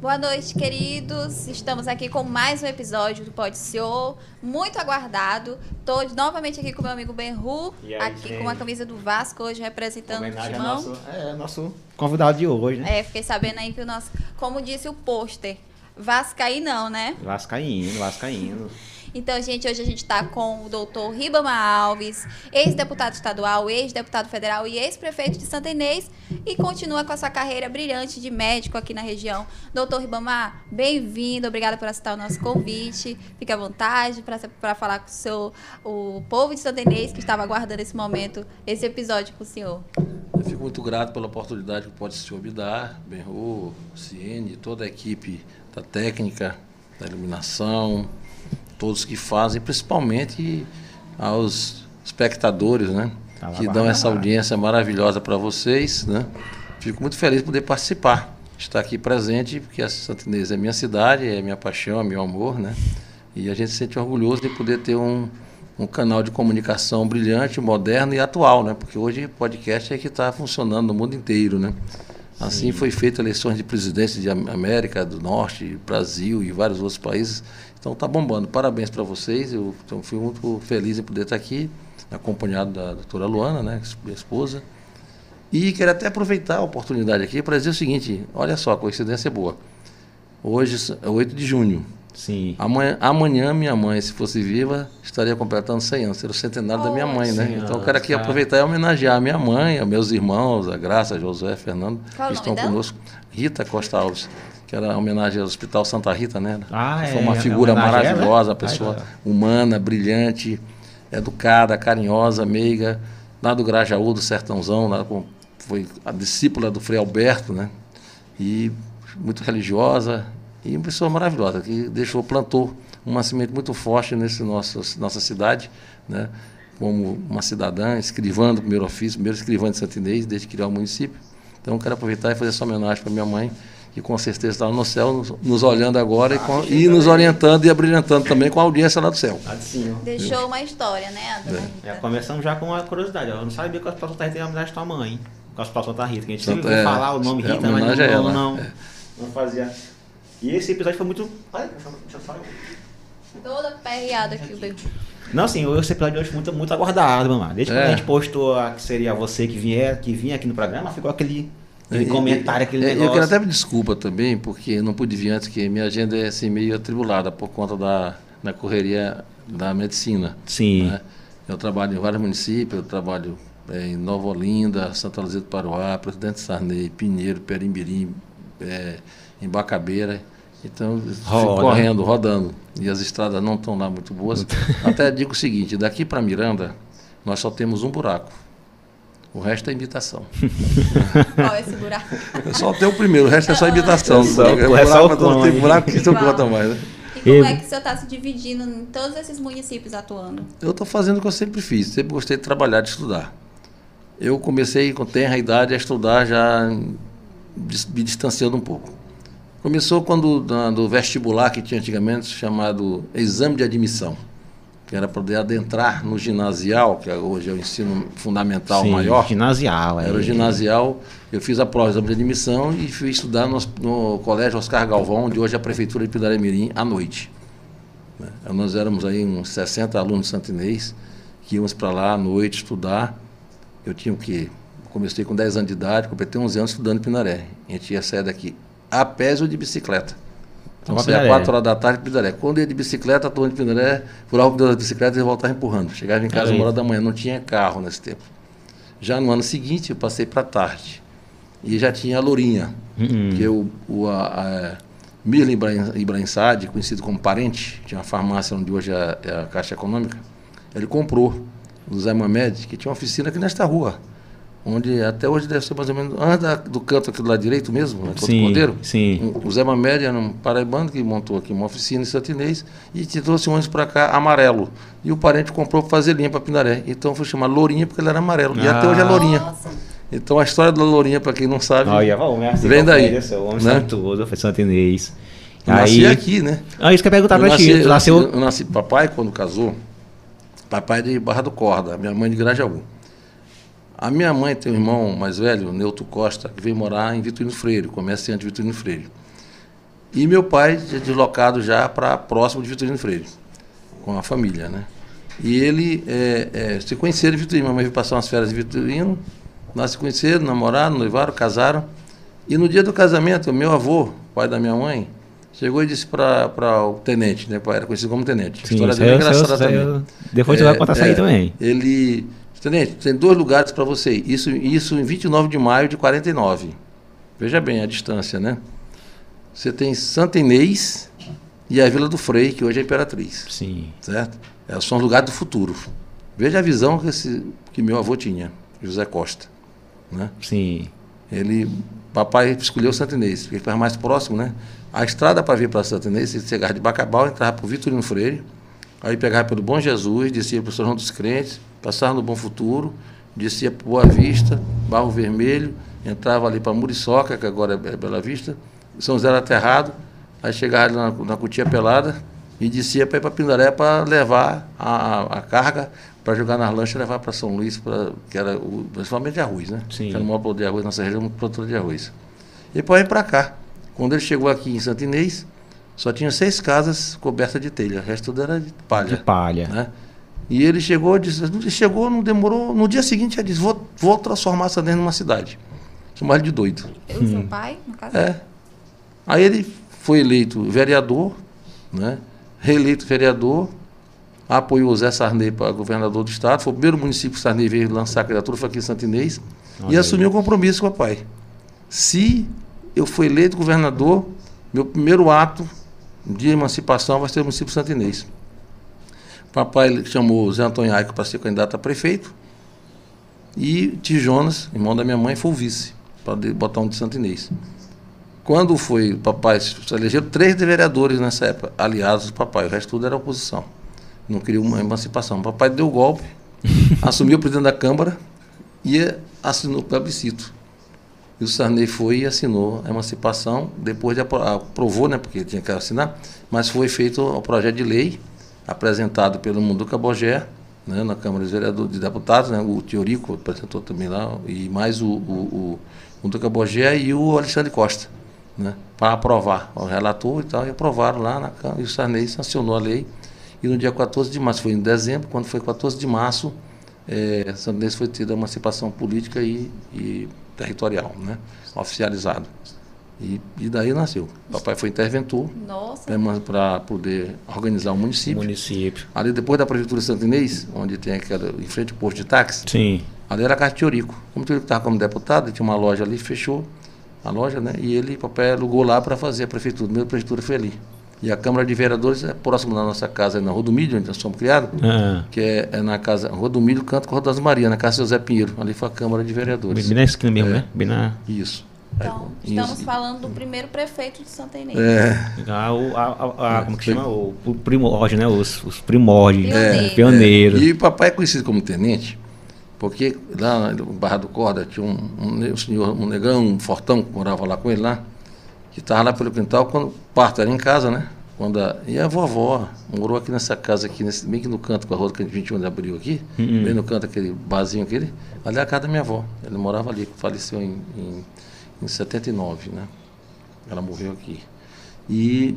Boa noite, queridos. Estamos aqui com mais um episódio do Pode Senhor, muito aguardado. Estou novamente aqui com meu amigo Benru, aqui gente? com a camisa do Vasco, hoje representando o Timão. Nosso, é, nosso convidado de hoje, né? É, fiquei sabendo aí que o nosso, como disse o pôster, Vascaí não, né? Vascaíno, Vascaíno. Então, gente, hoje a gente está com o doutor Ribama Alves, ex-deputado estadual, ex-deputado federal e ex-prefeito de Santa Inês e continua com a sua carreira brilhante de médico aqui na região. Doutor Ribama, bem-vindo, obrigada por aceitar o nosso convite. Fique à vontade para falar com o, seu, o povo de Santa Inês que estava aguardando esse momento, esse episódio com o senhor. Eu fico muito grato pela oportunidade que pode se me dar, Benru, Ciene, toda a equipe da técnica, da iluminação, todos que fazem, principalmente aos espectadores, né? Tá que dão essa audiência maravilhosa para vocês, né? Fico muito feliz de poder participar, estar aqui presente, porque a Santa Inês é minha cidade, é minha paixão, é meu amor, né? E a gente se sente orgulhoso de poder ter um, um canal de comunicação brilhante, moderno e atual, né? Porque hoje podcast é que está funcionando no mundo inteiro, né? Assim Sim. foi feita eleições de presidência de América do Norte, Brasil e vários outros países. Então tá bombando. Parabéns para vocês. Eu então, fui muito feliz em poder estar aqui, acompanhado da doutora Luana, né, minha esposa. E quero até aproveitar a oportunidade aqui para dizer o seguinte: olha só, a coincidência é boa. Hoje é 8 de junho. Sim. Amanhã, amanhã, minha mãe, se fosse viva, estaria completando 100 anos. Seria o centenário oh, da minha mãe, né? Então, eu quero aqui aproveitar e homenagear a minha mãe, a meus irmãos, a Graça, a Josué, a Fernando, Qual que estão conosco. Rita Costa Alves que era homenagem ao Hospital Santa Rita, né? Ah, Foi uma é, figura maravilhosa, uma pessoa Ai, humana, brilhante, educada, carinhosa, meiga, lá do Grajaú, do Sertãozão, lá com, foi a discípula do Frei Alberto, né? E muito religiosa e uma pessoa maravilhosa, que deixou, plantou uma semente muito forte nesse nosso, nossa cidade, né? Como uma cidadã, escrivã do primeiro ofício, primeiro escrivã de Santinês, desde criar o município. Então, quero aproveitar e fazer essa homenagem para minha mãe, que com certeza está no céu, nos, nos olhando agora ah, e, com, e nos orientando e abrilhantando também com a audiência lá do céu. Sim, Deixou uma história, né, é. começamos já com uma curiosidade. Eu não sabia que o Hospital Santa Rita tinha homenagem à tua mãe. Com o Hospital Santa Rita, que a gente sempre é, falar o nome é, Rita, mas não, ela, não, é. não fazia. E esse episódio foi muito. Ai, deixa eu falar. Toda perreada aqui o bebê. Não, assim, esse episódio hoje muito, muito aguardado, mamãe. Desde é. quando a gente postou que seria você que vinha, que vinha aqui no programa, ficou aquele Comentário, aquele negócio. Eu quero até me desculpa também, porque não pude vir antes, que minha agenda é assim, meio atribulada por conta da, da correria da medicina. Sim. Né? Eu trabalho em vários municípios, eu trabalho é, em Nova Olinda, Santa Luzia do Paroá, Presidente Sarney, Pinheiro, Perimbirim, é, em Bacabeira. Então, Roda. fico correndo, rodando. E as estradas não estão lá muito boas. Até digo o seguinte, daqui para Miranda, nós só temos um buraco. O resto é imitação. Qual é esse buraco? Eu só tenho o primeiro, o resto é só imitação. Só, é buraco, só não tem buraco que não conta mais, né? E como é que o senhor está se dividindo em todos esses municípios atuando? Eu estou fazendo o que eu sempre fiz, sempre gostei de trabalhar, de estudar. Eu comecei com tenra idade a estudar já me distanciando um pouco. Começou quando do vestibular que tinha antigamente chamado exame de admissão que era poder adentrar no ginasial, que hoje é o ensino fundamental Sim, maior. ginasial. Era o ginasial. Eu fiz a prova de admissão e fui estudar no, no Colégio Oscar Galvão, onde hoje é a Prefeitura de Pindaré Mirim, à noite. Né? Nós éramos aí uns 60 alunos de Santinês, que íamos para lá à noite estudar. Eu tinha o quê? Comecei com 10 anos de idade, completei 11 anos estudando em Pindaré. A gente ia sair daqui a pé ou de bicicleta. Então saia 4 horas da tarde Pindaré. Quando ia de bicicleta, a turma de Pindaré furava o pneu da bicicleta e voltava empurrando. Chegava em casa uma hora da manhã, não tinha carro nesse tempo. Já no ano seguinte, eu passei para tarde. E já tinha a Lourinha, uhum. que eu, o, a, a Mirla Ibrahim Saad, conhecido como parente, tinha uma farmácia onde hoje é, é a Caixa Econômica, ele comprou do Zé Mamed, que tinha uma oficina aqui nesta rua onde até hoje deve ser mais ou menos anda do canto aqui do lado direito mesmo, né, sim, Cordeiro. Sim. O Zé Mamed era um paraibano que montou aqui uma oficina em Santinês e te trouxe um ônibus para cá amarelo. E o parente comprou para fazer linha para Pindaré. Então foi chamar Lourinha porque ele era amarelo. Ah. E até hoje é Lourinha. Nossa. Então a história da Lourinha, para quem não sabe, oh, yeah, bom, assim, vem daí. O homem né? sabe tudo, foi Santinês. Eu Aí, nasci aqui, né? Ah, isso que eu ia perguntar para ti. Eu nasci, eu nasci, papai, quando casou, papai é de Barra do Corda, minha mãe de Grajaú. A minha mãe tem um irmão mais velho, Neuto Costa, que veio morar em Vitorino Freire, comerciante de Vitorino Freire. E meu pai deslocado já para próximo de Vitorino Freire, com a família, né? E ele é, é, se conheceram em Vitorino, mamãe veio passar umas férias em Vitorino, nós se conheceram, namoraram, noivaram, casaram. E no dia do casamento, o meu avô, pai da minha mãe, chegou e disse para o tenente, né? Era conhecido como tenente. Sim, a história dele é engraçada também. Depois é, você vai contar isso aí é, também. Ele. Tenente, tem dois lugares para você ir. Isso, isso em 29 de maio de 49. Veja bem a distância, né? Você tem Santa Inês e a Vila do Frei, que hoje é Imperatriz. Sim. Certo? É, são os lugares do futuro. Veja a visão que, esse, que meu avô tinha, José Costa. Né? Sim. Ele, papai escolheu Santa Inês, porque estava mais próximo, né? A estrada para vir para Santa Inês, você chegava de Bacabal, entrava por Vitorino Freire, aí pegava pelo Bom Jesus, descia para o São João dos Crentes, passava no Bom Futuro, descia para Boa Vista, Barro Vermelho, entrava ali para Muriçoca, que agora é Bela Vista, São José Aterrado, aí chegava na, na Cutia Pelada e descia para ir para Pindaré para levar a, a carga para jogar nas lanchas e levar para São Luís, pra, que era o, principalmente de arroz, né? Sim. Que era o maior produtor de arroz, nossa região, muito produtor de arroz. E depois ir para cá. Quando ele chegou aqui em Santo Inês, só tinha seis casas cobertas de telha, o resto tudo era de palha. De palha. Né? E ele chegou, disse, chegou, não demorou. No dia seguinte, ele disse: vou, vou transformar essa numa cidade. Chamaram de doido. Eu, hum. seu pai, no caso? É. Aí ele foi eleito vereador, né? reeleito vereador, apoiou o Zé Sarney para governador do estado. Foi o primeiro município que Sarney veio lançar a criatura, foi aqui em Santo Inês. Olha e assumiu o compromisso com o pai. Se eu fui eleito governador, meu primeiro ato de emancipação vai ser o município de Santo Inês. Papai chamou Zé Antônio Aico para ser candidato a prefeito e Tijonas, irmão da minha mãe, foi o vice, para botar um de Santo Inês. Quando foi, papai, se elegeram três vereadores nessa época, aliados do papai, o resto tudo era oposição. Não queria uma emancipação. Papai deu o golpe, assumiu o presidente da Câmara e assinou o plebiscito. E o Sarney foi e assinou a emancipação, depois de aprovou, né, porque tinha que assinar, mas foi feito o projeto de lei apresentado pelo Munduca Bogé, né, na Câmara dos Vereadores de Deputados, né, o Teorico apresentou também lá, e mais o, o, o Munduca e o Alexandre Costa, né, para aprovar. O relator e tal, e aprovaram lá na Câmara, e o Sarney sancionou a lei e no dia 14 de março, foi em dezembro, quando foi 14 de março, é, Santo Inês foi tida a emancipação política e, e territorial, né? oficializado. E, e, daí nasceu. Papai foi interventor né, para poder organizar o município. município. Ali depois da prefeitura de Santo Inês, onde tem aquela, em frente ao posto de táxi, Sim. ali era a casa de Teorico. Como o Teorico estava como deputado, tinha uma loja ali, fechou a loja, né? E ele, papai, alugou lá para fazer a prefeitura. A prefeitura foi ali. E a Câmara de Vereadores é próximo da nossa casa, na Rua do Milho, onde nós somos criados, ah. que é, é, na casa Rua do Milho, canto com a Rua das Maria, na casa José Pinheiro. Ali foi a Câmara de Vereadores. Bem na esquina mesmo, é. né? Bem na... Isso. Então, é, estamos isso. falando do primeiro prefeito de Santa Inês. É. Ah, a, a, a, como que chama? O, o primórdio, né? Os, os primórdios. Pioneiro. É, pioneiro. E papai é conhecido como tenente, porque lá no Barra do Corda tinha um, um, um senhor, um negão, um fortão, que morava lá com ele lá, que estava lá pelo quintal, quando parto era em casa, né? Quando a, e a vovó morou aqui nessa casa aqui, nesse, bem que no canto com a rua que a gente 21 de abril aqui, uhum. bem no canto aquele barzinho aquele, ali é a casa da minha avó. Ela morava ali, faleceu em, em, em 79, né? Ela morreu aqui. E,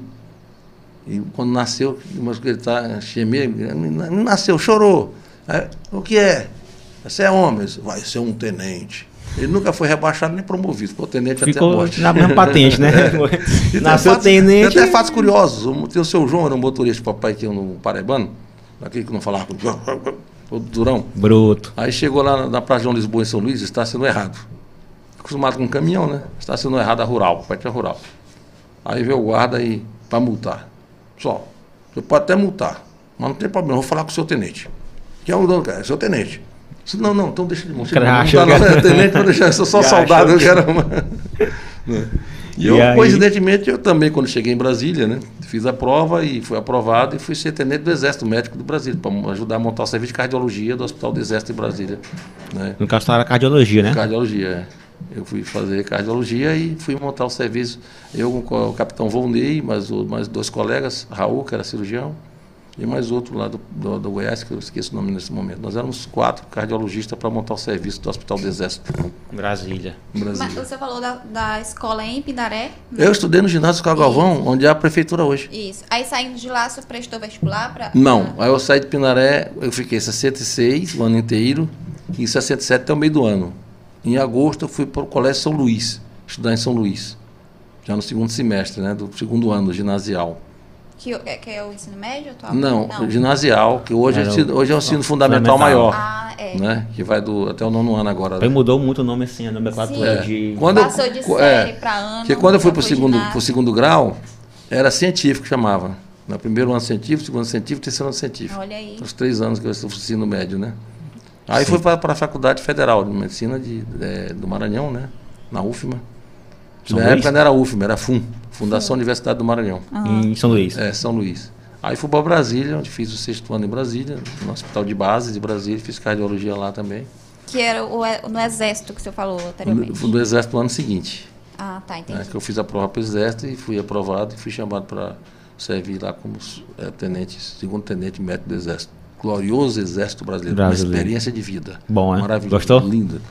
e quando nasceu, mas ele tá gemendo, nasceu, chorou. Aí, o que é? Você é homem? Vai ser um tenente. Ele nunca foi rebaixado nem promovido, ficou tenente ficou até a morte. na mesma patente, né? É. Nasceu fatos, tenente. Tem até fatos curiosos. Tem o seu João, era um motorista papai aqui no Paraibano, aquele que não falava o durão. Bruto. Aí chegou lá na Praia João Lisboa, em São Luís, está sendo errado. Acostumado com caminhão, né? Está sendo errado a rural, papai tinha rural. Aí veio o guarda aí para multar. Só, você pode até multar, mas não tem problema, vou falar com o seu tenente. Quem é o dono, cara? É seu tenente. Não, não, então deixa de mão. Cracha, não, tá, não, tenente, vou deixar, eu sou só soldado, eu quero uma. E, eu, aí... coincidentemente, eu também, quando cheguei em Brasília, né, fiz a prova e fui aprovado e fui ser tenente do Exército Médico do Brasil, para ajudar a montar o serviço de cardiologia do Hospital do Exército de Brasília. Né. No caso, era cardiologia, né? Cardiologia, é. Eu fui fazer cardiologia e fui montar o serviço. Eu com o capitão Volney, mais, mais dois colegas, Raul, que era cirurgião, e mais outro lá do, do, do Goiás, que eu esqueço o nome nesse momento. Nós éramos quatro cardiologistas para montar o serviço do Hospital do Exército. Brasília. Brasília. Mas você falou da, da escola em Pindaré? Né? Eu estudei no ginásio Carlos Galvão, onde é a prefeitura hoje. Isso. Aí saindo de lá, você prestou vestibular para. Não. Aí eu saí de Pindaré, eu fiquei 66 o ano inteiro, e 67 até o meio do ano. Em agosto eu fui para o Colégio São Luís, estudar em São Luís. Já no segundo semestre, né? Do segundo ano, do ginasial. Que, é, que é o ensino médio atual? Não, Não. ginasial, que hoje, é, o, hoje é o ensino fundamental, fundamental, maior. Ah, é. Né? Que vai do, até o nono ano agora. Aí né? mudou muito o nome assim, a nomenclatura é. de. Quando Passou eu, de série é, para ano. Porque quando eu fui para o segundo, pro segundo grau, era científico que chamava. No primeiro ano científico, segundo ano científico, terceiro ano científico. Olha aí. Os três anos que eu estou no ensino médio, né? Aí Sim. fui para a Faculdade Federal de Medicina de, é, do Maranhão, né? Na UFMA. Na época não era UFMA, era FUM, Fundação Sim. Universidade do Maranhão. Em São Luís. É, São Luís. Aí fui para Brasília, onde fiz o sexto ano em Brasília, no Hospital de Base de Brasília, fiz cardiologia lá também. Que era o, no Exército que você falou anteriormente? No, no Exército no ano seguinte. Ah, tá, entendi. É, que eu fiz a prova para o Exército e fui aprovado e fui chamado para servir lá como é, tenente, segundo tenente médico do Exército. Glorioso Exército Brasileiro, brasileiro. uma experiência de vida. Bom, é? Maravilhoso. Gostou? Linda.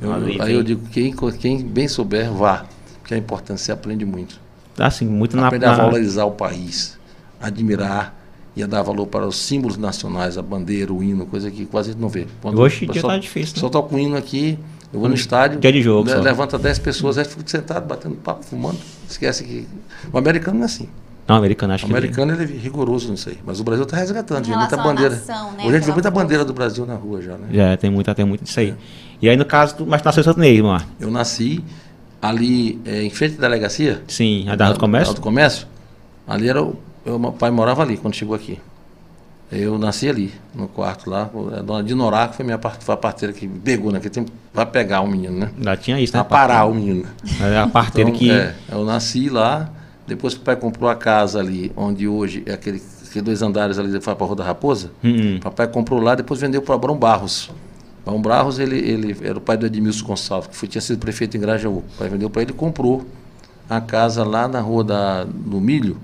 Eu, aí eu digo, quem, quem bem souber, vá. Porque a importância você aprende muito. Assim, muito Aprender na... a valorizar o país, admirar e a dar valor para os símbolos nacionais, a bandeira, o hino, coisa que quase a gente não vê. Quando Hoje em dia tá difícil, né? Só toca o hino aqui, eu vou no estádio, dia de jogo, le, levanta 10 pessoas, aí fico sentado, batendo papo, fumando, esquece que... O americano não é assim. Não, o americano acho o americano ele... ele é rigoroso nisso aí. Mas o Brasil está resgatando. Tem muita bandeira. Nação, né? Hoje a gente vê muita bandeira do Brasil na rua já, né? Já, tem muita, tem muito disso aí. É. E aí, no caso, tu, mas tu nasceu em Santo Inês, mano? Eu nasci ali é, em frente à delegacia. Sim, a da do Comércio? do Comércio. Ali era o. Eu, meu pai morava ali quando chegou aqui. Eu nasci ali, no quarto lá. A dona Dinorá, que foi, minha, foi a parteira que pegou naquele tempo, para pegar o menino, né? Já tinha isso, né? Para parar o menino. É a parteira então, que. É, eu nasci lá. Depois que o pai comprou a casa ali, onde hoje é aquele, aqueles dois andares ali, foi para a Rua da Raposa. Uhum. Papai comprou lá, depois vendeu para Abrão Barros. Abrão Barros, ele, ele era o pai do Edmilson Gonçalves, que foi, tinha sido prefeito em Grajaú. O pai vendeu para ele e comprou a casa lá na Rua da, do Milho,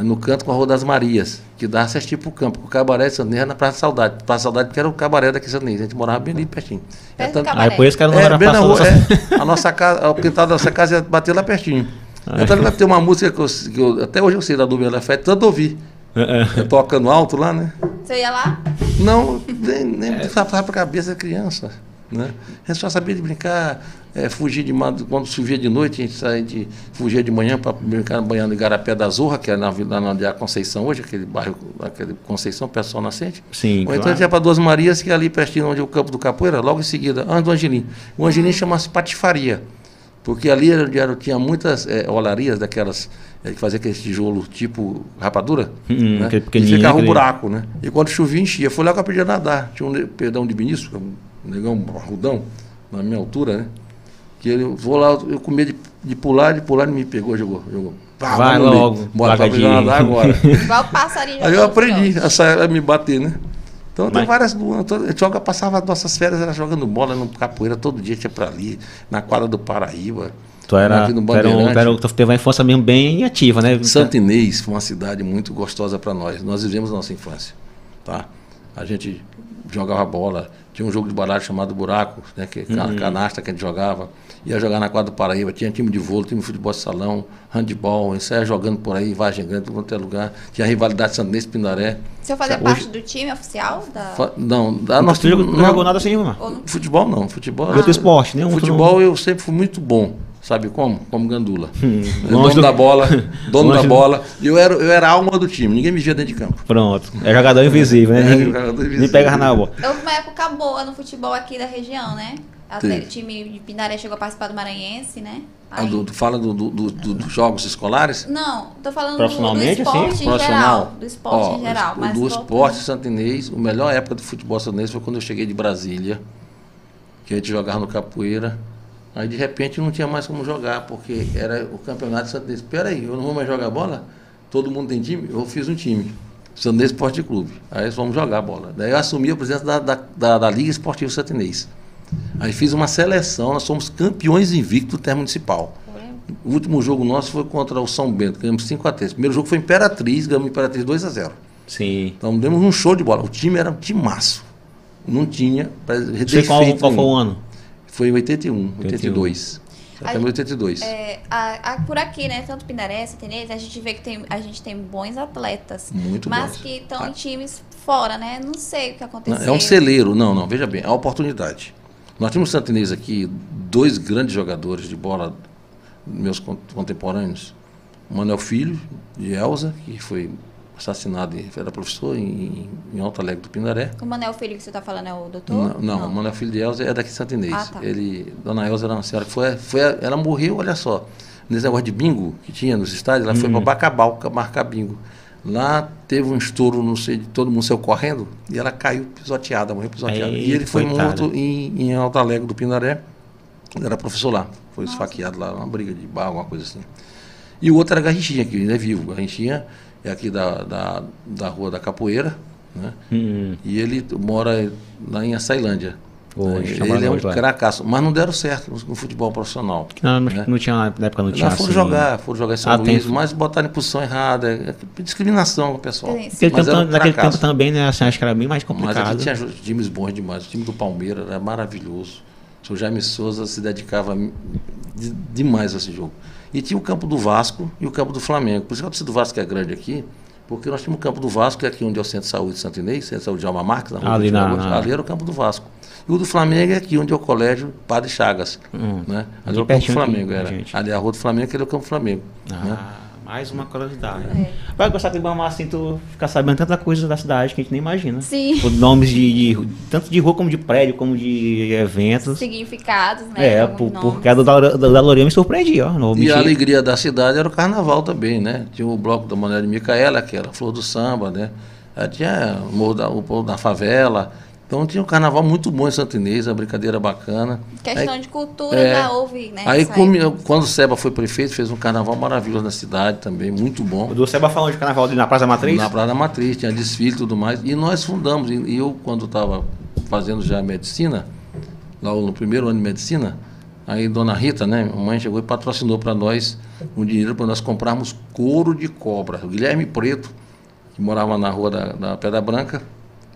no canto com a Rua das Marias, que dá certinho para o campo. O cabaré de Santos na Praça Saudade. Praça Saudade que era o cabaré daqui de. A gente morava bem ali pertinho. É tanto... Aí por isso que era é, na rua, é, A nossa casa, o quintal da nossa casa ia bater lá pertinho. Então ele vai ter uma música que eu, que eu, até hoje eu sei da Dúvida da Fé, tanto ouvir. É, é. Tocando alto lá, né? Você ia lá? Não, nem, nem é. para a cabeça da criança. Né? A gente só sabia de brincar, é, fugir de quando chovia de noite, a gente saía de, fugia de manhã para brincar banhando em Garapé da Zorra, que é na Vila na Conceição hoje, aquele bairro, aquele Conceição, Pessoal Nascente. Sim, Ou claro. então a gente ia para Duas Marias, que é ali pertinho onde é o campo do Capoeira, logo em seguida, antes do Angelim. O Angelim chama-se Patifaria. Porque ali era, era, tinha muitas é, olarias daquelas é, que fazia aquele tijolo tipo rapadura, hum, né? e ficava um buraco, né? E quando chovia, enchia. Foi lá que eu aprendi a nadar. Tinha um perdão de ministro, um negão um rudão, na minha altura, né? Que ele, vou lá, eu com medo de, de pular, de pular, ele me pegou, jogou. jogou. Pá, Vai logo. Bora pra nadar agora. Igual o passarinho. Aí eu aprendi a, a me bater, né? Então Mas... tem várias. Joga, passava nossas férias, era jogando bola no capoeira todo dia, tinha para ali, na quadra do Paraíba. Tu era, aqui no tu era, um, tu, era, tu teve uma infância mesmo bem ativa, né? Santo Inês foi uma cidade muito gostosa para nós. Nós vivemos a nossa infância. Tá? A gente jogava bola, tinha um jogo de baralho chamado Buraco, né, que uhum. canasta que a gente jogava. Ia jogar na quadra do Paraíba, tinha time de vôlei, time de futebol de salão, handball, isso ia jogando por aí, Vargem Grande, todo quanto é lugar. Tinha rivalidade Santinense Pindaré. Você fazia Hoje, parte do time oficial? Da... Fa não, da nossa não, não jogou nada assim, mano. Futebol não, futebol. Ah. Outro esporte, né? Futebol eu sempre fui muito bom. Sabe como? Como gandula. Hum, dono do... da bola, dono da bola. E eu era, eu era a alma do time, ninguém me via dentro de campo. Pronto. É jogador invisível, né? É, jogador invisível. Nem pega na bola. Houve uma época boa no futebol aqui da região, né? Até o time de Pindaré chegou a participar do Maranhense, né? Ah, do, tu fala do, do, do, dos jogos escolares? Não, tô falando do, do esporte assim? em geral. Do esporte Ó, em geral. O, do esporte santinês, a melhor época do futebol santinês foi quando eu cheguei de Brasília, que a gente jogava no capoeira. Aí de repente não tinha mais como jogar, porque era o campeonato de Santo Espera aí, eu não vou mais jogar bola? Todo mundo tem time? Eu fiz um time. Santinês Esporte Clube. Aí vamos jogar bola. Daí eu assumi a presidência da, da, da, da Liga Esportiva Santinês. Aí fiz uma seleção, nós somos campeões invictos do termo municipal. O último jogo nosso foi contra o São Bento, ganhamos 5 a 3 O primeiro jogo foi Imperatriz, ganhamos Imperatriz 2 a 0 Sim. Então demos um show de bola. O time era um timaço. Não tinha. Sei qual, qual foi o ano? Foi em 81, 82. Até 82. É, a, a, por aqui, né? Tanto Pindaré, Santenês, a gente vê que tem, a gente tem bons atletas. Muito mas bons. que estão em times fora, né? Não sei o que aconteceu. É um celeiro. Não, não. Veja bem, é a oportunidade. Nós tínhamos Santenês aqui, dois grandes jogadores de bola, meus contemporâneos. O Manuel Filho, de Elza, que foi assassinado, era professor em, em Alto Alegre do Pindaré. O Manel Filho que você está falando é o doutor? Não, não, não. o Manel Filho de Elza é daqui de Santo Inês. Ah, tá. Ele, Dona Elza era uma senhora que foi, foi, ela morreu, olha só, nesse negócio de bingo que tinha nos estádios, ela hum. foi para Bacabal marcar bingo. Lá teve um estouro, não sei, todo mundo saiu correndo e ela caiu pisoteada, morreu pisoteada. Ei, e ele foi morto em, em Alto Alegre do Pindaré. Ele era professor lá, foi Nossa. esfaqueado lá, uma briga de bar, alguma coisa assim. E o outro era Garrinchinha, que ainda é vivo. Garrinchia é aqui da, da, da Rua da Capoeira, né? Hum. E ele mora lá em Açailândia. Hoje, ele é um cracaço, mas não deram certo no, futebol profissional. Não, né? não tinha, na época não tinha. Não, foram assim, jogar, foram jogar em São ah, Luís, tem... mas botaram em posição errada. É, discriminação pessoal. Naquele, tempo, naquele tempo, também, né? Assim, acho que era bem mais complicado. Mas aqui tinha times bons demais. O time do Palmeiras era maravilhoso. O senhor Jaime Souza se dedicava demais a esse jogo. E tinha o campo do Vasco e o campo do Flamengo. Por isso que a torcida do Vasco é grande aqui, porque nós tínhamos o campo do Vasco, que é aqui onde é o Centro de Saúde de Santo Inês, Centro de Saúde de Alma Marques, na rua ali, na, na... ali era o campo do Vasco. E o do Flamengo é aqui onde é o colégio Padre Chagas. Hum. Né? Ali é o campo do Flamengo, aqui, era. Gente. Ali é a rua do Flamengo, que era o campo do Flamengo. Ah. Né? Mais uma curiosidade. É. Vai gostar de Ibamar assim, tu ficar sabendo tanta coisa da cidade que a gente nem imagina. Sim. Os nomes de, de, tanto de rua como de prédio, como de eventos. Significados, né? É, por, porque a do, da Lorena me surpreendia, ó. E a alegria da cidade era o carnaval também, né? Tinha o bloco da Manuela de Micaela, que era a flor do samba, né? Tinha o Morro da, o povo da favela. Então tinha um carnaval muito bom em Santo Inês, uma brincadeira bacana. Questão aí, de cultura é, da houve, né? Aí como, quando o Seba foi prefeito, fez um carnaval maravilhoso na cidade também, muito bom. O do Seba falou de carnaval na Praça Matriz? Na Praça Matriz, tinha desfile e tudo mais. E nós fundamos, e eu quando estava fazendo já medicina, lá no primeiro ano de medicina, aí Dona Rita, né, mãe chegou e patrocinou para nós um dinheiro para nós comprarmos couro de cobra. O Guilherme Preto, que morava na rua da, da Pedra Branca,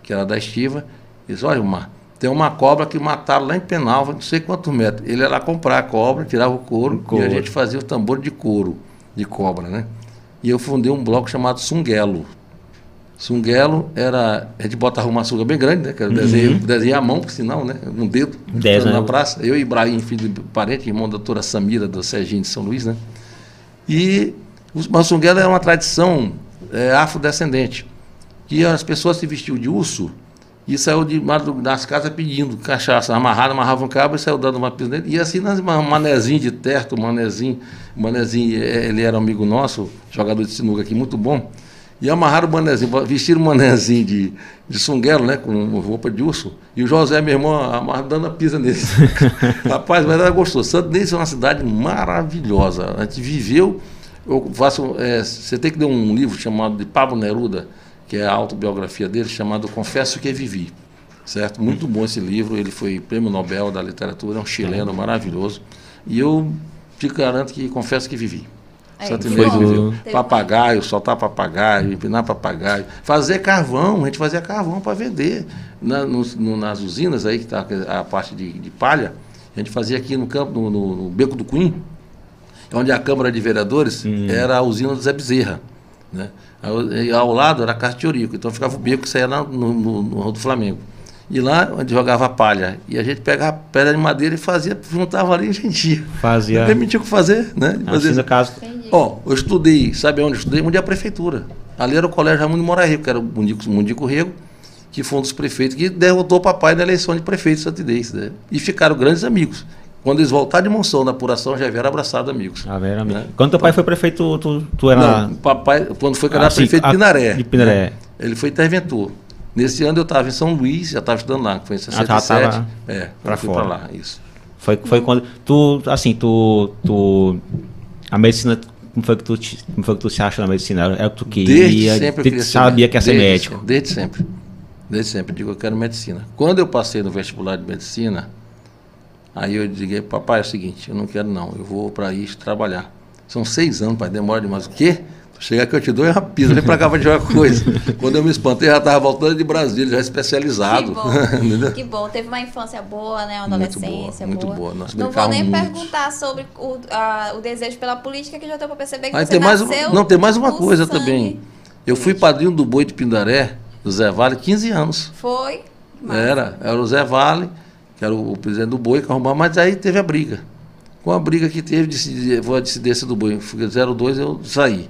que era da Estiva, Diz, olha, Mar, tem uma cobra que mataram lá em Penalva, não sei quantos metros. Ele ia lá comprar a cobra, tirava o couro, o couro. e a gente fazia o tambor de couro, de cobra, né? E eu fundei um bloco chamado Sunguelo. Sunguelo era. A gente botava uma sunga bem grande, né? Que era uhum. desenho, desenhar a mão, porque senão, né? Um dedo. Dez, na né? praça. Eu e Ibrahim, filho de parente, irmão da doutora Samira, do Serginho de São Luís, né? E o Sunguelo era uma tradição é, afrodescendente. Que as pessoas se vestiam de urso e saiu de das casas pedindo cachaça, amarrado, amarrava um cabo e saiu dando uma pisa nele. E assim, nas manezinho de terto, manezinho, manezinho, é, ele era amigo nosso, jogador de sinuca aqui, muito bom. E amarraram o manezinho, vestiram o manezinho de, de sunguelo, né, com roupa de urso. E o José, meu irmão, amarrando, dando a pisa nele. Rapaz, mas era gostoso. Santo Inês é uma cidade maravilhosa. A gente viveu. Eu faço, é, você tem que ler um livro chamado de Pablo Neruda, que é a autobiografia dele, chamado Confesso que Vivi. Certo? Muito bom esse livro, ele foi prêmio Nobel da literatura, é um chileno maravilhoso. E eu te garanto que confesso que vivi. É, Santo Inês viveu. Papagaio, soltar papagaio, empinar papagaio. Fazer carvão, a gente fazia carvão para vender. Na, no, no, nas usinas aí, que está a parte de, de, palha, a gente fazia aqui no campo, no, no, no Beco do Cunha, onde a Câmara de Vereadores hum. era a usina do Zé Bezerra. Né? Ao lado era a Casa de Eurico, então ficava o beco que saía no, no, no do Flamengo. E lá onde jogava palha. E a gente pegava pedra de madeira e fazia, juntava ali e a gente ia. Fazia. Não permitia o que fazer, né? Fazer. Assim, no caso. Ó, eu estudei, sabe onde eu estudei? Onde é a prefeitura. Ali era o colégio Ramon de Moraes Rico, que era o Mundico, Mundico Rego, que foi um dos prefeitos que derrotou o papai na eleição de prefeito de Santidez, né? E ficaram grandes amigos. Quando eles voltaram de Monção na apuração, já vieram abraçados amigos. Ah, vieram amigos. Né? Quando teu pai foi prefeito, tu, tu era. Não, papai, quando foi que era ah, prefeito de Pinaré. De Pinaré. Né? Ele foi interventor. Nesse ano eu estava em São Luís, já estava estudando lá, foi em 67. Ah, tava é, para fui para lá, isso. Foi, foi quando tu, assim, tu, tu a medicina como foi que tu, como foi que tu se acha na medicina? Era o que tu queria? Desde sempre eu sabia que ia ser desde médico? Sempre, desde sempre. Desde sempre. Digo, eu quero medicina. Quando eu passei no vestibular de medicina, Aí eu digo, papai, é o seguinte, eu não quero não, eu vou para isso trabalhar. São seis anos, pai, demora demais. O quê? Chega aqui, eu te dou uma pisa, vem pra cá pra jogar coisa. Quando eu me espantei, já estava voltando de Brasília, já especializado. Que bom, que bom. Teve uma infância boa, né? Uma adolescência muito boa. boa. Muito boa. Nós não vou nem muito. perguntar sobre o, a, o desejo pela política, que já deu pra perceber que Aí você tem mais, Não, tem mais uma coisa sangue. também. Eu fui padrinho do boi de Pindaré, do Zé Vale, 15 anos. Foi? Era, era o Zé Vale, que era o, o presidente do boi, que arrumava, mas aí teve a briga. Com a briga que teve, de, a dissidência do boi, 02 eu saí.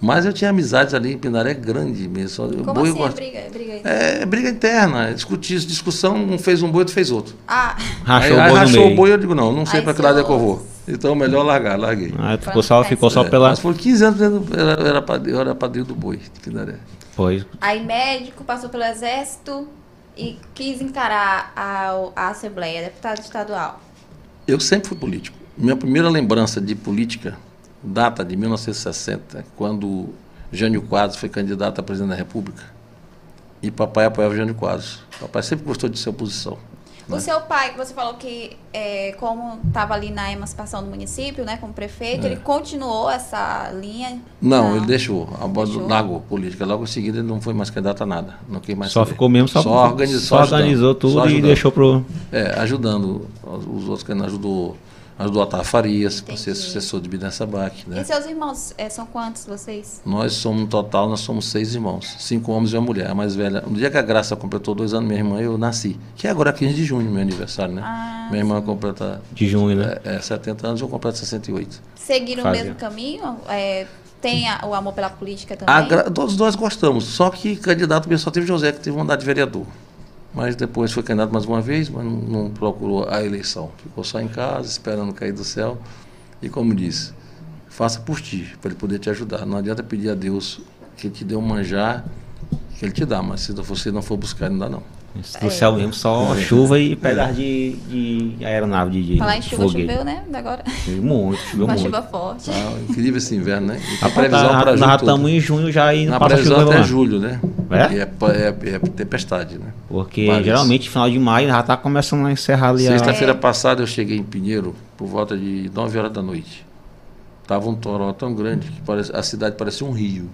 Mas eu tinha amizades ali em Pindaré grande mesmo. Como boi, assim é briga? É briga, é, é briga interna. É discutir, discussão, um fez um boi, outro fez outro. Ah. Rachou aí, o boi aí rachou o boi, eu digo, não, não sei para que lado é que eu vou. Então, melhor largar, larguei. Ah, ficou só, ficou só é, pela... Mas por 15 anos eu era, era, padrinho, eu era padrinho do boi de Pindaré. Pois. Aí médico, passou pelo exército e quis encarar a, a Assembleia, deputado estadual. Eu sempre fui político. Minha primeira lembrança de política data de 1960, quando Jânio Quadros foi candidato a presidente da República. E papai apoiava Jânio Quadros. Papai sempre gostou de ser oposição. O né? seu pai, você falou que é, como estava ali na emancipação do município, né, como prefeito, é. ele continuou essa linha? Não, não. ele deixou, a deixou. largou política. Logo em seguida ele não foi mais candidato a nada, não quis mais Só saber. ficou mesmo, só, só, organizou, só, organizou tudo e deixou pro... É, ajudando os outros que ele ajudou ajudou a Otávio Farias, para ser sucessor de Bidem Sabac. Né? E seus irmãos, é, são quantos vocês? Nós somos, no total, nós somos seis irmãos, cinco homens e uma mulher. A mais velha, no dia que a Graça completou dois anos, minha irmã, eu nasci. Que é agora 15 de junho, meu aniversário, né? Ah, minha irmã completa... De junho, né? É, é 70 anos, eu completo 68. Seguiram Fazia. o mesmo caminho? É, tem a, o amor pela política também? A, todos nós gostamos, só que candidato mesmo só teve José, que teve vontade de vereador mas depois foi candidato mais uma vez, mas não, não, procurou a eleição. Ficou só em casa, esperando cair do céu. E como disse, faça por ti, para ele poder te ajudar. Não adianta pedir a Deus que ele te dê um manjar, que ele te dá, mas se você não for buscar, não dá não. Do céu mesmo, só é. chuva e pedaço de, de aeronave de, Falar em chuva, choveu, né? Agora. Muito, choveu Uma muito. chuva forte. Ah, incrível esse inverno, né? a previsão tá, para. Nós estamos em junho já e não passa previsão chuva até lá. julho, né? É? É, é, é? tempestade, né? Porque Parece. geralmente final de maio já está começando a encerrar ali Sexta-feira passada eu cheguei em Pinheiro por volta de 9 horas da noite. Tava um toró tão grande que parece, a cidade parecia um rio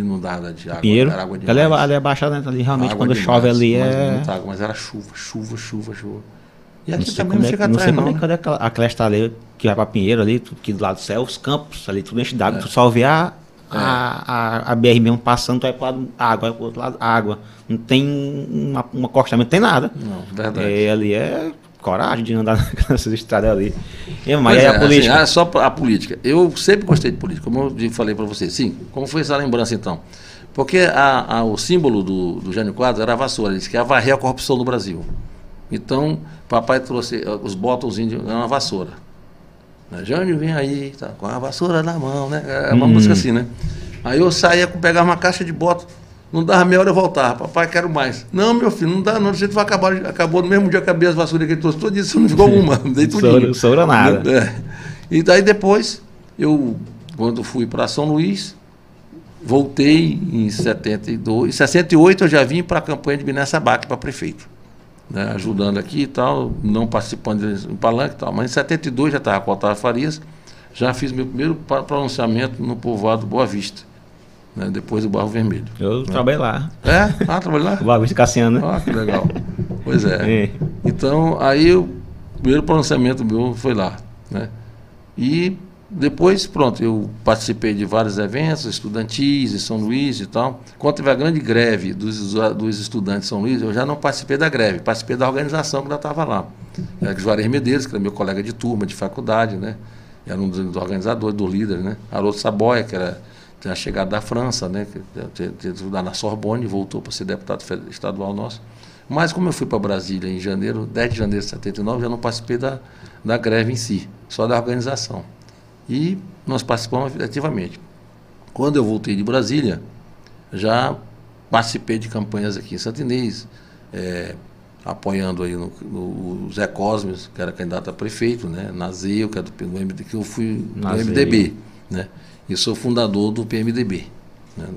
inundada de água. Pinheiro? Era água ali, é, ali é baixada, né? ali realmente quando demais, chove ali é. Mas, água, mas era chuva, chuva, chuva, chuva. E aqui também não, chega é, não sei como é que aquela, aquela estrada ali que vai para Pinheiro ali, que do lado do céu, os campos ali, tudo enche d'água, é. tu só vê a, é. a, a, a, BR mesmo passando, tu vai pro lado água, vai pro outro lado água. Não tem uma, um acostamento, não tem nada. Não, verdade. É, ali é coragem de andar nessas estradas ali. E, mas é, a política. Assim, só a política. Eu sempre gostei de política, como eu falei para você. Sim, como foi essa lembrança então? Porque a, a, o símbolo do, do Jânio Quadros era a vassoura, ele disse que ia varrer a corrupção no Brasil. Então, papai trouxe eh, os botãozinhos, era uma vassoura. Né? Jânio, vem aí, tá, com a vassoura na mão, né? É uma hum. música assim, né? Aí eu saía, pegar uma caixa de bota, não dava meia hora eu voltava. Papai, quero mais. Não, meu filho, não dá não. Você vai acabar. Acabou no mesmo dia que acabei as vassouras que ele trouxe tudo isso, não ficou uma. Dei tudo. Soura nada. É. E daí depois, eu, quando fui para São Luís, voltei em 72. Em 68 eu já vim para a campanha de Minas Sabac para prefeito. Né, ajudando aqui e tal, não participando de palanque e tal. Mas em 72 já estava com o Otávio Farias, já fiz meu primeiro pronunciamento no povoado Boa Vista né, depois do Barro Vermelho. Eu né? trabalhei lá. É? Ah, trabalhei lá? O Barro de Cassiano, né? Ah, que legal. Pois é. é. Então, aí o primeiro pronunciamento meu foi lá. Né? E depois, pronto, eu participei de vários eventos estudantis em São Luís e tal. Quando teve a grande greve dos, dos estudantes de São Luís, eu já não participei da greve, participei da organização que já estava lá. Era Juarez Medeiros, que era meu colega de turma, de faculdade, né? Era um dos organizadores, do líder, né? Haroldo Saboia, que era a chegada da França, né, que estudar na Sorbonne, voltou para ser deputado estadual nosso. Mas como eu fui para Brasília em janeiro, 10 de janeiro de 79, já não participei da, da greve em si, só da organização. E nós participamos ativamente. Quando eu voltei de Brasília, já participei de campanhas aqui em Santinês, é, apoiando aí no, no, o Zé Cosmes, que era candidato a prefeito, né, Nazeu, que, é do, do MD, que eu fui do MDB. Né? E sou fundador do PMDB. Né?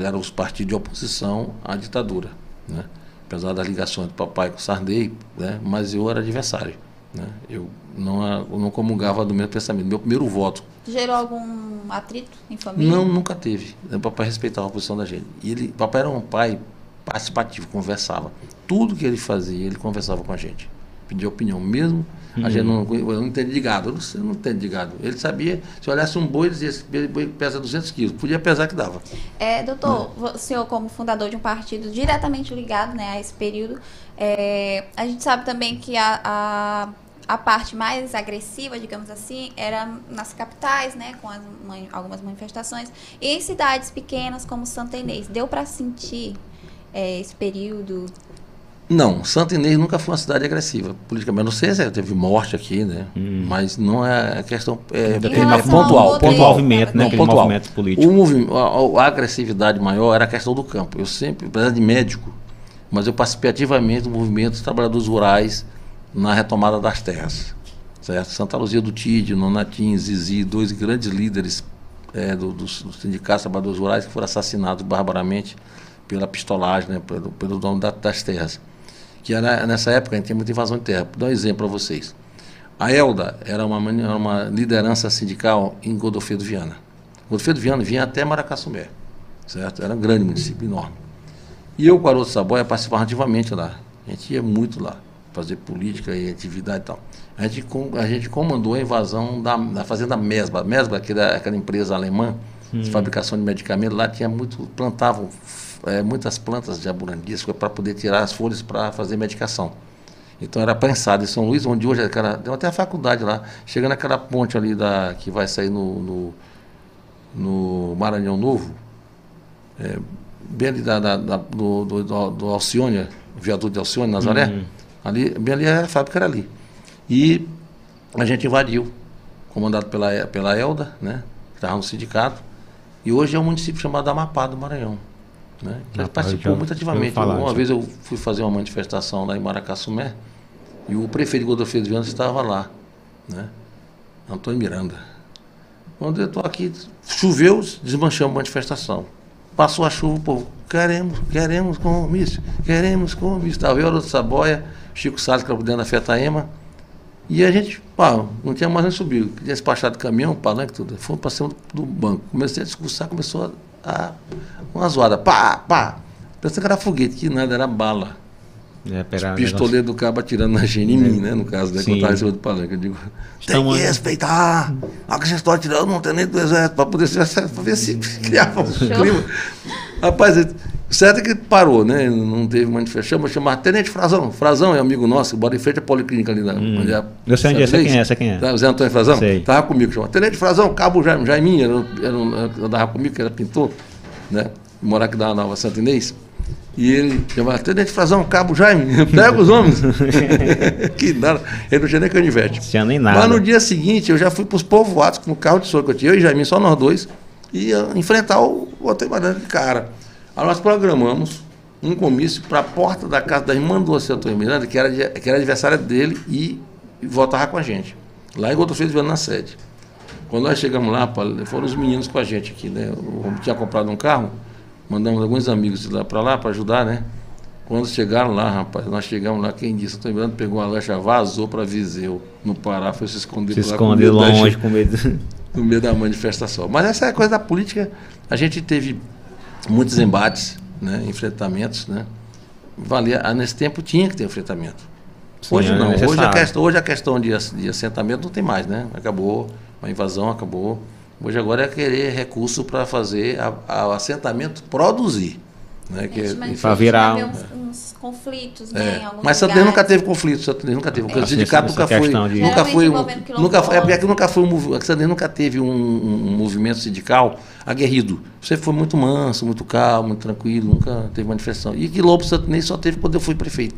Eram, os partidos de oposição à ditadura. Né? Apesar das ligações do papai com o Sarney, né? mas eu era adversário. Né? Eu, não, eu não comungava do mesmo pensamento. Meu primeiro voto Gerou algum atrito em família? Não, nunca teve. O papai respeitava a posição da gente. E ele, papai era um pai participativo, conversava. Tudo que ele fazia, ele conversava com a gente. Pedia opinião. Mesmo a gente não, eu não entende de gado. Eu não, eu não entendo de gado. Ele sabia, se olhasse um boi, ele dizia esse boi pesa 200 quilos. Podia pesar que dava. É, doutor, o senhor como fundador de um partido diretamente ligado né, a esse período, é, a gente sabe também que a, a, a, parte mais agressiva, digamos assim, era nas capitais, né, com as, algumas manifestações, e em cidades pequenas como Santa Inês. Deu para sentir é, esse período não, Santa Inês nunca foi uma cidade agressiva, politicamente. Não sei se teve morte aqui, né? Hum. Mas não é questão é, é pontual, pontual, movimento, né? Não, pontual. movimento político. O movimento, a, a, agressividade maior era a questão do campo. Eu sempre, apesar de médico, mas eu participei ativamente do movimento dos trabalhadores rurais na retomada das terras. Certo? Santa Luzia do Tide, Nonatim, Zizi, dois grandes líderes é, do, dos, trabalhadores rurais que foram assassinados barbaramente pela pistolagem, né, pelo, pelo dono da, das terras que era, nessa época a gente tinha muita invasão de terra. Vou dar um exemplo para vocês. A Elda era uma, uma liderança sindical em Godofredo Viana. Godofredo Viana vinha até Maracassumé, certo? Era um grande município, enorme. E eu, com o Haroldo Saboia, participava ativamente lá. A gente ia muito lá, fazer política e atividade e tal. A gente, a gente comandou a invasão da, da fazenda Mesba. Mesba, aquela, aquela empresa alemã hum. de fabricação de medicamentos, lá tinha muito, plantavam é, muitas plantas de aburandisco para poder tirar as folhas para fazer medicação. Então era pensado em São Luís, onde hoje aquela, tem até a faculdade lá, chegando naquela ponte ali da, que vai sair no, no, no Maranhão Novo, é, bem ali da, da, da do, do, do, do Alcione, viaduto de Alcione, Nazaré, uhum. ali, bem ali a fábrica era ali. E a gente invadiu, comandado pela, pela Elda, né, que estava no sindicato, e hoje é um município chamado Amapá do Maranhão. Né? Ele participou muito ativamente. Falar, uma já. vez eu fui fazer uma manifestação lá em Maracassumé e o prefeito Godofredo Viana estava lá, né? Antônio Miranda. Quando eu estou aqui, choveu, desmanchamos a manifestação. Passou a chuva, o povo, queremos, queremos comício, queremos comício. Estava eu, Saboia, Chico Salles, que era dentro da Fetaema, e a gente, pá, não tinha mais nem subir. Tinha despachado caminhão, palanque, tudo. Fomos para cima do banco. Comecei a discursar, começou a a, uma zoada. Pá, pá. Pensando que era foguete, que nada, era bala. É, Os pistoleiros do cabo atirando na gente, em mim, né? No caso, né? Quando estava em cima do palanque. Eu digo, tem que respeitar. A que vocês estão atirando não tem nem do exército, para poder ser para ver se criava um clima. Rapaz, certo é que parou, né? Não teve manifestação, mas chamava Tenente Frazão. Frazão é amigo nosso, bora em frente à Policlínica ali na. Hum. Onde é, eu sei onde é, sei quem é, sei quem é. Tá, Zé Antônio Frazão? Sei. Tava comigo, chamava Tenente Frazão, Cabo Jaime, Jaiminha, era, era, andava comigo, que era pintor, né? Morar aqui da Nova Santa Inês. E ele chamava Tenente Frazão, Cabo Jaime, pega os homens. que nada. Ele não tinha nem canivete. Tinha nem nada. Mas no dia seguinte, eu já fui para os povoados com o carro de som que eu tinha, eu e Jaime, só nós dois, e enfrentar o outro de cara. Aí nós programamos um comício para a porta da casa da irmã do Antônio Miranda, que era, que era adversária dele, e, e votava com a gente. Lá em Godofredo vendo na sede. Quando nós chegamos lá, foram os meninos com a gente aqui, né? Eu tinha comprado um carro, mandamos alguns amigos de lá para lá para ajudar, né? Quando chegaram lá, rapaz, nós chegamos lá, quem disse, Antônio Miranda pegou uma lancha, vazou para Viseu, no Pará, foi se esconder se lá. Se esconder longe com medo. No meio da manifestação. Mas essa é a coisa da política. A gente teve muitos embates, né, enfrentamentos, né? Valia, ah, nesse tempo tinha que ter enfrentamento. Sim, hoje é não. É hoje, a questão, hoje a questão de, de assentamento não tem mais, né? Acabou, a invasão acabou. Hoje agora é querer recurso para fazer o assentamento produzir. Né? Que, é, para virar uns, uns, conflitos, né? É. Mas Santo nunca teve conflito, Santo nunca teve. É. O sindicato nunca foi, de... nunca foi, um, nunca foi, é porque nunca foi um, Santo nunca teve um, um, movimento sindical aguerrido. Você foi muito manso, muito calmo, muito tranquilo, nunca teve manifestação. E quilombo Santo Inês só teve quando eu fui prefeito,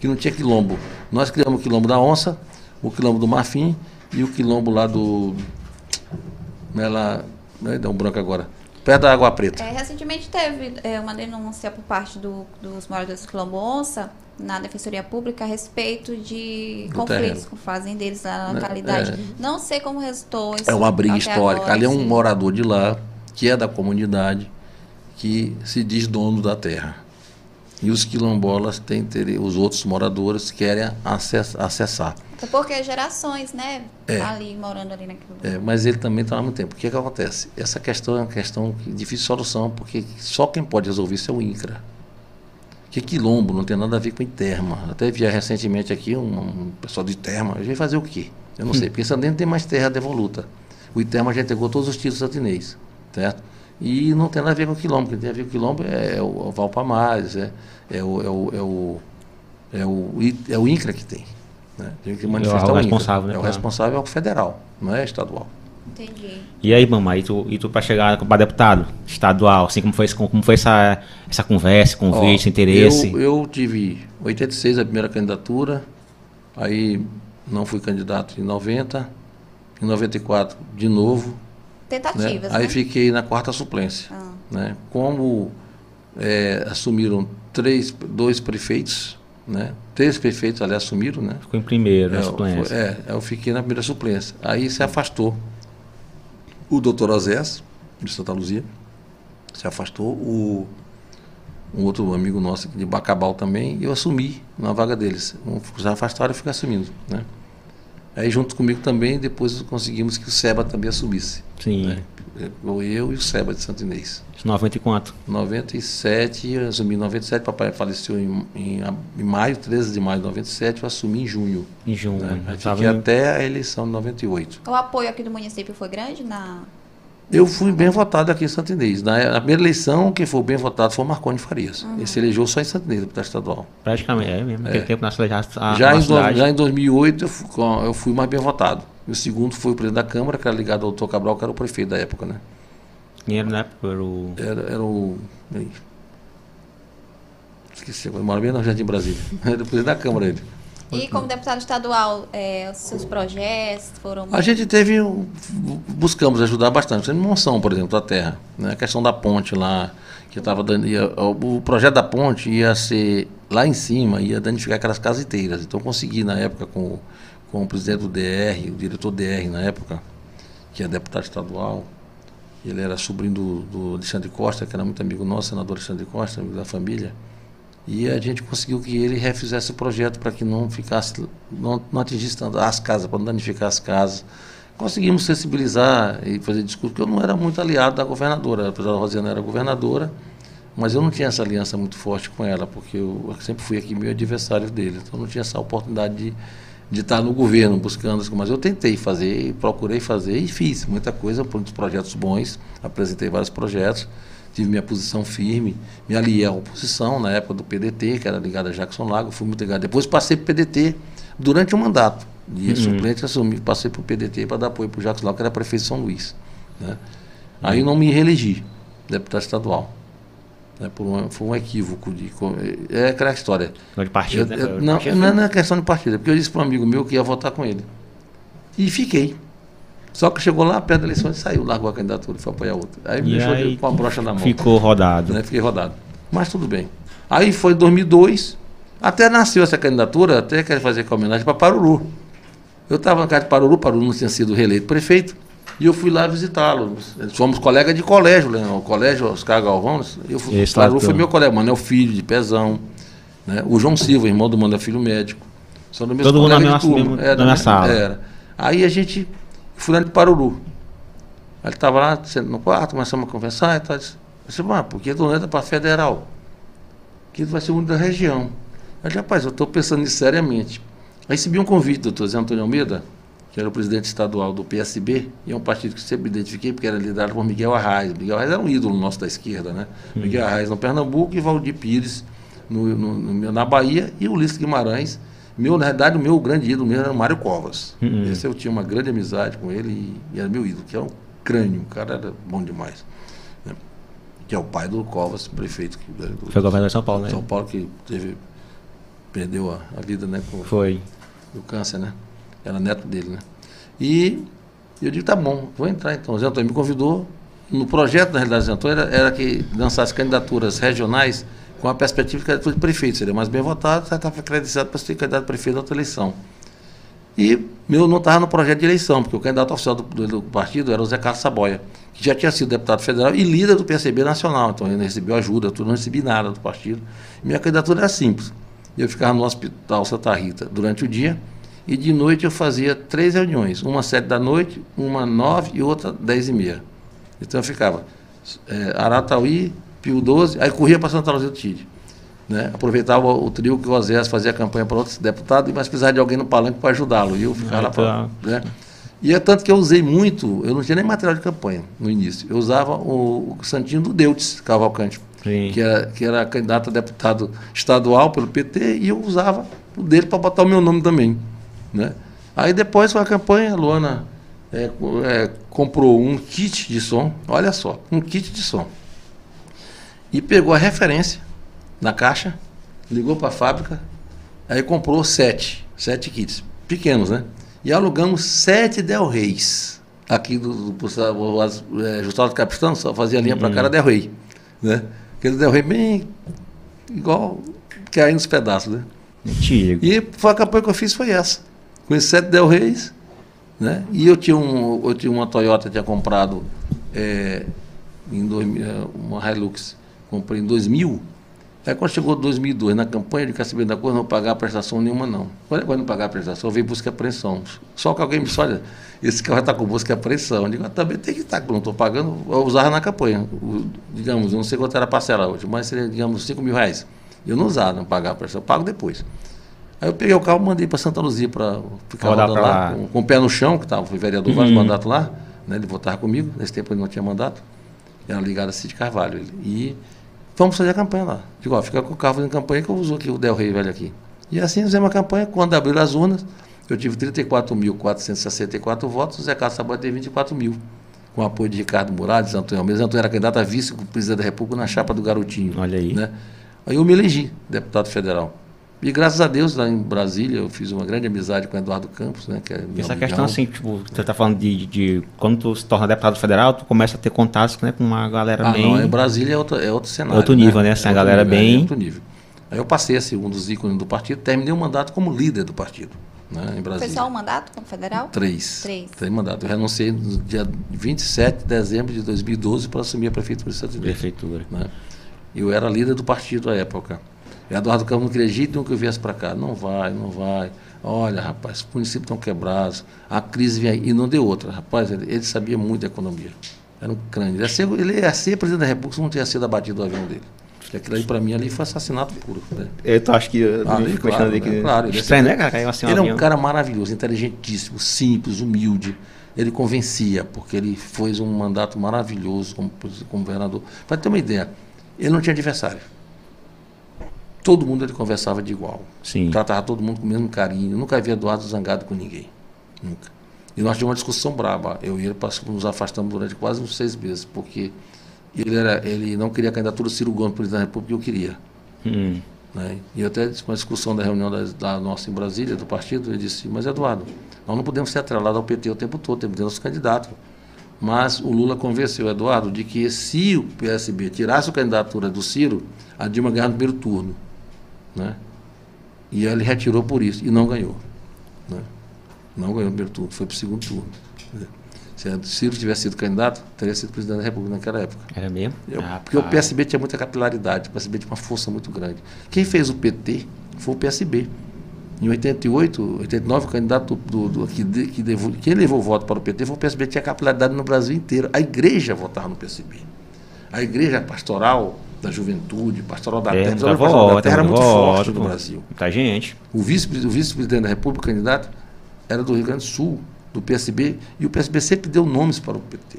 que não tinha quilombo. Nós criamos o quilombo da onça, o quilombo do marfim e o quilombo lá do ela, né, dá um branco agora perto da Água Preta. É, recentemente teve é, uma denúncia por parte do, dos moradores do Quilombo Onça na Defensoria Pública a respeito de do conflitos terreno. com fazendeiros na né, localidade. É, Não sei como resultou isso. É uma briga histórica. Agora, Ali é um morador de lá, que é da comunidade, que se diz dono da terra. E os quilombolas têm os outros moradores querem acessar. Até porque gerações, né? É. Ali, morando ali naquilo. É, mas ele também está há muito tempo. O que, é que acontece? Essa questão é uma questão de difícil solução, porque só quem pode resolver isso é o INCRA. Que quilombo não tem nada a ver com Iterma. Até vi recentemente aqui um, um pessoal de Iterma. A gente fazer o quê? Eu não hum. sei, porque Sandene tem mais terra devoluta. O Iterma já entregou todos os títulos santinês, certo? E não tem nada a ver com o quilombo. Quem tem a ver com o quilombo é o, o Valpamares, é, é, o, é, o, é, o, é, o, é o INCRA que tem. Né? Tem que manifestar é o, o responsável, né? É o responsável é o federal, não é estadual. Entendi. E aí, mamãe, e tu, e tu para chegar para deputado estadual, assim, como foi, como foi essa, essa conversa, convite, Ó, interesse? Eu, eu tive 86 a primeira candidatura, aí não fui candidato em 90, em 94 de novo. Tentativas, né? Aí né? fiquei na quarta suplência. Ah. Né? Como é, assumiram três, dois prefeitos, né? Três prefeitos, aliás, assumiram, né? Ficou em primeiro, é, na suplência. Foi, é, eu fiquei na primeira suplência. Aí se afastou o doutor Azés, de Santa Luzia, se afastou o, um outro amigo nosso de Bacabal também, e eu assumi na vaga deles. Um, se afastaram e fiquei assumindo, né? Aí junto comigo também, depois conseguimos que o Seba também assumisse. Sim. Né? Eu e o Seba de Santo Inês. 90 e quanto? 97, eu assumi em 97, papai faleceu em, em, em, maio, 13 de maio de 97, eu assumi em junho. Em junho. Né? Fiquei em... até a eleição de 98. O apoio aqui do município foi grande na... Eu fui bem votado aqui em Santo Inês. Na, primeira eleição, quem foi bem votado foi o Marconi Farias. Uhum. Ele se elegeu só em Santo Inês, deputado estadual. Praticamente, é mesmo. É. tempo na cidade. Já, em, cidade. já em 2008, eu fui, eu fui mais bem votado. O segundo foi o presidente da Câmara, que era ligado ao doutor Cabral, que era o prefeito da época, né? Quem era na época? Era o. Era, era o. Esqueci, agora mora bem no Jardim Brasília. Era o presidente da Câmara ele. E como deputado estadual, é, os seus projetos foram. A gente teve. Buscamos ajudar bastante. Em Monção, por exemplo, da terra. Né? A questão da ponte lá, que estava dando. Ia, o projeto da ponte ia ser lá em cima, ia danificar aquelas casas inteiras. Então consegui, na época, com, com o presidente do DR, o diretor DR na época, que é deputado estadual, ele era sobrinho do, do Alexandre Costa, que era muito amigo nosso, senador Alexandre Costa, amigo da família. E a gente conseguiu que ele refizesse o projeto para que não ficasse, não, não atingisse as casas, para não danificar as casas. Conseguimos sensibilizar e fazer discurso, porque eu não era muito aliado da governadora, apesar da Rosiana era governadora, mas eu não tinha essa aliança muito forte com ela, porque eu sempre fui aqui meio adversário dele, então não tinha essa oportunidade de de estar no governo buscando as coisas. Eu tentei fazer, procurei fazer e fiz muita coisa, muitos projetos bons, apresentei vários projetos, tive minha posição firme, me aliei à oposição na época do PDT, que era ligado a Jackson Lago, fui muito ligado. Depois passei para o PDT durante o um mandato. De uhum. suplente, assumi, passei para o PDT para dar apoio para o Jackson Lago, que era prefeito de São Luís. Né? Aí não me reelegi, deputado estadual. Né, por um, foi um equívoco. De, é aquela história. Não de partido, eu, né? não, partido não é questão de partido, é porque eu disse para um amigo meu que ia votar com ele. E fiquei. Só que chegou lá, perto da eleição, ele saiu, largou a candidatura, foi apoiar outra. Aí me deixou aí, com a brocha na mão. Ficou rodado. Né? Fiquei rodado. Mas tudo bem. Aí foi em 2002, até nasceu essa candidatura, até quero fazer com homenagem para Paruru. Eu estava na casa de Paruru, Paruru não tinha sido reeleito prefeito. E eu fui lá visitá-lo. Somos colegas de colégio, né? o colégio Oscar Galvão. Eu fui, Esse claro, foi meu colega, Manuel Filho, de Pezão. Né? O João Silva, irmão do Manuel Filho médico. São do mesmo Todo mundo na minha. Era, na minha sala. Era. Aí a gente, fui lá de Paruru. Aí ele estava lá, no quarto, começamos a conversar e tal. Eu disse, mas por que tu não entra para federal? Que vai ser um da região. Aí, rapaz, eu estou pensando nisso seriamente. Aí recebi um convite do doutor Zé Antônio Almeida, que era o presidente estadual do PSB, e é um partido que sempre identifiquei, porque era liderado por Miguel Arraes. Miguel Arraes era um ídolo nosso da esquerda, né? Miguel Arraes no Pernambuco e Valdir Pires no, no, na Bahia, e Ulisses Guimarães. Meu, na verdade, o meu grande ídolo mesmo era o Mário Covas. Hum. Esse eu tinha uma grande amizade com ele e, e era meu ídolo, que era um crânio, o cara era bom demais. Né? Que é o pai do Covas, prefeito. Do, Foi governador de São Paulo, né? São Paulo que teve, perdeu a, a vida, né? Com, Foi. Do câncer, né? era neto dele, né? E eu digo, tá bom, vou entrar então. O Zé Antônio me convidou. No projeto, na realidade, Zé Antônio, era, era que lançasse candidaturas regionais com a perspectiva de candidatura de prefeito. Seria mais bem votado, já estava credenciado para ser candidato a prefeito na outra eleição. E meu não estava no projeto de eleição, porque o candidato oficial do, do, do, partido era o Zé Carlos Saboia, que já tinha sido deputado federal e líder do PSB nacional. Então ele recebeu ajuda, tudo, não recebi nada do partido. Minha candidatura era simples. Eu ficava no Hospital Santa Rita durante o dia e de noite eu fazia três reuniões, uma sete da noite, uma nove e outra dez e meia. Então eu ficava é, Aratauí, Pio 12, aí corria para Santa Luzia do Tide. Né? Aproveitava o trio que o Osés fazia campanha para outros deputados, mas precisava de alguém no palanque para ajudá-lo. E eu ficava ah, lá para. Né? E é tanto que eu usei muito, eu não tinha nem material de campanha no início. Eu usava o, o Santinho do Deutz Cavalcante, que era, que era candidato a deputado estadual pelo PT, e eu usava o dele para botar o meu nome também. Né? Aí depois com a campanha, a Luana é, é, comprou um kit de som, olha só, um kit de som. E pegou a referência na caixa, ligou para a fábrica, aí comprou sete, sete kits, pequenos, né? E alugamos sete Del Reis. Aqui do, do, do é, Justado Capistão, só fazia linha para uhum. cara Del Rey. Né? Aquele Del Rey bem igual aí nos pedaços, né? Mentira. E foi a campanha que eu fiz foi essa. Com esses sete Del Reis, né? E eu tinha, um, eu tinha uma Toyota, tinha comprado é, em dois, é, uma Hilux, comprei em 2000. Aí quando chegou 2002, na campanha de Cacimento da Coisa, não pagar prestação nenhuma, não. Quando, quando não pagar prestação, eu veio busca e apreensão. Só que alguém me disse, olha, esse carro está com busca e apreensão. Eu digo, ah, também tem que estar, tá, não estou pagando, eu usava na campanha. O, digamos, não sei quanto era a parcela hoje, mas seria, digamos, 5 mil reais. Eu não usava, não pagava prestação, eu pago depois. Aí eu peguei o carro e mandei para Santa Luzia para ficar rodando lá, com, com, o pé no chão, que tava, fui vereador uhum. vários mandatos lá, né, ele votava comigo, nesse tempo ele não tinha mandato, era ligado a Cid Carvalho. Ele, e vamos fazer a campanha lá. Digo, ó, fica com o carro fazendo campanha que eu uso aqui o Del Rey velho aqui. E assim fizemos a campanha, quando abriram as urnas, eu tive 34.464 votos, o Zé Carlos Saboia teve 24 mil, com apoio de Ricardo Murades, Antônio Almeida. Antônio era candidato a vice-presidente da República na chapa do Garotinho. Olha aí. Né? Aí eu me elegi deputado federal. E graças a Deus, lá em Brasília, eu fiz uma grande amizade com o Eduardo Campos, né? Que é Essa questão, assim, tipo, você está falando de, de, de, Quando tu se torna deputado federal, tu começa a ter contatos né, com uma galera ah, bem. Não, em Brasília é outro, é outro cenário. Outro nível, né? né? Assim, é a galera nível, bem. É outro nível. Aí eu passei a ser um dos ícones do partido, terminei o mandato como líder do partido. Né, em Brasília. Foi só um mandato como federal? Três. Três. Três mandatos. Eu renunciei no dia 27 de dezembro de 2012 para assumir a prefeitura de Santo Prefeitura. Né? Eu era líder do partido à época. Eduardo Campos não queria jeito nenhum que eu viesse para cá. Não vai, não vai. Olha, rapaz, os municípios estão quebrados, a crise vem aí. E não deu outra. Rapaz, ele, ele sabia muito da economia. Era um crânio. Ele ia, ser, ele ia ser presidente da República se não tivesse sido abatido o avião dele. Aquilo aí, para mim, ali foi assassinato puro. Né? Eu tô, acho que. Ah, ali, claro, né? que... claro, ele Estranho, né, cara? Assim, ele é um cara maravilhoso, inteligentíssimo, simples, humilde. Ele convencia, porque ele fez um mandato maravilhoso como, como governador. Para ter uma ideia, ele não tinha adversário todo mundo ele conversava de igual. Sim. Tratava todo mundo com o mesmo carinho. Eu nunca havia Eduardo zangado com ninguém. Nunca. E nós tivemos uma discussão brava. Eu e ele nos afastamos durante quase uns seis meses, porque ele, era, ele não queria a candidatura do Ciro Gomes presidente da República eu queria. Hum. Né? E eu até disse uma discussão da reunião da, da, nossa em Brasília, do partido, ele disse, mas Eduardo, nós não podemos ser atrelados ao PT o tempo todo, temos que ter nosso candidato. Mas o Lula convenceu o Eduardo de que se o PSB tirasse a candidatura do Ciro, a Dilma ganhava no primeiro turno. Né? E ele retirou por isso, e não ganhou. Né? Não ganhou o primeiro turno, foi para o segundo turno. Se o Ciro tivesse sido candidato, teria sido presidente da República naquela época. Era mesmo? Eu, ah, porque o PSB tinha muita capilaridade, o PSB tinha uma força muito grande. Quem fez o PT foi o PSB. Em 88, 89, o candidato do, do, que, que levou, quem levou o voto para o PT foi o PSB, tinha capilaridade no Brasil inteiro. A igreja votava no PSB. A igreja pastoral da juventude, pastoral da é, terra. Voto, da terra era muito forte no Brasil. Muita gente. O vice-presidente vice da República, candidato, era do Rio Grande do Sul, do PSB, e o PSB sempre deu nomes para o PT.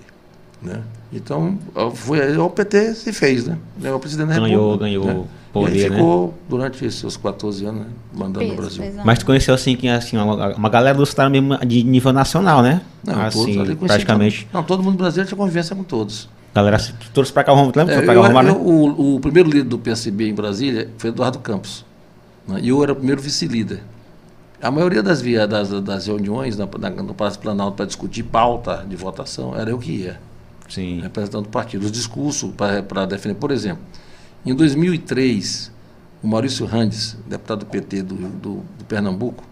Né? Então, foi, o PT se fez, né? O presidente da ganhou, República. Ganhou, ganhou. Né? Poder, e ficou né? durante seus 14 anos né? mandando Peso, no Brasil. Mas tu conheceu assim, que, assim uma, uma galera do estado mesmo de nível nacional, né? Não, assim, todos, praticamente. Não, todo mundo brasileiro tinha convivência com todos. Galera, todos para cá, lembra? É, eu, Roma, né? o, o, primeiro líder do PSB em Brasília foi Eduardo Campos. Né? E eu era o primeiro vice-líder. A maioria das, via, das, das reuniões na, na, no Palácio Planalto para discutir pauta de votação era eu que ia. Sim. Representando o partido. Os discursos para defender. Por exemplo, em 2003, o Maurício Randes, deputado do PT do, do, do Pernambuco,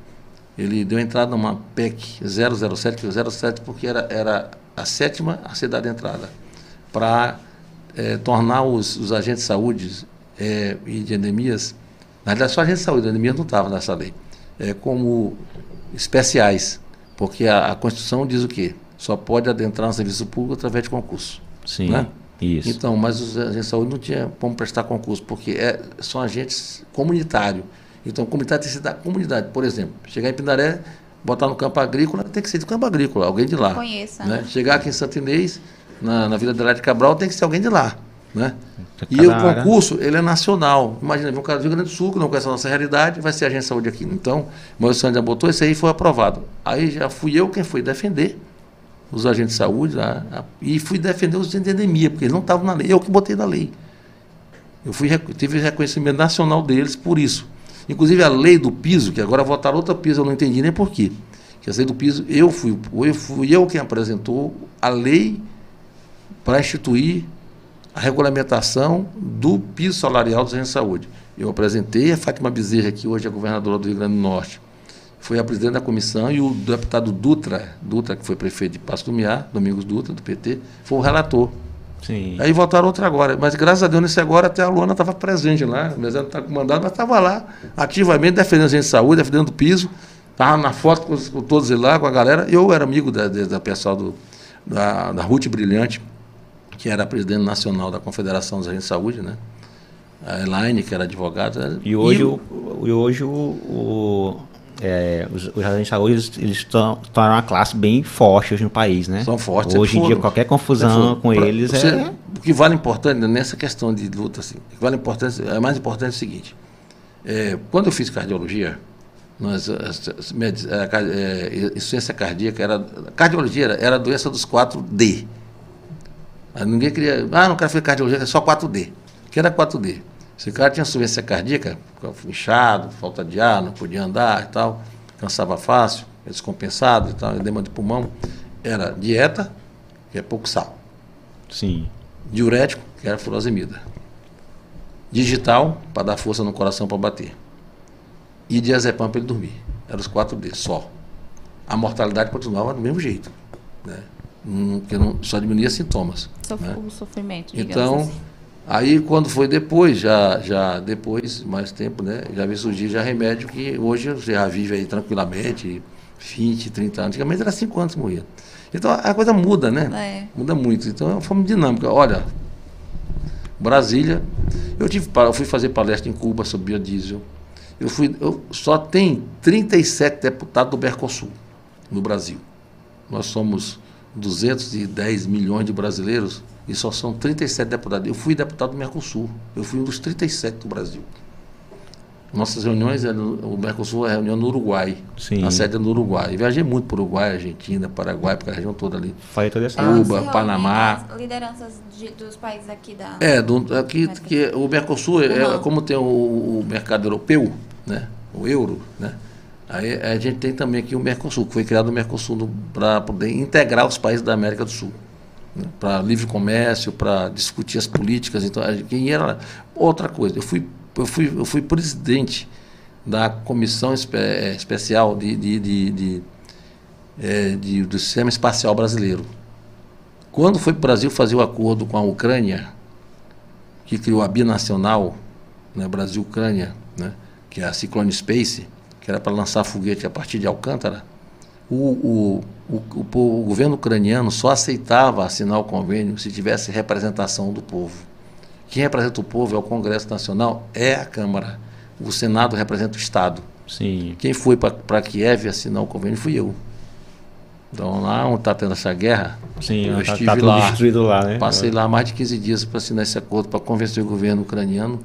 ele deu entrada numa PEC 007, que 07 porque era, era a sétima a cidade de entrada, para é, tornar os, os, agentes de saúde é, e de endemias, na verdade só agentes de saúde, endemias não estava nessa lei, é, como especiais, porque a, a Constituição diz o quê? Só pode adentrar no serviço público através de concurso. Sim. Né? Isso. Então, mas os agentes de saúde não tinha como prestar concurso, porque é, são agentes comunitários. Então, comunitário tem que ser da comunidade. Por exemplo, chegar em Pindaré, botar no campo agrícola, tem que ser do campo agrícola, alguém de lá. Conheça. Né? Chegar aqui em Santo Inês, na, na Vila de Cabral, tem que ser alguém de lá. Né? E o área. concurso, ele é nacional. Imagina, um cara do Rio Grande do Sul, que não conhece a nossa realidade, vai ser agente de saúde aqui. Então, o meu já botou, esse aí foi aprovado. Aí já fui eu quem foi defender os agentes de saúde lá, a- e fui defender os de endemia, porque eles não estavam na lei, eu que botei na lei. Eu fui, tive reconhecimento nacional deles por isso. Inclusive a lei do piso, que agora votaram outra piso, eu não entendi nem por quê. Que a lei do piso, eu fui, eu fui eu quem apresentou a lei para instituir a regulamentação do piso salarial dos agentes de saúde. Eu apresentei a Fátima Bezerra, que hoje é governadora do Rio Grande do Norte, foi a presidente da comissão, e o deputado Dutra, Dutra, que foi prefeito de Passo do Miar, Domingos Dutra, do PT, foi o relator. Sim. Aí votaram outra agora. Mas graças a Deus, nesse agora, até a Luana estava presente lá. Mas ela não está comandando, mas estava lá, ativamente, defendendo a gente de saúde, defendendo o piso. Estava na foto com, com todos eles lá, com a galera. Eu era amigo da, da, da pessoal do, da, da Ruth Brilhante, que era a presidente nacional da Confederação dos Agentes de Saúde, né? A Elaine, que era advogada. E hoje, o, o- e hoje o, o, é, os, os agentes de saúde eles- tornaram uma classe bem forte hoje no país, né? São fortes, Hoje em dia, qualquer confusão foram. com Pra- eles você- é. O que vale importante nessa questão de luta, assim, o que vale importante, é mais importante é o seguinte: é, quando eu fiz cardiologia, nós, a é, insuficiência cardíaca, era, cardiologia era, era a doença dos 4D. Aí ninguém queria, ah, não quero fazer cardiologia, é só 4D. O que era 4D? Se o cara tinha insuficiência cardíaca, ficava inchado, falta de ar, não podia andar e tal, cansava fácil, descompensado e tal, edema de pulmão, era dieta, que é pouco sal Sim. diurético, que era furosemida. Digital, para dar força no coração para bater. E diazepam para ele dormir. Eram os quatro D, só. A mortalidade continuava do mesmo jeito. Né? Não- Porque não, só diminuía sintomas. Sof- né? O sofrimento, Então, assim. aí quando foi depois, já, já depois, mais tempo, né? Já veio surgir já remédio que hoje você já vive aí tranquilamente, 20, 30 anos. Antigamente era 5 anos que morria. Então a coisa muda, né? É. Muda muito. Então é uma forma dinâmica. Olha, Brasília, eu tive eu fui fazer palestra em Cuba sobre biodiesel. Eu fui, eu, só tem 37 deputados do Mercosul no Brasil. Nós somos 210 milhões de brasileiros e só são 37 deputados. Eu fui deputado do Mercosul. Eu fui um dos 37 do Brasil. Nossas reuniões, é o Mercosul é reunião no Uruguai. Sim. A sede é no Uruguai. Eu viajei muito para o Uruguai, Argentina, Paraguai, para a região toda ali. Falei toda essa. Cuba, Panamá. Lideranças de- dos países aqui da. É, do, aqui, que o Mercosul, é, Uhum. como tem o, o mercado europeu, né? o euro, né? Aí a gente tem também aqui o Mercosul, que foi criado o Mercosul para poder integrar os países da América do Sul. Né? Para livre comércio, para discutir as políticas. Então, quem era. Outra coisa, eu fui, eu fui, eu fui presidente da Comissão Espe- eh, Especial de, de, de, de, eh, de- do Sistema Espacial Brasileiro. Quando foi para o Brasil fazer o acordo com a Ucrânia, que criou a binacional, né, Brasil-Ucrânia, né, que é a Cyclone Space, que era para lançar foguete a partir de Alcântara, o, o, o, o governo ucraniano só aceitava assinar o convênio se tivesse representação do povo. Quem representa o povo é o Congresso Nacional, é a Câmara. O Senado representa o Estado. Sim. Quem foi para Kiev assinar o convênio fui eu. Então, lá onde está tendo essa guerra, Sim, eu tá, estive tá tudo lá. destruído lá, né? Passei lá mais de 15 dias para assinar esse acordo, para convencer o governo ucraniano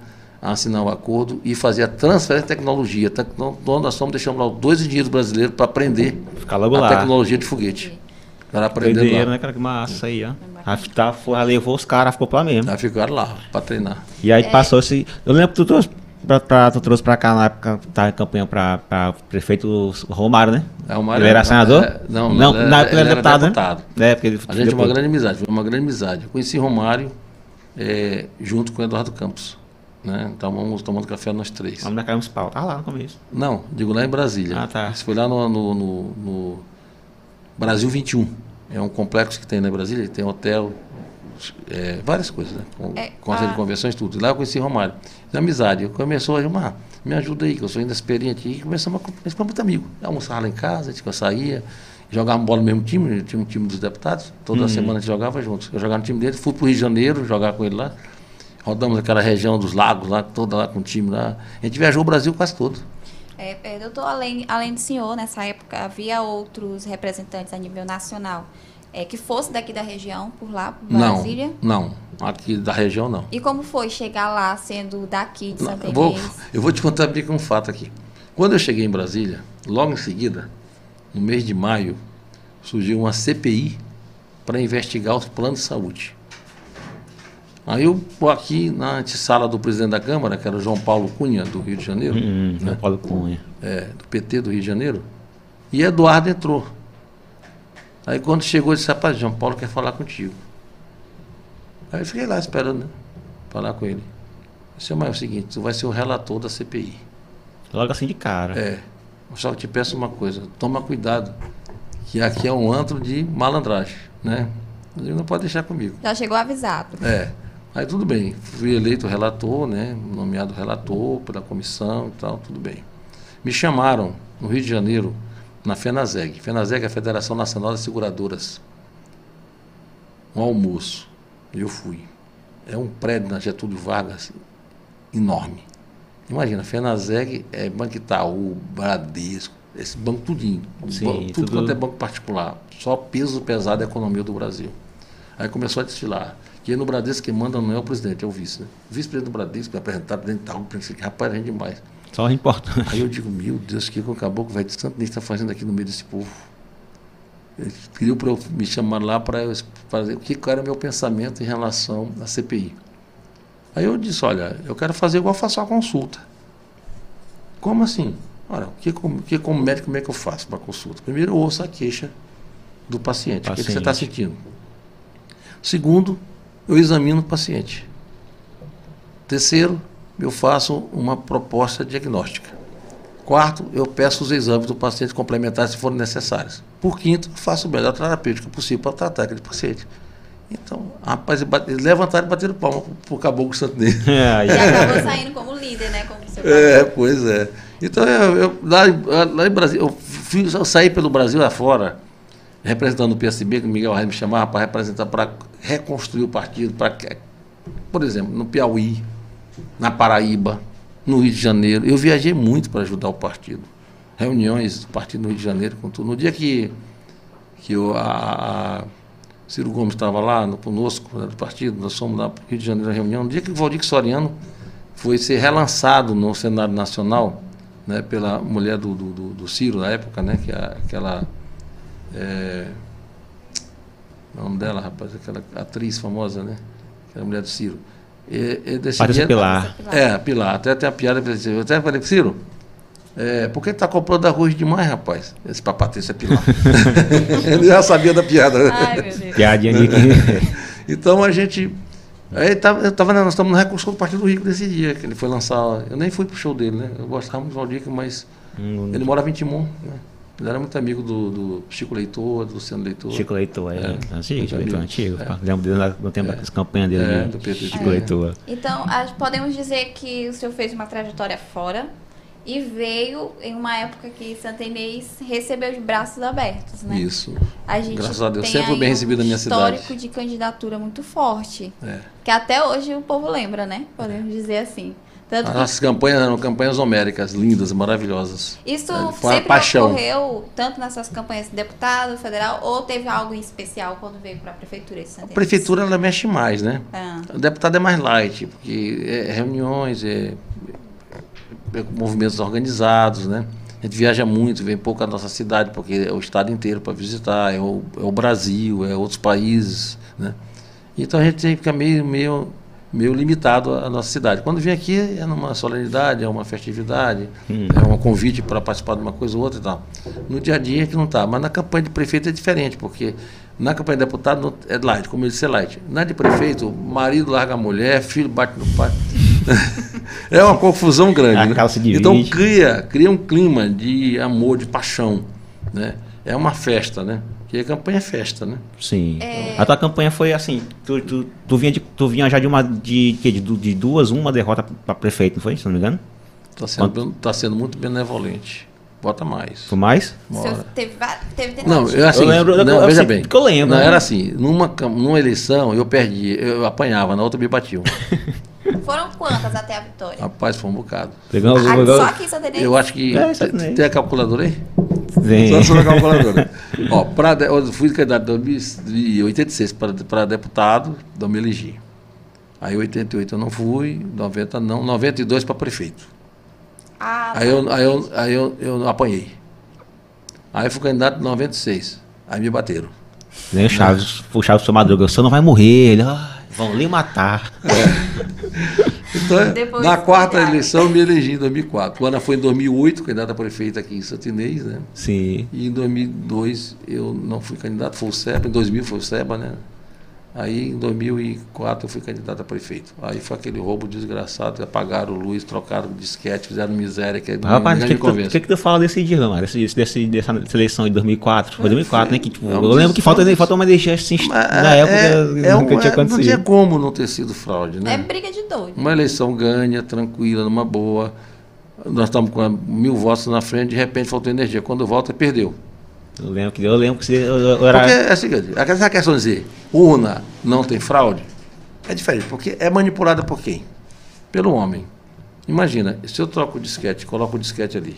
a assinar o acordo e fazer a transferência de tecnologia. Tecno- Então, nós estamos deixando lá dois engenheiros brasileiros para aprender Ficar logo a lá. tecnologia de foguete. Para aprender Doideira, lá. né, cara? Que massa aí, ó. A, tá, foi, levou os caras, ficou pra lá mesmo. Já ficaram lá para treinar. E aí passou esse. Eu lembro que tu trouxe pra, pra- tu trouxe pra cá na época que tava em campanha pra, pra prefeito Romário, né? É, o Mário ele era era- senador? é, não, não, ele era- na época ele era deputado, deputado. né? É, porque ele A gente tinha uma depois- grande amizade, foi uma grande amizade. Eu conheci Romário eh, junto com o Eduardo Campos. Né? Estávamos tomando café nós três. Lá no mercado municipal, tá lá no começo. Não, digo lá em Brasília. Ah, tá. Isso foi lá no, no, no- no Brasil 21. É um complexo que tem na Brasília, tem hotel, é, várias coisas, né? Com, É, conselho a- de convenções, tudo. E lá eu conheci Romário. De amizade. Eu começou a Gilmar, me ajuda aí, que eu sou ainda experiente. E começamos a começamos muito amigo. Almoçava lá em casa, a gente saía, jogava bola no mesmo time, tinha um time dos deputados, toda semana a gente jogava juntos. Eu jogava no time dele, fui para o Rio de Janeiro jogar com ele lá. Rodamos aquela região dos lagos lá, toda lá com o time lá. A gente viajou o Brasil quase todo. É, é, doutor, além, além do senhor, nessa época, havia outros representantes a nível nacional é, que fosse daqui da região, por lá, por Brasília? Não, não. Aqui da região não. E como foi chegar lá sendo daqui de Santa Eu vou, eu vou te contar bem um fato aqui. Quando eu cheguei em Brasília, logo em seguida, no mês de maio, surgiu uma CPI para investigar os planos de saúde. Aí eu vou aqui na antessala do presidente da Câmara, que era o João Paulo Cunha, do Rio de Janeiro, Hum, né? Paulo Cunha. é, do PT do Rio de Janeiro, e Eduardo entrou. Aí quando chegou, ele disse, rapaz, João Paulo quer falar contigo. Aí eu fiquei lá esperando, né? Falar com ele. Disse, mas é o seguinte, tu vai ser o relator da CPI. Logo assim de cara. É. Só que te peço uma coisa, toma cuidado, que aqui é um antro de malandragem, né? Ele não pode deixar comigo. Já chegou avisado. É. Aí tudo bem. Fui eleito relator, né? Nomeado relator pela comissão e tal, tudo bem. Me chamaram no Rio de Janeiro, na FENASEG. FENASEG é a Federação Nacional das Seguradoras. Um almoço. Eu fui. É um prédio na Getúlio Vargas enorme. Imagina, FENASEG é Banco Itaú, Bradesco, esse banco tudinho. Sim, Ban- tudo, tudo- quanto é banco particular. Só peso pesado da economia do Brasil. Aí começou a desfilar. Que aí no Bradesco quem manda não é o presidente, é o vice. Né? Vice-presidente do Bradesco vai apresentar presidente tal, presidente, rapaz, é demais. Só importante. Aí eu digo, meu Deus, o que que o caboclo vai de Santo está fazendo aqui no meio desse povo? Ele pediu para eu me chamar lá para eu fazer o que era meu pensamento em relação à CPI. Aí eu disse, olha, eu quero fazer igual faço a consulta. Como assim? Olha, o que, como, que como médico, como é que eu faço para consulta? Primeiro, eu ouço a queixa do paciente. O que, que você está Paciente. sentindo? Segundo, eu examino o paciente. Terceiro, eu faço uma proposta diagnóstica. Quarto, eu peço os exames do paciente complementares se forem necessários. Por quinto, eu faço o melhor terapêutico possível para tratar aquele paciente. Então, rapaz, eles levantaram e bateram palma para o caboclo santinês. É, E acabou saindo como líder, né? Como o senhor É, pois é. Então, eu, eu- lá, em- lá em Brasil, eu, fui- eu saí pelo Brasil afora, representando o PSB, que o Miguel Reis me chamava para representar, para reconstruir o partido, para, por exemplo, no Piauí, na Paraíba, no Rio de Janeiro. Eu viajei muito para ajudar o partido. Reuniões do partido no Rio de Janeiro, com tudo. No dia que, que eu, a, a Ciro Gomes estava lá no, conosco, né, do partido, nós fomos lá para o Rio de Janeiro na reunião, no dia que o Valdir Soriano foi ser relançado no cenário nacional, né, pela mulher do, do, do- Ciro na época, né, que é aquela. É, o nome dela, rapaz, aquela atriz famosa, né? Aquela mulher do Ciro. E, e Patrícia Pilar. É, Pilar. Até tem a piada, eu até falei, Ciro, é, por que está comprando arroz demais, rapaz? Esse para Patrícia Pilar. Ele já sabia da piada. né? Ai, meu Deus. Piadinha que. Então a gente. Aí tava, eu tava, nós estamos no reconstrução do Partido do Rico desse dia, que ele foi lançar. Eu nem fui pro show dele, né? Eu gostava muito do Valdir, mas Hum, ele morava em Timon, né? Ele era muito amigo do, do Chico Leitor, do Luciano Leitor. Chico Leitor, é. É. Antigo, Chico Muito Leitor, antigo. É. Lembro dele no tempo das campanhas dele. É, ali. do PT. Chico É. Leitor. Então, a- podemos dizer que o senhor fez uma trajetória fora e veio em uma época que Santa Inês recebeu os braços abertos, né? Isso. A gente Graças a Deus, sempre bem um recebido na minha histórico cidade. de candidatura muito forte, É. que até hoje o povo lembra, né? Podemos dizer assim. Tanto que As campanhas eram campanhas homéricas, lindas, maravilhosas. isso É, foi sempre paixão. ocorreu tanto nas suas campanhas de deputado federal ou teve algo em especial quando veio para a prefeitura de Santa A prefeitura ela mexe mais, né? Ah, O deputado é mais light, porque é reuniões, é, é movimentos organizados, né? A gente viaja muito, vem pouco à nossa cidade, porque é o estado inteiro para visitar, é o, é o Brasil, é outros países, né? Então a gente fica meio, meio, meio limitado à nossa cidade. Quando vem aqui é numa solenidade, é uma festividade, Hum. é um convite para participar de uma coisa ou outra e tal. No dia a dia é que não está, mas na campanha de prefeito é diferente, porque na campanha de deputado não- é light, como ele disse, é light. Na de prefeito, marido larga a mulher, filho bate no pai. é uma confusão grande. Né? Então cria, cria um clima de amor, de paixão. Né? É uma festa, né? Porque a campanha é festa, né? Sim. A tua campanha foi assim, tu, tu, tu, vinha, de, tu vinha já de uma de, de, de, de duas, uma derrota para prefeito, não foi? Se não me engano? Está sendo, tá sendo muito benevolente. Bota mais. Foi mais? Seu- teve, teve Não, eu assim, Eu lembro- não, eu veja bem. que eu lembro, Não, né? era assim, numa, numa eleição eu perdi, eu apanhava, na outra me batiam. Foram quantas até a vitória? Rapaz, foi um bocado. Pegou, Ah, só aqui em Santa Inês? Eu acho que. É, tem a calculadora aí? Vem. Só sou da calculadora. Ó, pra, de- eu fui candidato em 1986 para deputado, não me elegi. Aí em 88 eu não fui, 90 não, 92 para prefeito. Ah, Aí eu, aí eu, aí eu, eu apanhei. Aí eu fui candidato em 96. Aí me bateram. Vem o Chaves, o Chaves seu Madruga, você não vai morrer. Ele, "Ai, vão lhe matar. Então, Depois na quarta cuidado. eleição eu me elegi em 2004. O Ana foi em 2008, candidato a prefeito aqui em Santinês, né? Sim. E em 2002 eu não fui candidato, foi o SEBA. Em 2000 foi o SEBA, né? Aí em 2004 eu fui candidato a prefeito. Aí foi aquele roubo desgraçado, apagaram luz, trocaram disquete, fizeram miséria, que é Rapaz, o que, que, que, que tu fala desse dia, mano? Desse, desse, dessa seleção de 2004? Foi 2004, né? Que, tipo, É um eu lembro que falta, falta uma energia assim, na é- época é- nunca é um- tinha é- Não acontecido. tinha como não ter sido fraude, né? é briga de doido. Uma eleição ganha, tranquila, numa boa. Nós estamos com mil votos na frente, de repente faltou energia. Quando volta, perdeu. Eu lembro que eu lembro que você, eu, era. Porque é o seguinte, essa questão de dizer urna não tem fraude, é diferente, porque é manipulada por quem? Pelo homem. Imagina, se eu troco o disquete, coloco o disquete ali.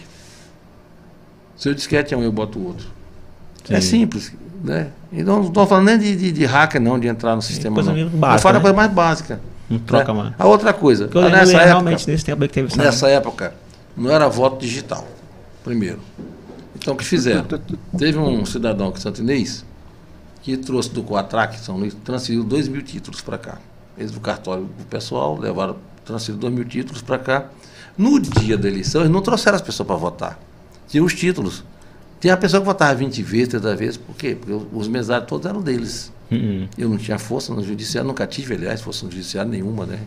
Se o disquete é um, eu boto o outro. É Sim. simples, né? Então, não estou falando nem de, de, de hacker, não, de entrar no sistema. coisa não. meio eu básica, falo a né? coisa mais básica. Não troca né? mais. A outra coisa, eu nessa época, realmente nesse tempo que teve essa. Nessa época, não era voto digital, primeiro. Então, o que fizeram? Teve um cidadão aqui em Santo Inês que trouxe do Coatrac, São Luís, transferiu 2 mil títulos para cá. Eles do cartório do pessoal levaram, transferiram 2 mil títulos para cá. No dia da eleição, eles não trouxeram as pessoas para votar. Tinha os títulos. Tinha a pessoa que votava 20 vezes, 30 vezes, por quê? Porque os mesários todos eram deles. Uhum. Eu não tinha força no judiciário, nunca tive, aliás, força no judiciário nenhuma, né?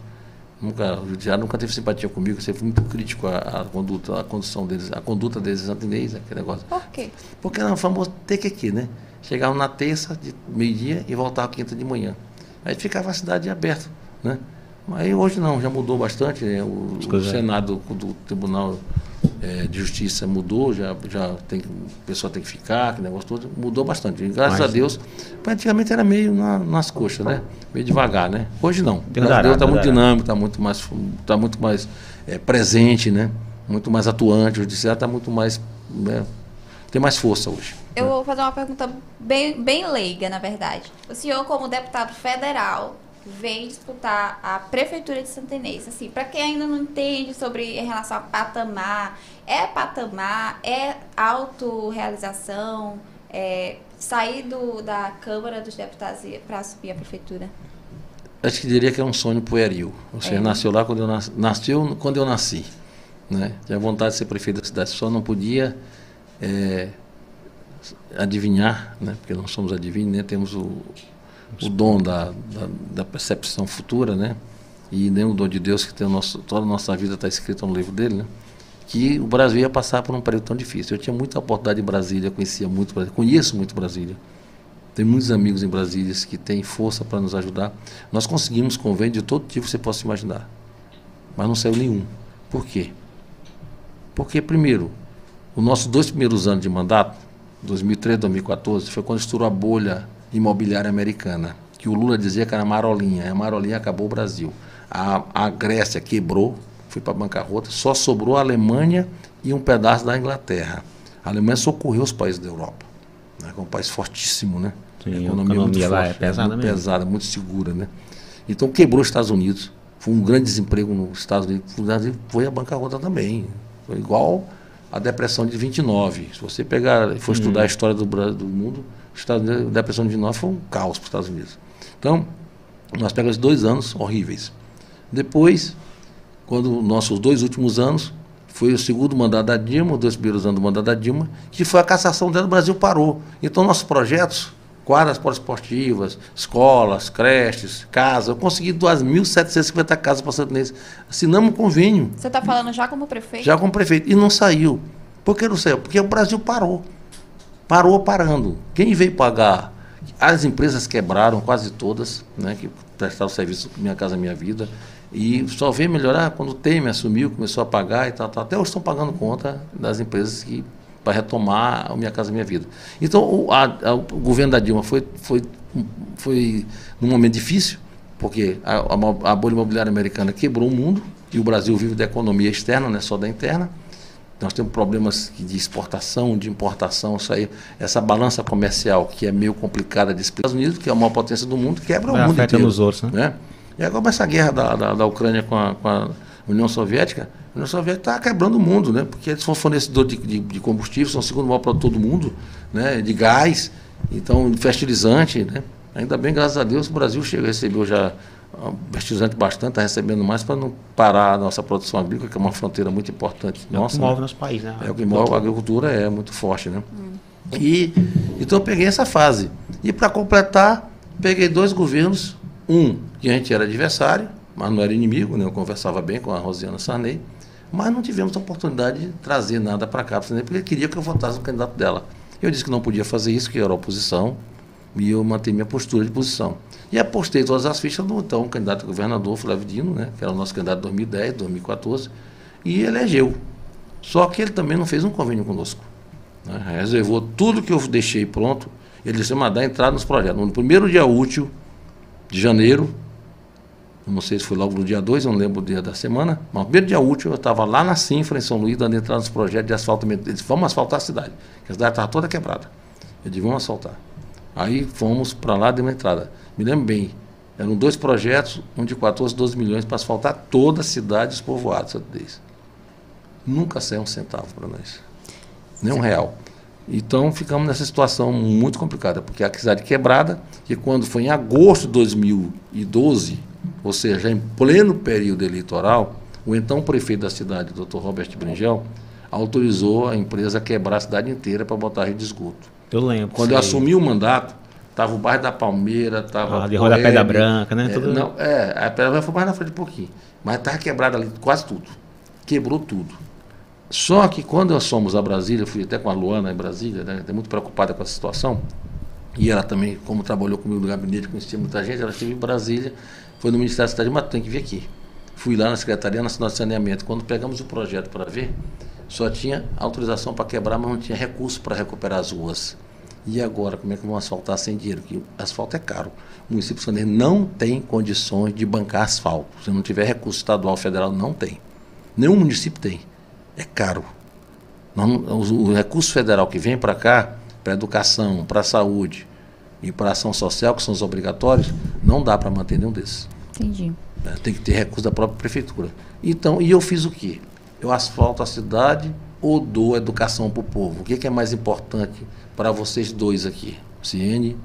Nunca, o judiciário nunca teve simpatia comigo, sempre fui muito crítico à, à conduta, à condução deles, à conduta deles Santo Inês, aquele negócio. Por quê? Porque era o famoso TQQ, né? Chegavam na terça, de meio-dia, e voltavam quinta de manhã. Aí ficava a cidade aberta, né? Mas hoje não, já mudou bastante, né? O, o coisas- Senado do Tribunal eh, de Justiça mudou, já, já tem, que- a pessoa tem que ficar, que negócio todo, mudou bastante. E graças Mas- a Deus, praticamente era meio na- nas coxas, né? Meio devagar, né? Hoje não. Graças a Deus está muito dinâmico, está muito mais, tá muito mais eh, presente, né? Muito mais atuante, o judiciário está muito mais, né? tem mais força hoje. Eu vou fazer uma pergunta bem, bem leiga, na verdade. O senhor, como deputado federal, vem disputar a prefeitura de Santa Inês. Assim, para quem ainda não entende sobre em relação a patamar, é patamar, é autorrealização, é sair do, da Câmara dos Deputados para assumir a prefeitura? Acho que diria que é um sonho pueril. Você É. nasceu lá quando eu nasci, nasceu quando eu nasci, né? Tinha vontade de ser prefeito da cidade, só não podia eh, adivinhar, né? Porque não somos adivinhos, né? Temos o, o dom da, da, da percepção futura, né? E nem o dom de Deus que tem o nosso, toda a nossa vida está escrita no livro dele, né? Que o Brasil ia passar por um período tão difícil. Eu tinha muita oportunidade em Brasília, conhecia muito Brasília, conheço muito Brasília. Tem muitos amigos em Brasília que têm força para nos ajudar. Nós conseguimos convênio de todo tipo que você possa imaginar. Mas não saiu nenhum. Por quê? Porque, primeiro, os nossos dois primeiros anos de mandato, 2013 2014, foi quando estourou a bolha imobiliária americana, que o Lula dizia que era marolinha. E a marolinha acabou o Brasil. A, a Grécia quebrou, foi para a bancarrota, só sobrou a Alemanha e um pedaço da Inglaterra. A Alemanha socorreu os países da Europa. Né, que é um país fortíssimo, né? Sim, a economia lá é pesada muito mesmo. pesada, muito segura, né? Então quebrou os Estados Unidos. Foi um grande desemprego nos Estados Unidos. Foi a bancarrota também. Foi igual a depressão de 29. Se você pegar for estudar a história do, do mundo, os Estados Unidos, a depressão de 29 foi um caos para os Estados Unidos. Então, nós pegamos dois anos horríveis. Depois, quando nossos dois últimos anos, foi o segundo mandato da Dilma, os dois primeiros anos do mandato da Dilma, que foi a cassação dela, o Brasil parou. Então, nossos projetos, quadras poliesportivas, escolas, creches, casas, eu consegui 2.750 casas para Santo. Assinamos um convênio, Você está falando já como prefeito? já como prefeito, e não saiu. Por que não saiu? Porque o Brasil parou. Parou parando. Quem veio pagar? As empresas quebraram, quase todas, né, que prestaram serviço Minha Casa Minha Vida. E só veio melhorar quando o Temer assumiu, começou a pagar e tal, tal. Até hoje estão pagando conta das empresas que para retomar o Minha Casa Minha Vida. Então, o, a, a, o governo da Dilma foi, foi, foi num momento difícil, porque a, a, a bolha imobiliária americana quebrou o mundo e o Brasil vive da economia externa, não é só da interna. Nós temos problemas de exportação, de importação, isso aí, essa balança comercial que é meio complicada de explicar. Os Estados Unidos, que é a maior potência do mundo, quebra o mundo inteiro. nos outros, né? né? E agora essa guerra da, da, da Ucrânia com a, com a, União Soviética, a União Soviética está quebrando o mundo, né? Porque eles são fornecedores de, de, de combustível, são o segundo maior para todo mundo, né? De gás, então fertilizante, né? Ainda bem, graças a Deus, o Brasil chegou, recebeu já fertilizante bastante, está recebendo mais para não parar a nossa produção agrícola, que é uma fronteira muito importante. É nossa, o que move né? nosso país, né? É o que move a agricultura, é muito forte, né? Hum. E, então eu peguei essa fase. E para completar, peguei dois governos, um que a gente era adversário, mas não era inimigo, né? eu conversava bem com a Rosiana Sarney, mas não tivemos a oportunidade de trazer nada para cá, porque queria que eu votasse no candidato dela. Eu disse que não podia fazer isso, que era oposição, e eu mantive minha postura de posição. E apostei todas as fichas no então candidato a governador, Flávio Dino, né, que era o nosso candidato de 2010, 2014, e elegeu. Só que ele também não fez um convênio conosco. Né, reservou tudo que eu deixei pronto, ele disse, mas dá entrada nos projetos. No primeiro dia útil de janeiro, não sei se foi logo no dia 2, eu não lembro o dia da semana, mas no primeiro dia útil eu estava lá na Sinfra, em São Luís, dando entrada nos projetos de asfaltamento. Eles vamos asfaltar a cidade, porque a cidade estava toda quebrada. Eu disse, vamos asfaltar. Aí fomos para lá, de uma entrada. Me lembro bem, eram dois projetos, um de 14, 12 milhões para asfaltar toda a cidade e os povoados. Nunca saiu um centavo para nós. Nem um real. Então ficamos nessa situação muito complicada, porque a cidade quebrada, que quando foi em agosto de 2012, ou seja, em pleno período eleitoral, o então prefeito da cidade, Dr. Robert Bringel, autorizou a empresa a quebrar a cidade inteira para botar rede de esgoto. Eu lembro. Quando eu assumi o mandato, estava o bairro da Palmeira, estava. Ah, de Roda Pedra Branca, né? É, Tudo... Não, é, a Pedra Branca foi mais na frente um pouquinho. Mas estava quebrado ali quase tudo. Quebrou tudo. Só que quando nós fomos a Brasília, eu fui até com a Luana em Brasília, né, muito preocupada com a situação, e ela também, como trabalhou comigo no gabinete, conhecia muita gente, ela esteve em Brasília, foi no Ministério da Cidade, mas tem que vir aqui. Fui lá na Secretaria Nacional de Saneamento. Quando pegamos o projeto para ver, só tinha autorização para quebrar, mas não tinha recurso para recuperar as ruas. E agora, como é que vão asfaltar sem dinheiro? Porque asfalto é caro. O município de Sandeiro não tem condições de bancar asfalto. Se não tiver recurso estadual, federal, não tem. Nenhum município tem. É caro. o recurso federal que vem para cá, para educação, para saúde e para ação social, que são os obrigatórios, não dá para manter nenhum desses. Entendi. É, tem que ter recurso da própria prefeitura. Então, e eu fiz o quê? eu asfalto a cidade ou dou educação para o povo? O que, que, é mais importante para vocês dois aqui? Ciene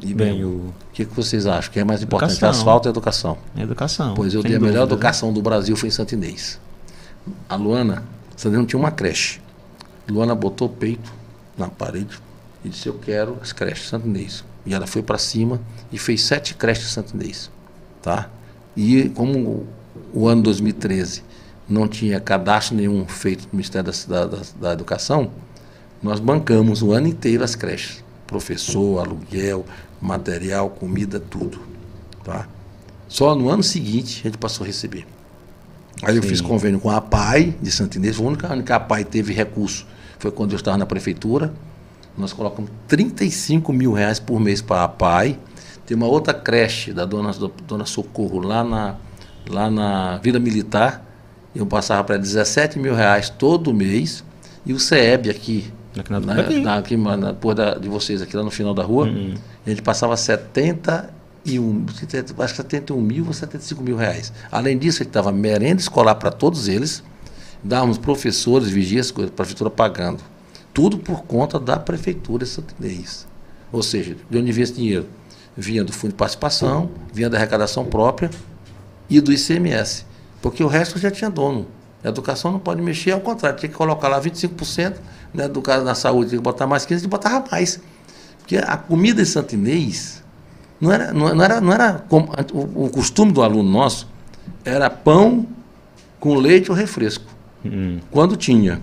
e Bem, o... que, que vocês acham? O que é mais importante? Educação. Asfalto ou educação? Educação. Pois eu dei a melhor dúvida, né? educação né? do Brasil foi em Santinês. A Luana, Santinês não tinha uma creche. Luana botou o peito na parede e disse: Eu quero as creches Santinês. E ela foi para cima e fez sete creches Santinês. Tá? E como o ano 2013 não tinha cadastro nenhum feito no Ministério da, da, da Educação, nós bancamos o ano inteiro as creches. Professor, aluguel, material, comida, tudo. Tá? Só no ano seguinte a gente passou a receber. Aí Sim. eu fiz convênio com a PAI de Santinês, a única ano que a PAI teve recurso foi quando eu estava na prefeitura. Nós colocamos 35 mil reais por mês para a PAI. Tem uma outra creche da dona, dona Socorro lá na, lá na Vila Militar, eu passava para 17 mil reais todo mês. E o CEB aqui, aqui na, na, na, aqui, na porra de vocês, aqui lá no final da rua, uhum. a gente passava 71, acho que 71 mil ou 75 mil reais. Além disso, a gente dava merenda escolar para todos eles, dávamos professores, vigias, a prefeitura pagando. Tudo por conta da prefeitura santinês. Ou seja, de onde vinha esse dinheiro? Vinha do fundo de participação, vinha da arrecadação própria e do ICMS. Porque o resto já tinha dono. A educação não pode mexer, ao contrário, tinha que colocar lá 25%, né, do caso na saúde, tinha que botar mais 15%, e botava mais. Porque a comida em Santinês não era, não, era, não era como, o, o, costume do aluno nosso era pão com leite ou refresco. Hum. Quando tinha.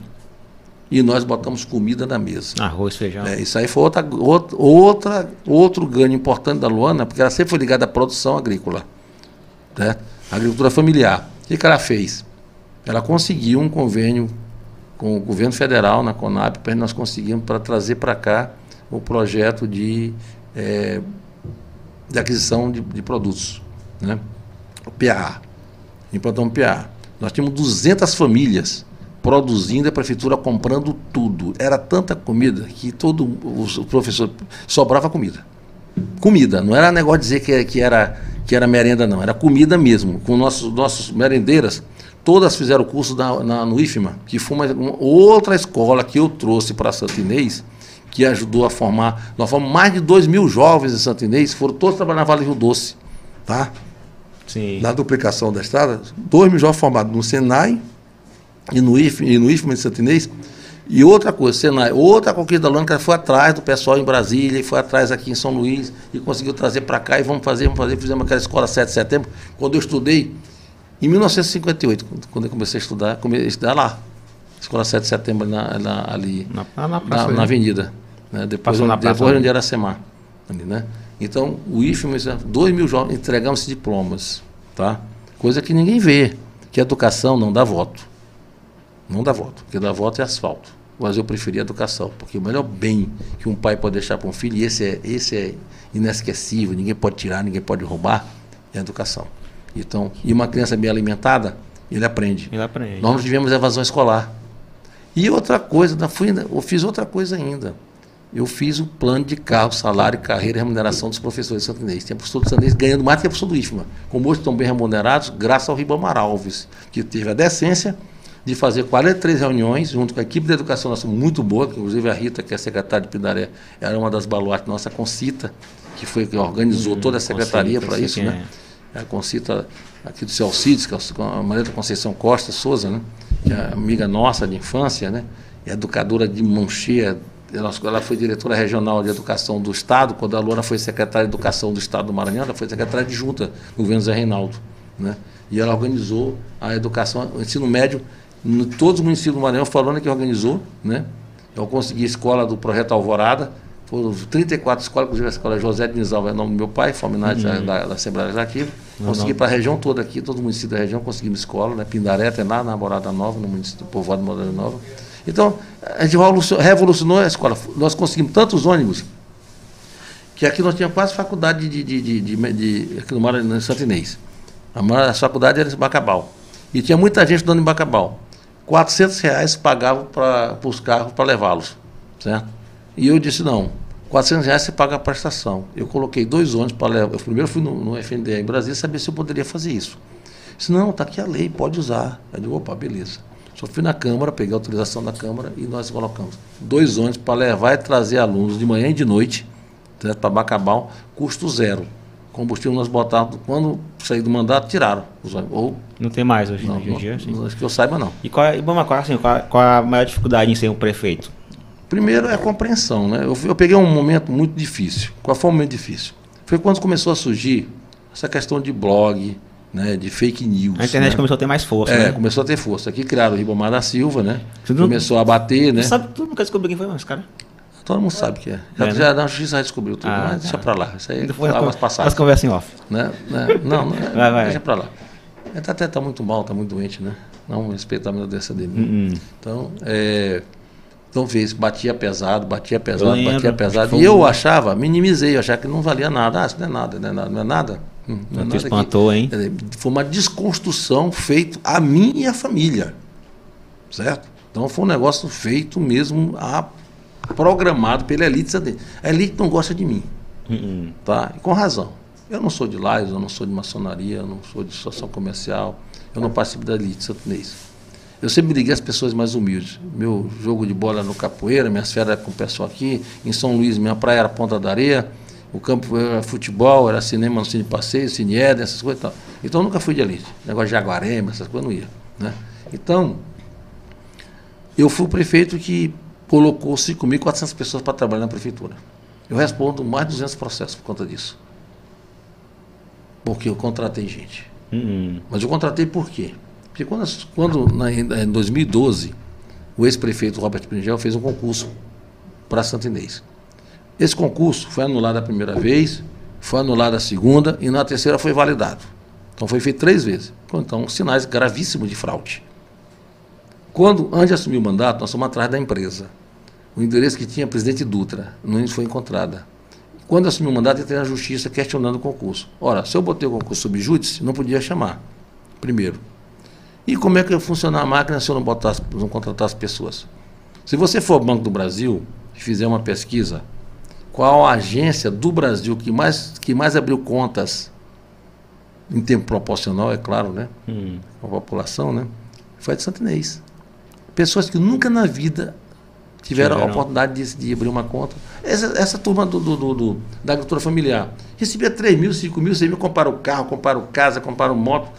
e nós botamos comida na mesa. Arroz, feijão. É, isso aí foi outra, outra, outro ganho importante da Luana, porque ela sempre foi ligada à produção agrícola. Né? Agricultura familiar. O que, que ela fez? Ela conseguiu um convênio com o governo federal, na Conab, nós conseguimos para trazer para cá o projeto de, é, de aquisição de, de produtos. Né? O PA. Implantamos o PA. Nós tínhamos 200 famílias produzindo a prefeitura comprando tudo. Era tanta comida que todo o professor sobrava comida. Comida, não era negócio de dizer que, que, era, que era merenda, não. Era comida mesmo. Com nossos, nossos merendeiras, todas fizeram o curso na, na, no IFMA, que foi uma, uma, outra escola que eu trouxe para Santo Inês, que ajudou a formar. Nós fomos mais de 2 mil jovens em Santo Inês, foram todos trabalhar na Vale Rio Doce. Tá? Sim. Na duplicação da estrada, 2 mil jovens formados no Senai e no IF, e no IFMA de Santinês. E outra coisa, Senai, outra conquista da que foi atrás do pessoal em Brasília, e foi atrás aqui em São Luís, e conseguiu trazer para cá, e vamos fazer, vamos fazer, fizemos aquela escola 7 de setembro. Quando eu estudei, em 1958, quando eu comecei a estudar, comecei a estudar lá, escola 7 de setembro, na, na ali, Na, na, na, praça, na né? avenida. Né? Depois, Passou na praça, depois onde era a Semar. Ali, né? Então, o IFMA, 2 mil jovens, entregamos diplomas. Tá? Coisa que ninguém vê, que a educação não dá voto. Não dá voto, porque dá voto é asfalto. Mas eu preferi a educação, porque o melhor bem que um pai pode deixar para um filho, e esse é, esse é inesquecível, ninguém pode tirar, ninguém pode roubar, é a educação. Então, e uma criança bem alimentada, ele aprende. Ele aprende. Nós não tivemos evasão escolar. E outra coisa, eu fiz outra coisa ainda. Eu fiz o plano de carro, salário, carreira e remuneração dos professores de Santo Inês. Tem professor de Santo Inês ganhando mais do que a professor do IFMA. Como hoje estão bem remunerados, graças ao Ribamar Alves, que teve a decência de fazer 43 reuniões, junto com a equipe de educação nossa muito boa, que inclusive a Rita, que é secretária de Pindaré, era uma das baluartes nossa, Concita, que foi que organizou toda a secretaria para isso, né? A Concita, aqui do Celcides, que é a Maria da Conceição Costa Souza, né? que é amiga nossa de infância, né? E educadora de mão cheia. Ela ela foi diretora regional de educação do Estado, quando a Luana foi secretária de educação do Estado do Maranhão, ela foi secretária de junta no governo Zé Reinaldo. Né? E ela organizou a educação, o ensino médio, em todos os municípios do Maranhão, falando que organizou. Né? Eu consegui a escola do Projeto Alvorada, foram 34 escolas, inclusive a escola José de Nizal é o nome do meu pai, foi homenagem da, da Assembleia Legislativa. Consegui para a região toda aqui, todo município da região, conseguimos escola, né? Pindaré, até lá na Morada Nova, no município do povoado de Morada Nova. Então, a gente revolucionou, a escola. Nós conseguimos tantos ônibus que aqui nós tínhamos quase faculdade de, de, de, de, de aqui no Maranhão, em Santo Inês. A maior faculdade era em Bacabal. E tinha muita gente estudando em Bacabal. 400 reais pagavam para os carros para levá-los, certo? E eu disse, não, 400 reais você paga a prestação. Eu coloquei dois ônibus para levar. Eu primeiro fui no, no FNDE em Brasília saber se eu poderia fazer isso. Disse, não, está aqui a lei, pode usar. Eu digo, opa, beleza. Só fui na Câmara, peguei a autorização da Câmara e nós colocamos dois ônibus para levar e trazer alunos de manhã e de noite, para Bacabal, custo zero. Combustível nós botávamos, quando saí do mandato, tiraram os ônibus. Ou, Não tem mais hoje, não, hoje em dia. não, acho que eu saiba não. E qual é, qual, assim, qual, qual a maior dificuldade em ser um prefeito? Primeiro é a compreensão, né? Eu, eu peguei um momento muito difícil. Qual foi o momento difícil? Foi quando começou a surgir essa questão de blog, né? De fake news. A internet né? começou a ter mais força, É, né? começou a ter força. Aqui criaram o Ribamar da Silva, né? Não- Começou a bater, né? Sabe, todo mundo quer descobrir quem foi, mas, cara. Todo mundo sabe que é. Já, É, né? já justiça já descobriu tudo, Ah, mas deixa tá. pra lá. Isso aí Depois nós passadas. conversa em off. Né? Né? Não, não é- Vai, vai. deixa pra lá. Ele tá, até tá muito mal, tá muito doente, né? Não respeitar a doença dele. né? Hum, hum. Então, é, então fez, batia pesado, batia pesado, batia pesado. E eu achava, minimizei, eu achava que não valia nada. Ah, isso não é nada, não é nada, não é nada. Hum, Não é nada espantou, hein? Quer dizer, Foi uma desconstrução feita a mim e a família. Certo? Então foi um negócio feito mesmo, a, programado pela elite. A elite não gosta de mim. Hum, hum. Tá? E com razão. Eu não sou de lares, eu não sou de maçonaria, eu não sou de associação comercial, eu não participo da elite santinês. Eu sempre liguei às pessoas mais humildes. Meu jogo de bola no capoeira, minhas férias com o pessoal aqui. Em São Luís, minha praia era Ponta da Areia. O campo era futebol, era cinema no Cine Passeio, Cine Éden, essas coisas e tal. Então eu nunca fui de elite. Negócio de Jaguarema, essas coisas eu não ia. Né? Então, eu fui o prefeito que colocou 5.400 pessoas para trabalhar na prefeitura. Eu respondo mais de 200 processos por conta disso. Porque eu contratei gente. Hum, hum. Mas eu contratei por quê? Porque quando, quando na, em 2012, o ex-prefeito Robert Pringel fez um concurso para Santo Inês. Esse concurso foi anulado a primeira vez, foi anulado a segunda e na terceira foi validado. Então foi feito três vezes. Então, sinais gravíssimos de fraude. Quando, antes de assumir o mandato, nós fomos atrás da empresa. O endereço que tinha presidente Dutra não foi encontrada. Quando eu assumi o mandato, entrei na justiça questionando o concurso. Ora, se eu botei o concurso sob júdice, não podia chamar. Primeiro. E como é que ia funcionar a máquina se eu não, botasse, não contratasse pessoas? Se você for ao Banco do Brasil e fizer uma pesquisa, qual a agência do Brasil que mais, que mais abriu contas em tempo proporcional, é claro, né? Hum. Com a população, né? Foi a de Santinês. Pessoas que nunca na vida tiveram, tiveram. a oportunidade de, de, abrir uma conta. Essa, essa turma do, do, do, do, da agricultura familiar recebia 3 mil, 5 mil, 6 mil, compraram carro, compraram casa, compraram moto.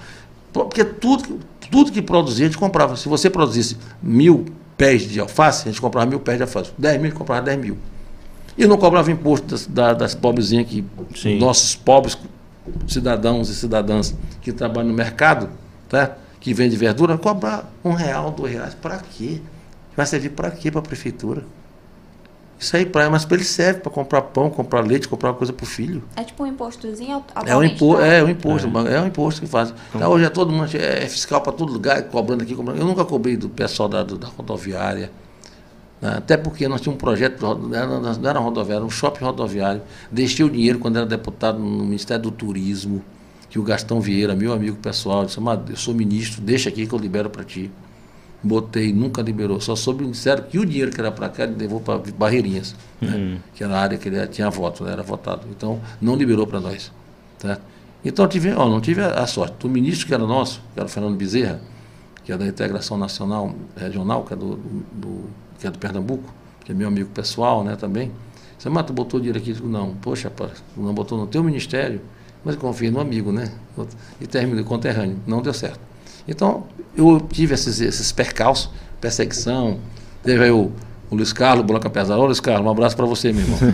Porque tudo, tudo que produzia a gente comprava. Se você produzisse mil pés de alface, a gente comprava mil pés de alface. 10 mil, a gente comprava 10 mil. E não cobrava imposto das, das, das pobrezinhas que Sim. nossos pobres cidadãos e cidadãs que trabalham no mercado, tá? que vende verdura, cobrar um real, dois reais. Para quê? Vai servir para quê para a prefeitura? Isso aí, pra, mas para ele serve para comprar pão, comprar leite, comprar uma coisa para o filho. É tipo um impostozinho é um impo tá? É um imposto, é. é um imposto que faz. Então, hoje é todo mundo, é fiscal para todo lugar, cobrando aqui, cobrando. Eu nunca cobrei do pessoal da, da rodoviária. Né? Até porque nós tínhamos um projeto, não era rodoviária, era um shopping rodoviário. Deixei o dinheiro quando era deputado no Ministério do Turismo, que o Gastão Vieira, meu amigo pessoal, disse, eu sou ministro, deixa aqui que eu libero para ti. Botei, nunca liberou. Só soube Ministério que o dinheiro que era para cá, ele levou para Barreirinhas, né? uhum. que era a área que ele tinha voto, né? era votado. Então, não liberou para nós. Tá? Então, tive, ó, não tive a, sorte. O ministro que era nosso, que era o Fernando Bezerra, que é da Integração Nacional Regional, que é do, do, que é do Pernambuco, que é meu amigo pessoal né, também. Você, mata botou dinheiro aqui? Não, poxa, rapaz, não botou no teu ministério, mas confia no amigo, né? E terminou conterrâneo. Não deu certo. Então, eu tive esses, esses percalços, perseguição, teve aí o, o Luiz Carlos, Bloca Pesada. Ô, Luiz Carlos, um abraço para você, meu irmão.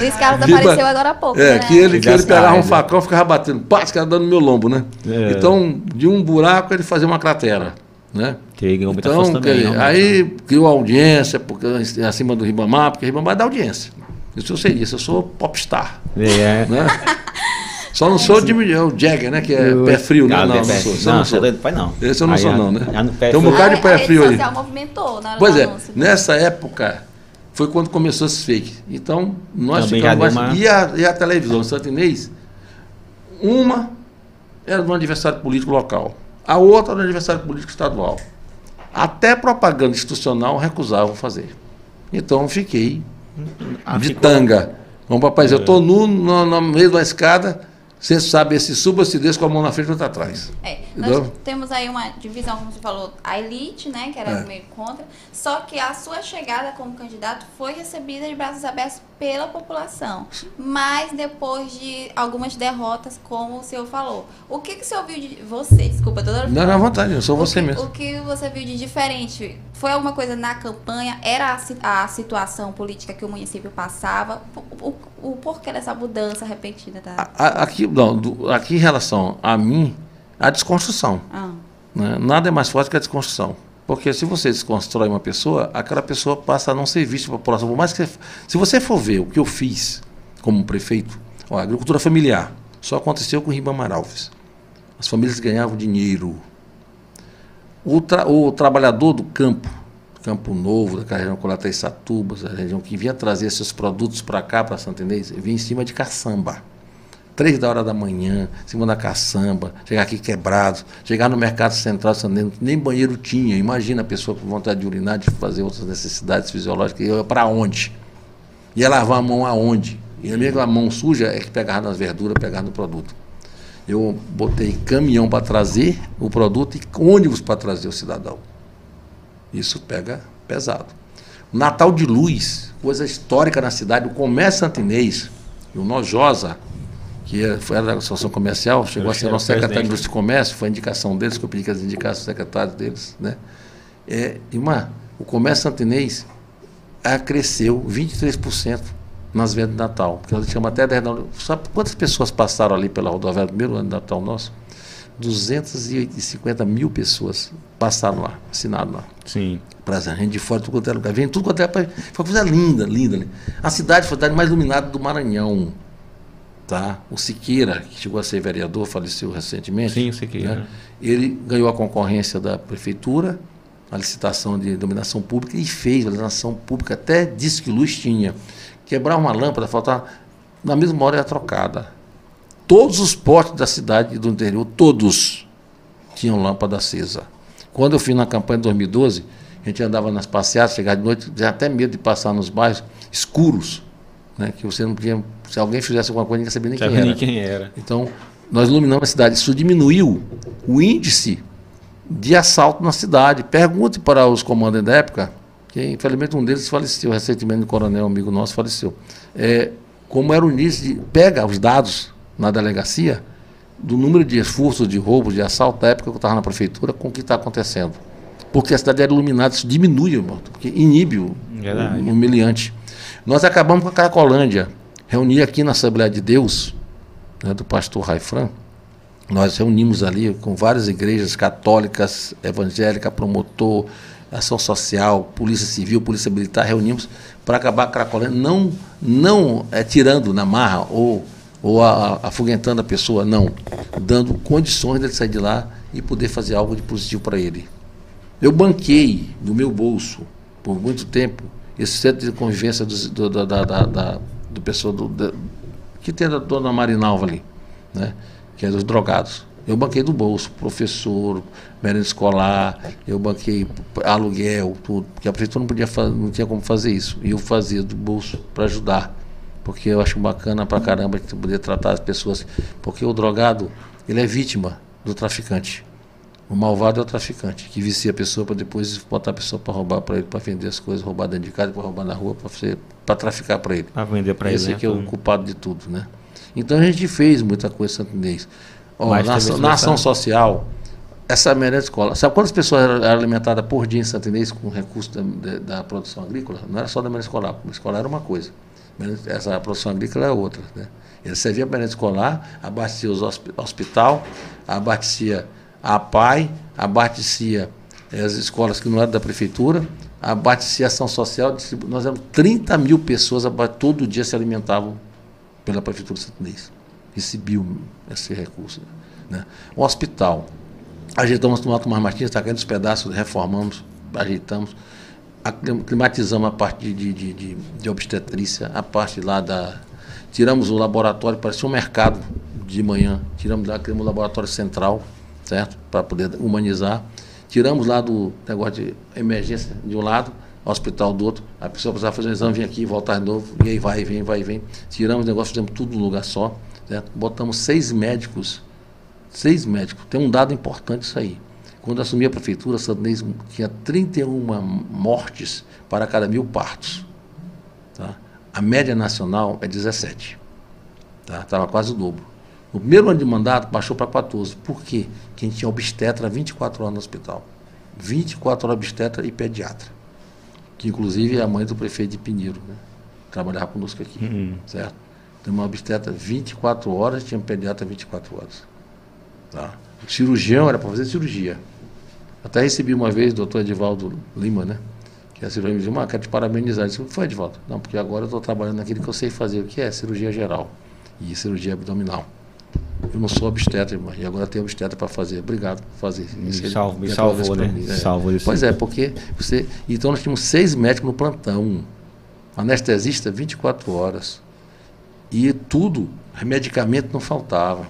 Luiz Carlos apareceu agora há pouco, É, né? que ele, que ele pegava um facão e ficava batendo, pá, esse cara dando no meu lombo, né? É. Então, de um buraco ele fazia uma cratera, né? Que ganhou muita então, também, não, aí não. criou audiência porque, acima do Ribamar, porque Ribamar dá audiência. Isso eu sei disso, eu sou popstar. É. Né? Só não sou é o Jagger, né? Que é eu, pé frio, né? Não, não, não sou. Não, não, sou. Pai, não. Esse eu não aí, sou, não, né? Tem um bocado de pé frio aí. movimentou na Pois é, nessa época foi quando começou esses fakes. Então, nós Também ficamos mais. Uma... E, a, e a televisão Santo Inês, uma era do aniversário político local, a outra era do aniversário político estadual. Até propaganda institucional recusavam fazer. Então, fiquei ah, de ficou... tanga. Vamos, papai, é. eu estou nu no, no meio da escada você sabe se suba, se desce com a mão na frente ou outra atrás. É, nós temos aí uma divisão, como você falou, a elite, né, que era é. meio contra, só que a sua chegada como candidato foi recebida de braços abertos pela população. Mas depois de algumas derrotas, como o senhor falou. O que, que o senhor viu de você? Desculpa, toda Não, não, vontade, eu sou você que, mesmo. O que você viu de diferente? Foi alguma coisa na campanha? Era a, a situação política que o município passava? O, o, o porquê dessa mudança repentina? Da... Aqui, não, do, aqui em relação a mim, a desconstrução. Ah. Né? Nada é mais forte que a desconstrução. Porque se você desconstrói uma pessoa, aquela pessoa passa a não ser vista para a população. Por mais que se você for ver o que eu fiz como prefeito, ó, a agricultura familiar só aconteceu com Ribamar Alves. As famílias ganhavam dinheiro. O, tra o trabalhador do campo, Campo Novo, da região Colataissatubas, a região que vinha trazer seus produtos para cá, para Santa Inês, vinha em cima de caçamba três da hora da manhã, em cima da caçamba, chegar aqui quebrado, chegar no mercado central, nem banheiro tinha. Imagina a pessoa com vontade de urinar, de fazer outras necessidades fisiológicas, ia para onde? Ia lavar a mão aonde? E a minha mão suja é que pegava nas verduras, pegava no produto. Eu botei caminhão para trazer o produto e ônibus para trazer o cidadão. Isso pega pesado. Natal de Luz, coisa histórica na cidade, o comércio santinês, o Nojosa, que era da Associação Comercial, chegou a ser nosso secretário de Indústria e Comércio, foi a indicação deles, que eu pedi que eles indicassem os secretários deles. Né? É, irmã, o comércio santinês cresceu 23% nas vendas de Natal, porque nós chamamos até 10 Sabe quantas pessoas passaram ali pela rodoviária no primeiro ano de Natal nosso? 250 mil pessoas passaram lá, assinaram lá. Sim. Prazer, gente de fora, tudo quanto é lugar. Vem tudo quanto é. Foi uma coisa linda, linda. ali. A cidade foi a cidade mais iluminada do Maranhão. Tá? O Siqueira, que chegou a ser vereador, faleceu recentemente. Sim, o Siqueira. né? Ele ganhou a concorrência da prefeitura, a licitação de iluminação pública, e fez a iluminação pública, até disse que luz tinha. Quebrar uma lâmpada, faltar. Na mesma hora era trocada. Todos os postes da cidade e do interior, todos, tinham lâmpada acesa. Quando eu fiz na campanha de 2012, a gente andava nas passeadas, chegava de noite, tinha até medo de passar nos bairros escuros, né, que você não podia. Se alguém fizesse alguma coisa, ninguém sabia nem Sabe quem nem era. quem era. Então, nós iluminamos a cidade. Isso diminuiu o índice de assalto na cidade. Pergunte para os comandantes da época, que infelizmente um deles faleceu recentemente, um coronel amigo nosso faleceu. É, como era o índice de. Pega os dados na delegacia do número de furtos, de roubos, de assalto da época que eu estava na prefeitura com o que está acontecendo. Porque a cidade era iluminada, isso diminui, irmão, porque inibe o, Verdade. o humilhante. Nós acabamos com a Cracolândia. Reuni aqui na Assembleia de Deus, né, do pastor Raifran, nós reunimos ali com várias igrejas católicas, evangélica, promotor, ação social, polícia civil, polícia militar, reunimos para acabar a Cracolândia, não, não é, tirando na marra ou, ou a- a- afoguentando a pessoa, não, dando condições dele sair de lá e poder fazer algo de positivo para ele. Eu banquei do meu bolso, por muito tempo, esse centro de convivência do, da, da, da, do pessoal do, da- que tem a dona Marinalva ali, né? que é dos drogados. Eu banquei do bolso, professor, merenda escolar, eu banquei aluguel, tudo, porque a prefeitura não, podia não tinha como fazer isso. E eu fazia do bolso para ajudar, porque eu acho bacana pra caramba poder tratar as pessoas, porque o drogado, ele é vítima do traficante. O malvado é o traficante, que vicia a pessoa para depois botar a pessoa para roubar para ele, para vender as coisas, roubar dentro de casa, para roubar na rua, para traficar para ele. Para vender para ele. Esse né? aqui é o culpado de tudo, né? Então a gente fez muita coisa em Santo Inês. Ó, na, ação, na ação social, essa merenda escola. Sabe quantas pessoas eram eram alimentadas por dia em Santo Inês com recursos da, da- da produção agrícola? Não era só da merenda escolar. A escolar era uma coisa. Essa produção agrícola é outra. Né? Ele servia a merenda escolar, abastecia os hospi- hospital, abastecia a PAI, abastecia eh, as escolas que não eram da prefeitura, a ação social. Nós éramos 30 mil pessoas, todo dia se alimentavam pela Prefeitura Inês. Recebiam esse recurso. Né? O hospital. Ajeitamos Alto Mar Martins, está caindo os pedaços, reformamos, ajeitamos. Climatizamos a parte de, de, de, de obstetrícia, a parte lá da. Tiramos o laboratório, parecia um mercado de manhã. Tiramos lá, criamos o laboratório central, certo? Para poder humanizar. Tiramos lá do negócio de emergência de um lado, hospital do outro. A pessoa precisava fazer um exame, vinha aqui, voltar de novo, e aí vai, vem, vai, vem. Tiramos o negócio, fizemos tudo num lugar só. Certo? Botamos seis médicos, seis médicos. Tem um dado importante isso aí. Quando assumi a prefeitura, Santo Inês tinha 31 mortes para cada mil partos. Tá? A média nacional é 17. Estava tá? quase o dobro. No primeiro ano de mandato, baixou para 14. Por quê? Porque a gente tinha obstetra 24 horas no hospital. 24 horas obstetra e pediatra. Que inclusive é a mãe do prefeito de Pinheiro, né? Trabalhava conosco aqui. Uhum. Certo? Tem uma obstetra 24 horas, tinha um pediatra 24 horas. Tá? O cirurgião era para fazer cirurgia. Até recebi uma vez o doutor Edivaldo Lima, né? Que é cirurgião, me disse, "Ah, quero te parabenizar. Eu disse, foi, Edivaldo? Não, porque agora eu estou trabalhando naquilo que eu sei fazer, o que é cirurgia geral e cirurgia abdominal. Eu não sou obstetra, irmã, e agora tenho obstetra para fazer. Obrigado por fazer. Me salvou- me salvou, né? mim, é. Salvou isso. Pois é, porque você. Então nós tínhamos seis médicos no plantão. Anestesista 24 horas. E tudo, medicamento não faltava.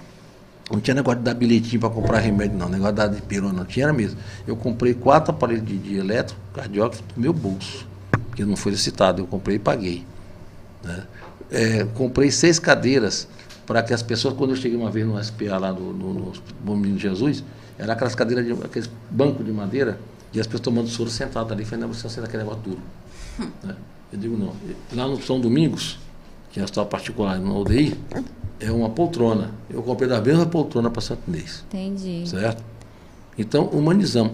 Não tinha negócio de dar bilhetinho para comprar remédio, não. Negócio de dar de pirona, não tinha mesmo. Eu comprei quatro aparelhos de, de eletrocardiógrafo do meu bolso, porque não foi licitado. Eu comprei e paguei. né? É, comprei seis cadeiras para que as pessoas, quando eu cheguei uma vez no SPA lá no, no, no Bom Menino Jesus, era aquelas cadeiras, de, aqueles bancos de madeira, e as pessoas tomando soro sentadas ali, fazendo negociação daquele negócio duro. né? Eu digo, não. Lá no São Domingos, que é um hospital particular no UDI, é uma poltrona. Eu comprei da mesma poltrona para Santo Inês. Entendi. Certo? Então, humanizamos.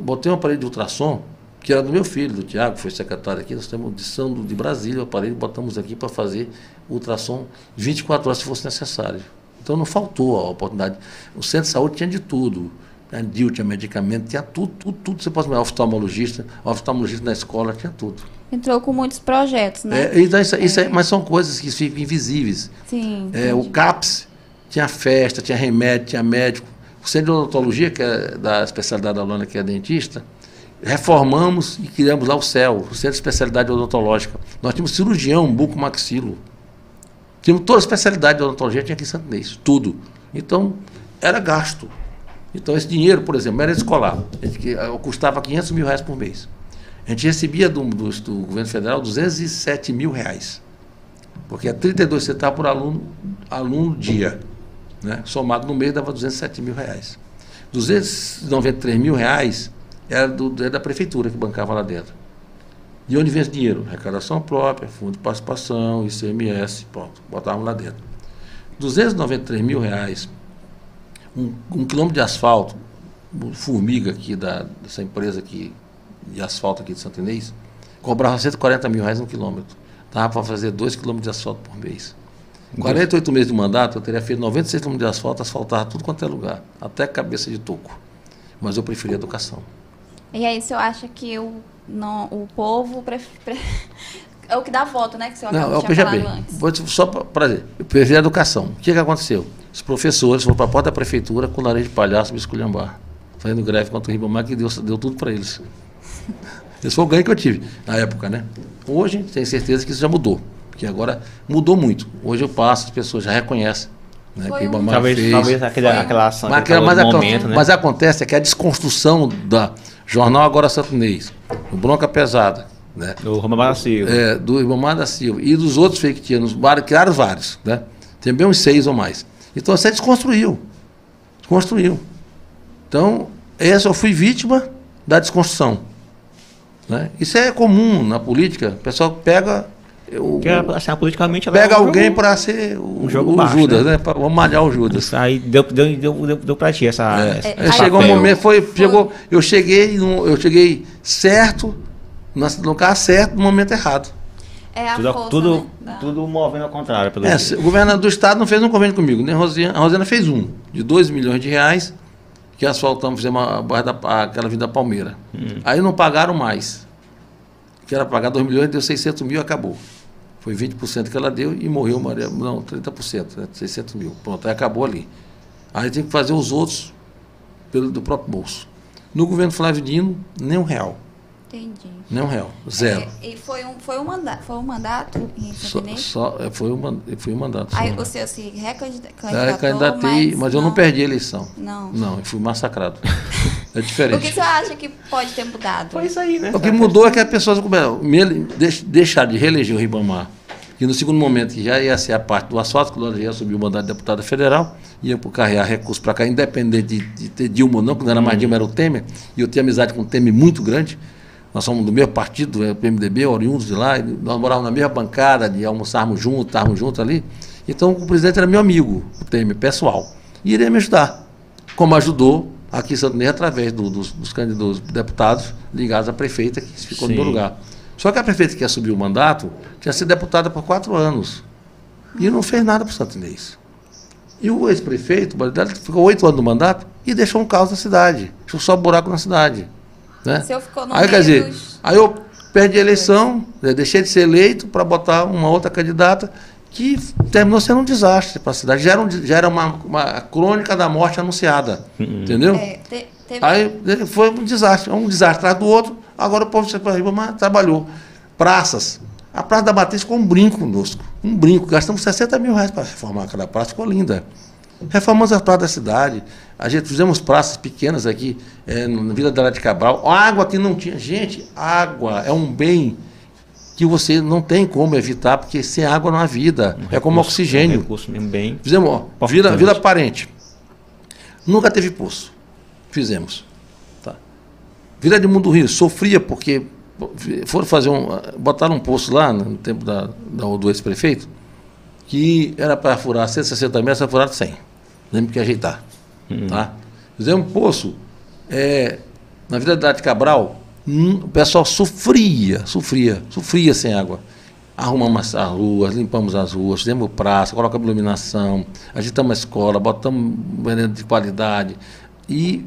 Botei um aparelho de ultrassom, que era do meu filho, do Tiago, que foi secretário aqui. Nós temos de São de Brasília, o aparelho, botamos aqui para fazer ultrassom 24 horas se fosse necessário. Então não faltou a oportunidade. O centro de saúde tinha de tudo. Tinha DIL, tinha medicamento, tinha tudo, tudo, tudo. Você pode chamar oftalmologista, oftalmologista na escola, tinha tudo. Entrou com muitos projetos, né? É, então isso, isso é, mas são coisas que ficam invisíveis. Sim. É, o. CAPS tinha festa, tinha remédio, tinha médico. O centro de odontologia, que é da especialidade da Lona, que é dentista, reformamos e criamos lá o CEL, o Centro de Especialidade Odontológica. Nós tínhamos cirurgião, buco-maxilo. Tínhamos toda a especialidade de odontologia, tinha aqui em Santo Inês, tudo. Então, era gasto. Então, esse dinheiro, por exemplo, era escolar. Que, custava 500 mil reais por mês. A gente recebia do, do, do governo federal 207 mil reais. Porque é 32 centavos por aluno, aluno dia. Né? Somado no mês dava 207 mil reais. 293 mil reais era, do, era da prefeitura que bancava lá dentro. De onde vem esse dinheiro? Arrecadação própria, fundo de participação, ICMS, pronto, botavam lá dentro. 293 mil reais, um, um quilômetro de asfalto, formiga aqui da, dessa empresa aqui, de asfalto aqui de Santo Inês, cobrava 140 mil reais um quilômetro. Dava para fazer 2 quilômetros de asfalto por mês. 48 meses de mandato, eu teria feito 96 quilômetros de asfalto, asfaltava tudo quanto é lugar, até cabeça de toco. Mas eu preferi a educação. E aí, o senhor acha que o, não, o povo pref- é o que dá voto, né? Que o senhor Não, eu tinha veja falado bem, antes. vou só para dizer, eu preferi a educação. O que, que aconteceu? Os professores foram para a porta da prefeitura com nariz de palhaço me esculhambar, fazendo greve contra o Ribamar, que deu, deu tudo para eles. Esse foi o ganho que eu tive na época, né? Hoje, tenho certeza que isso já mudou, porque agora mudou muito. Hoje eu passo, as pessoas já reconhecem né, que o um- Talvez, fez. talvez aquela, Foi- aquela ação, Mas, aquele aquela- mas, momento, né? mas acontece é que a desconstrução da Jornal Agora Santo Inês, o Bronca Pesada, né? Do Romano Silva. é, do Ribamar da Silva e dos outros fake que nos vários, criaram vários, né? Tem bem uns seis ou mais. Então você desconstruiu. Desconstruiu. Então, essa eu fui vítima da desconstrução. Né? Isso é comum na política. O pessoal pega. O, Que assim, politicamente ela pega é um alguém jogo- para ser o, um jogo o baixo, Judas, né? né? Vamos malhar o Judas. Aí deu, deu, deu, deu, deu pra ti essa. É. essa- aí chegou um foi- momento, foi, foi- chegou, eu cheguei, no, eu cheguei certo, no lugar certo, no momento errado. É a Tudo, força, tudo, né? tudo movendo ao contrário. Pelo É, o governador do estado não fez um convênio comigo, nem a Rosiana, a Rosiana fez um, de 2 milhões de reais, que asfaltamos, fizemos a, barra da- aquela vida Palmeira. Aí não pagaram mais. Que era pagar 2 milhões, deu 600 mil e acabou. Foi 20% que ela deu e morreu, Maria, não, 30%, né, 600 mil. Pronto, aí acabou ali. Aí tem que fazer os outros pelo do próprio bolso. No governo Flávio Dino, nem um real. Entendi. Nem um real. Zero. É, e foi um, foi um, manda foi um mandato em Só, só, é, foi, uma, foi um mandato. Aí o senhor se recandidatou, É, candidatei, mas, eu não perdi a eleição. Não. Não, eu fui massacrado. É O que o diferente. senhor acha que pode ter mudado? Foi isso aí, né? O que mudou é que as pessoas deixaram de reeleger o Ribamar. E no segundo momento, que já ia ser a parte do asfalto, que o Lula já subir o mandato de deputada federal, ia por carregar recursos para cá, independente de, de ter Dilma ou não, que não era mais Dilma, era o Temer. E eu tinha amizade com o Temer muito grande. Nós somos do mesmo partido, é, o PMDB, oriundos de lá. e Nós morávamos na mesma bancada, de almoçarmos juntos, estarmos juntos ali. Então o presidente era meu amigo, o Temer, pessoal. E iria me ajudar, como ajudou aqui em Santo Inês através do- dos, dos candidatos deputados ligados à prefeita, que ficou no meu Sim. lugar. Só que a prefeita que assumiu o mandato tinha sido deputada por quatro anos. E não fez nada para o Santo Inês. E o ex-prefeito, ficou oito anos no mandato e deixou um caos na cidade. Deixou só buraco na cidade. Né? O senhor ficou no Aí, quer dizer, dos- aí eu perdi a eleição, né, deixei de ser eleito para botar uma outra candidata que terminou sendo um desastre para a cidade. Já era, um já era uma, uma crônica da morte anunciada. Entendeu? É, te- teve- Aí foi um desastre, um desastre atrás do outro. Agora o povo de Ribamar trabalhou. Praças. A Praça da Matriz ficou um brinco conosco. Um brinco. Gastamos 60 mil reais para reformar aquela praça, ficou linda. Reformamos a praça da cidade. A gente fizemos praças pequenas aqui, eh, na Vila da de Cabral. Água que não tinha. Gente, água é um bem que você não tem como evitar, porque sem água não há vida. é como Recurso- oxigênio. um recurso mesmo bem. Fizemos, ó. Vila, Vila Parente. Nunca teve poço. Fizemos. Tá. Vila de Mundo Rio, sofria porque foram fazer um. botaram um poço lá no tempo da, da- do ex-prefeito, que era para furar 160 metros, era furado 100. Lembro que ajeitar. Tá? Fizemos um poço é, na Vila de Cabral, hum, o pessoal sofria, sofria, sofria sem água. arrumamos as ruas, limpamos as ruas, fizemos praça, colocamos iluminação, agitamos a escola, botamos veneno de qualidade e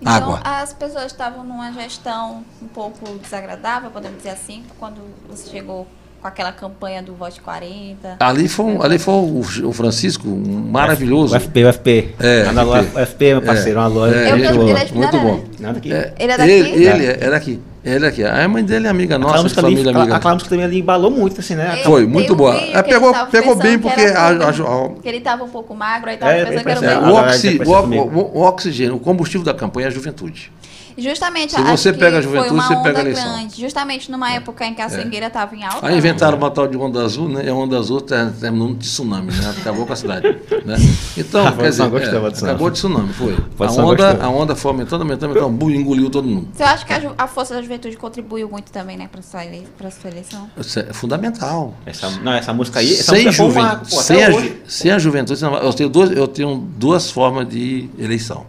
Então, água. as pessoas estavam numa gestão um pouco desagradável, podemos dizer assim, quando você chegou com aquela campanha do Vote 40. Ali foi, um- ali foi o, o Francisco, um maravilhoso. O FP, o FP. É, Nada FP. o FP, meu parceiro, uma loja. É, boa, ele é muito bom. Nada aqui. É, Ele é daqui? Ele, ele é, é daqui. Ele é daqui. A mãe dele é amiga nossa, de ali, família aquela, amiga. aquela música também ali embalou muito, assim, né? Ele Foi, muito um boa. É, pegou- pegou bem porque era a- a- que ele estava um pouco magro, aí tava É, pensando que era é, o O, oxi- o- o oxigênio, o combustível da campanha é a juventude. Justamente, Se você que pega a foi juventude, uma você pega a onda eleição. grande. Justamente numa época em que a Sengueira estava em alta. Aí inventaram uma tal de onda azul, né? E a onda azul ter- terminou de tsunami, né? Acabou com a cidade. Né? Então, A quer dizer, é, de tsunami. acabou de tsunami, foi. A onda, a onda foi aumentando, aumentando, aumentando, bum, engoliu todo mundo. Você acha que a, ju- a força da juventude contribuiu muito também, né, para sua, ele, pra sua eleição? Isso é fundamental. Essa, não, essa música aí, essa sem, música foi um juven- pô, sem, a, hoje. sem a juventude, eu tenho, duas, eu tenho duas formas de eleição.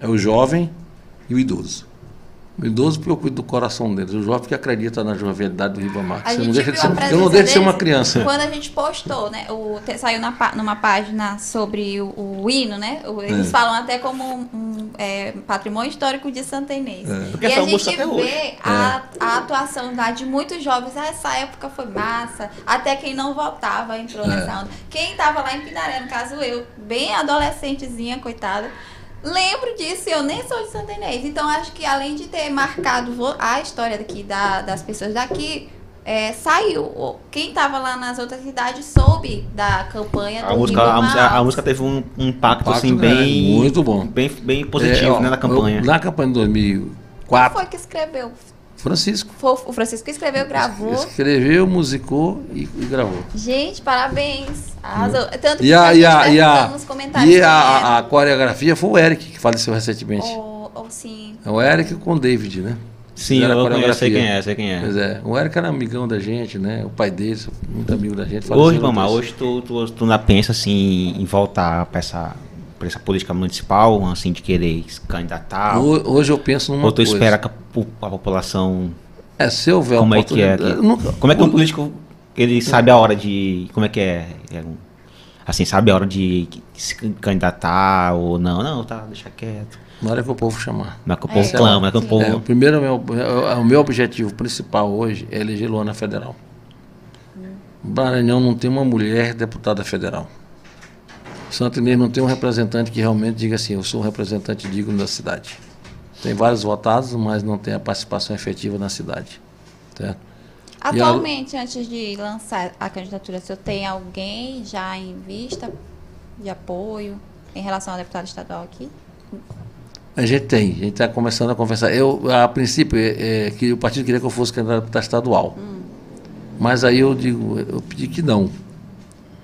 É o jovem e o idoso. O idoso porque eu cuido do coração deles. O jovem que acredita na jovialidade do Ribamar. A Você não viu de a ser, eu não deixo de ser uma criança. Quando a gente postou, né? O, te- saiu na, numa página sobre o, o hino, né? o- eles É. falam até como um, um, é, patrimônio histórico de Santa Inês. Porque E a essa gente vê a, a atuação lá de muitos jovens. Ah, essa época foi massa. Até quem não votava entrou É. nessa onda. Quem tava lá em Pinaré, no caso eu, bem adolescentezinha, coitada. Lembro disso, eu nem sou de Santa Inês. Então acho que além de ter marcado a história daqui da- das pessoas daqui, é, saiu. O- Quem estava lá nas outras cidades soube da campanha A do música, a, música- a música teve um, um impacto, Impacto assim, bem, muito bom. bem, bem positivo, É, ó, né, na campanha. eu- na campanha de Quem 2004, foi que escreveu? Francisco Foi o Francisco que escreveu, gravou. escreveu, musicou e, e gravou. Gente, parabéns. Arrasou. Tanto que E a, a e gente a, e nos comentários e a, era. a, a coreografia foi o Eric, que faleceu recentemente. Ou, ou sim. É o Eric com o David, né? Sim, eu conheço, sei coreografia. quem é, sei quem é. Pois é, o Eric era amigão da gente, né? O pai dele, muito amigo da gente. Hoje, mamãe, hoje tu, tu, tu ainda pensa assim em voltar para essa, pra essa política municipal, assim, de querer se candidatar? Ho- Hoje eu penso numa ou tu coisa. espera que a, a população. É, se houver Como é que é? oportunidade- que- nunca- como é que um político ele sabe a hora de. Como é que é? É assim, sabe a hora de se candidatar ou não? Não, tá, deixa quieto. Na hora que o povo chamar. Não é que o É, povo clama, não é que o povo. É, o primeiro, meu, é, o meu objetivo principal hoje é eleger Luana Federal. O Maranhão não tem uma mulher deputada federal. Santo Inês não tem um representante que realmente diga assim, eu sou um representante digno da cidade. Tem vários votados, mas não tem a participação efetiva na cidade. Certo? E a- Atualmente, antes de lançar a candidatura, o senhor tem alguém já em vista de apoio em relação ao deputado estadual aqui? A gente tem, a gente está começando a conversar. Eu, a princípio, é, é, que o partido queria que eu fosse candidato a deputado estadual. Mas aí eu digo, eu pedi que não.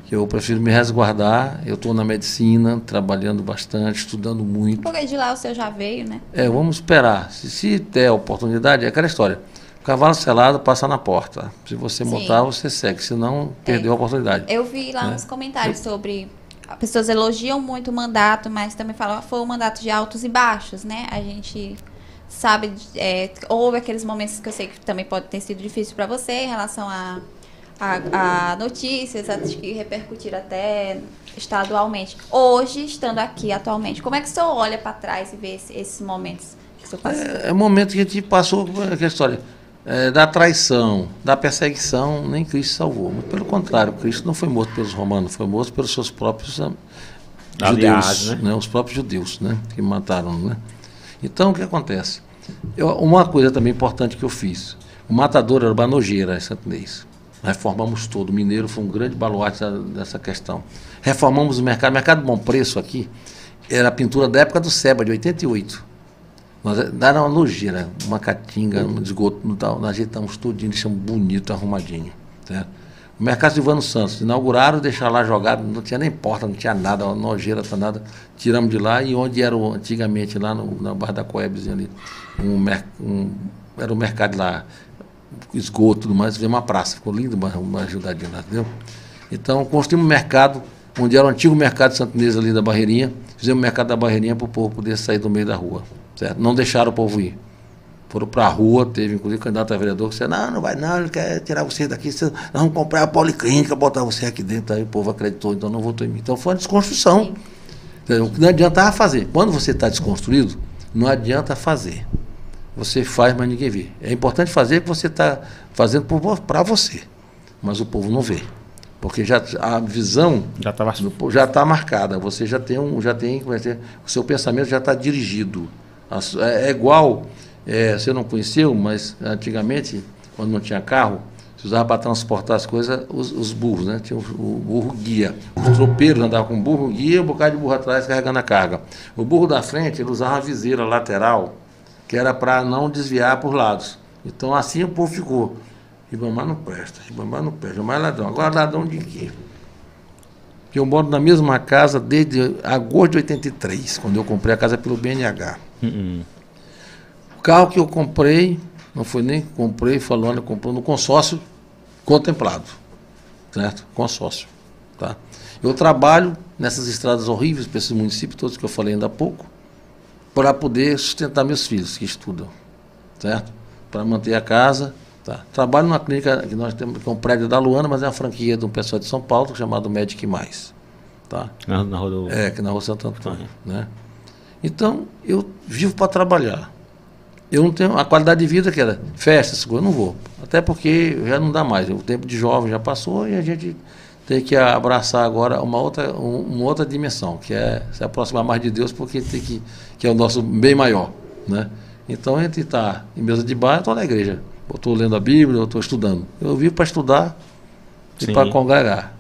Que eu prefiro me resguardar. Eu estou na medicina, trabalhando bastante, estudando muito. Porque de lá o senhor já veio, né? É, vamos esperar. Se, se der oportunidade, é aquela história. O cavalo selado passa na porta. Se você Sim. montar, você segue. Senão, perdeu a oportunidade. Eu vi É. lá uns comentários sobre. As pessoas elogiam muito o mandato, mas também falam que foi um mandato de altos e baixos, né? A gente sabe. é, houve aqueles momentos que eu sei que também pode ter sido difícil para você em relação a, a, a notícias, acho que repercutir até estadualmente. Hoje, estando aqui atualmente, como é que o senhor olha para trás e vê esse- esses momentos que o senhor passou? É, é momento que a gente passou aquela história é, da traição, da perseguição, nem Cristo salvou. Muito pelo contrário, Cristo não foi morto pelos romanos, foi morto pelos seus próprios ah, Aliados, judeus, né? né? os próprios judeus, né? que mataram. Né? Então, o que acontece? Eu- uma coisa também importante que eu fiz, o matador era uma nojeira em Santo Inês. Reformamos todo. O mineiro foi um grande baluarte dessa questão. Reformamos o mercado. O mercado de bom preço aqui era a pintura da época do Seba, de 88. Nós era uma nojeira, uma catinga, um esgoto, nós ajeitamos tudinho, deixamos bonito, arrumadinho. Certo? O mercado Silvano Santos, inauguraram, deixaram lá jogado, não tinha nem porta, não tinha nada, uma nojeira, nada. Tiramos de lá e onde era antigamente, lá no, na Barra da Coebzinha ali, um, um- era o mercado lá, esgoto e tudo mais, veio uma praça, ficou lindo, uma, uma ajudadinha lá, entendeu? Então, construímos um mercado, onde era o antigo mercado de Santo Inês ali da Barreirinha, fizemos o mercado da Barreirinha para o povo poder sair do meio da rua, certo? Não deixaram o povo ir. foram para a rua, teve inclusive candidato a vereador que disse, não, não vai não, ele quer tirar você daqui, nós vamos comprar a policlínica, botar você aqui dentro, aí o povo acreditou, então não votou em mim. Então foi uma desconstrução. Não adiantava fazer. Quando você está desconstruído, não adianta fazer. Você faz, mas ninguém vê. É importante fazer que você está fazendo para você, mas o povo não vê. Porque já, a visão já está já tá marcada. Você já tem um, já tem, o seu pensamento já está dirigido. É, é igual é, você não conheceu, mas antigamente, quando não tinha carro, se usava para transportar as coisas os, os, burros, né? Tinha o, o burro guia. Os tropeiros andavam com burro guia e um bocado de burro atrás carregando a carga. O burro da frente, ele usava uma viseira lateral, que era para não desviar por lados. Então assim o povo ficou. Ribamar não presta, Ribamar não presta, mais ladrão. Agora ladrão de quê? Eu moro na mesma casa desde agosto de 83, quando eu comprei a casa pelo BNH. Uh -uh. O carro que eu comprei, não foi nem que comprei, falando, comprou no consórcio contemplado. Certo? Consórcio. Tá? Eu trabalho nessas estradas horríveis para esses municípios todos que eu falei ainda há pouco, para poder sustentar meus filhos que estudam. Certo? Para manter a casa. Tá? Trabalho numa clínica que nós temos, que é um prédio da Luana, mas é uma franquia de um pessoal de São Paulo chamado Medic Mais. Tá? Na, na rua do... É, que na rua Santo Antônio. Né? Então, eu vivo para trabalhar eu não tenho a qualidade de vida que era festas, eu não vou. Até porque já não dá mais. O tempo de jovem já passou e a gente tem que abraçar agora uma outra, uma outra dimensão, que é se aproximar mais de Deus, porque tem que, que é o nosso bem maior. Né? Então, entre estar em mesa de bar, eu estou na igreja. Eu estou lendo a Bíblia, eu estou estudando. Eu vivo para estudar e para congregar.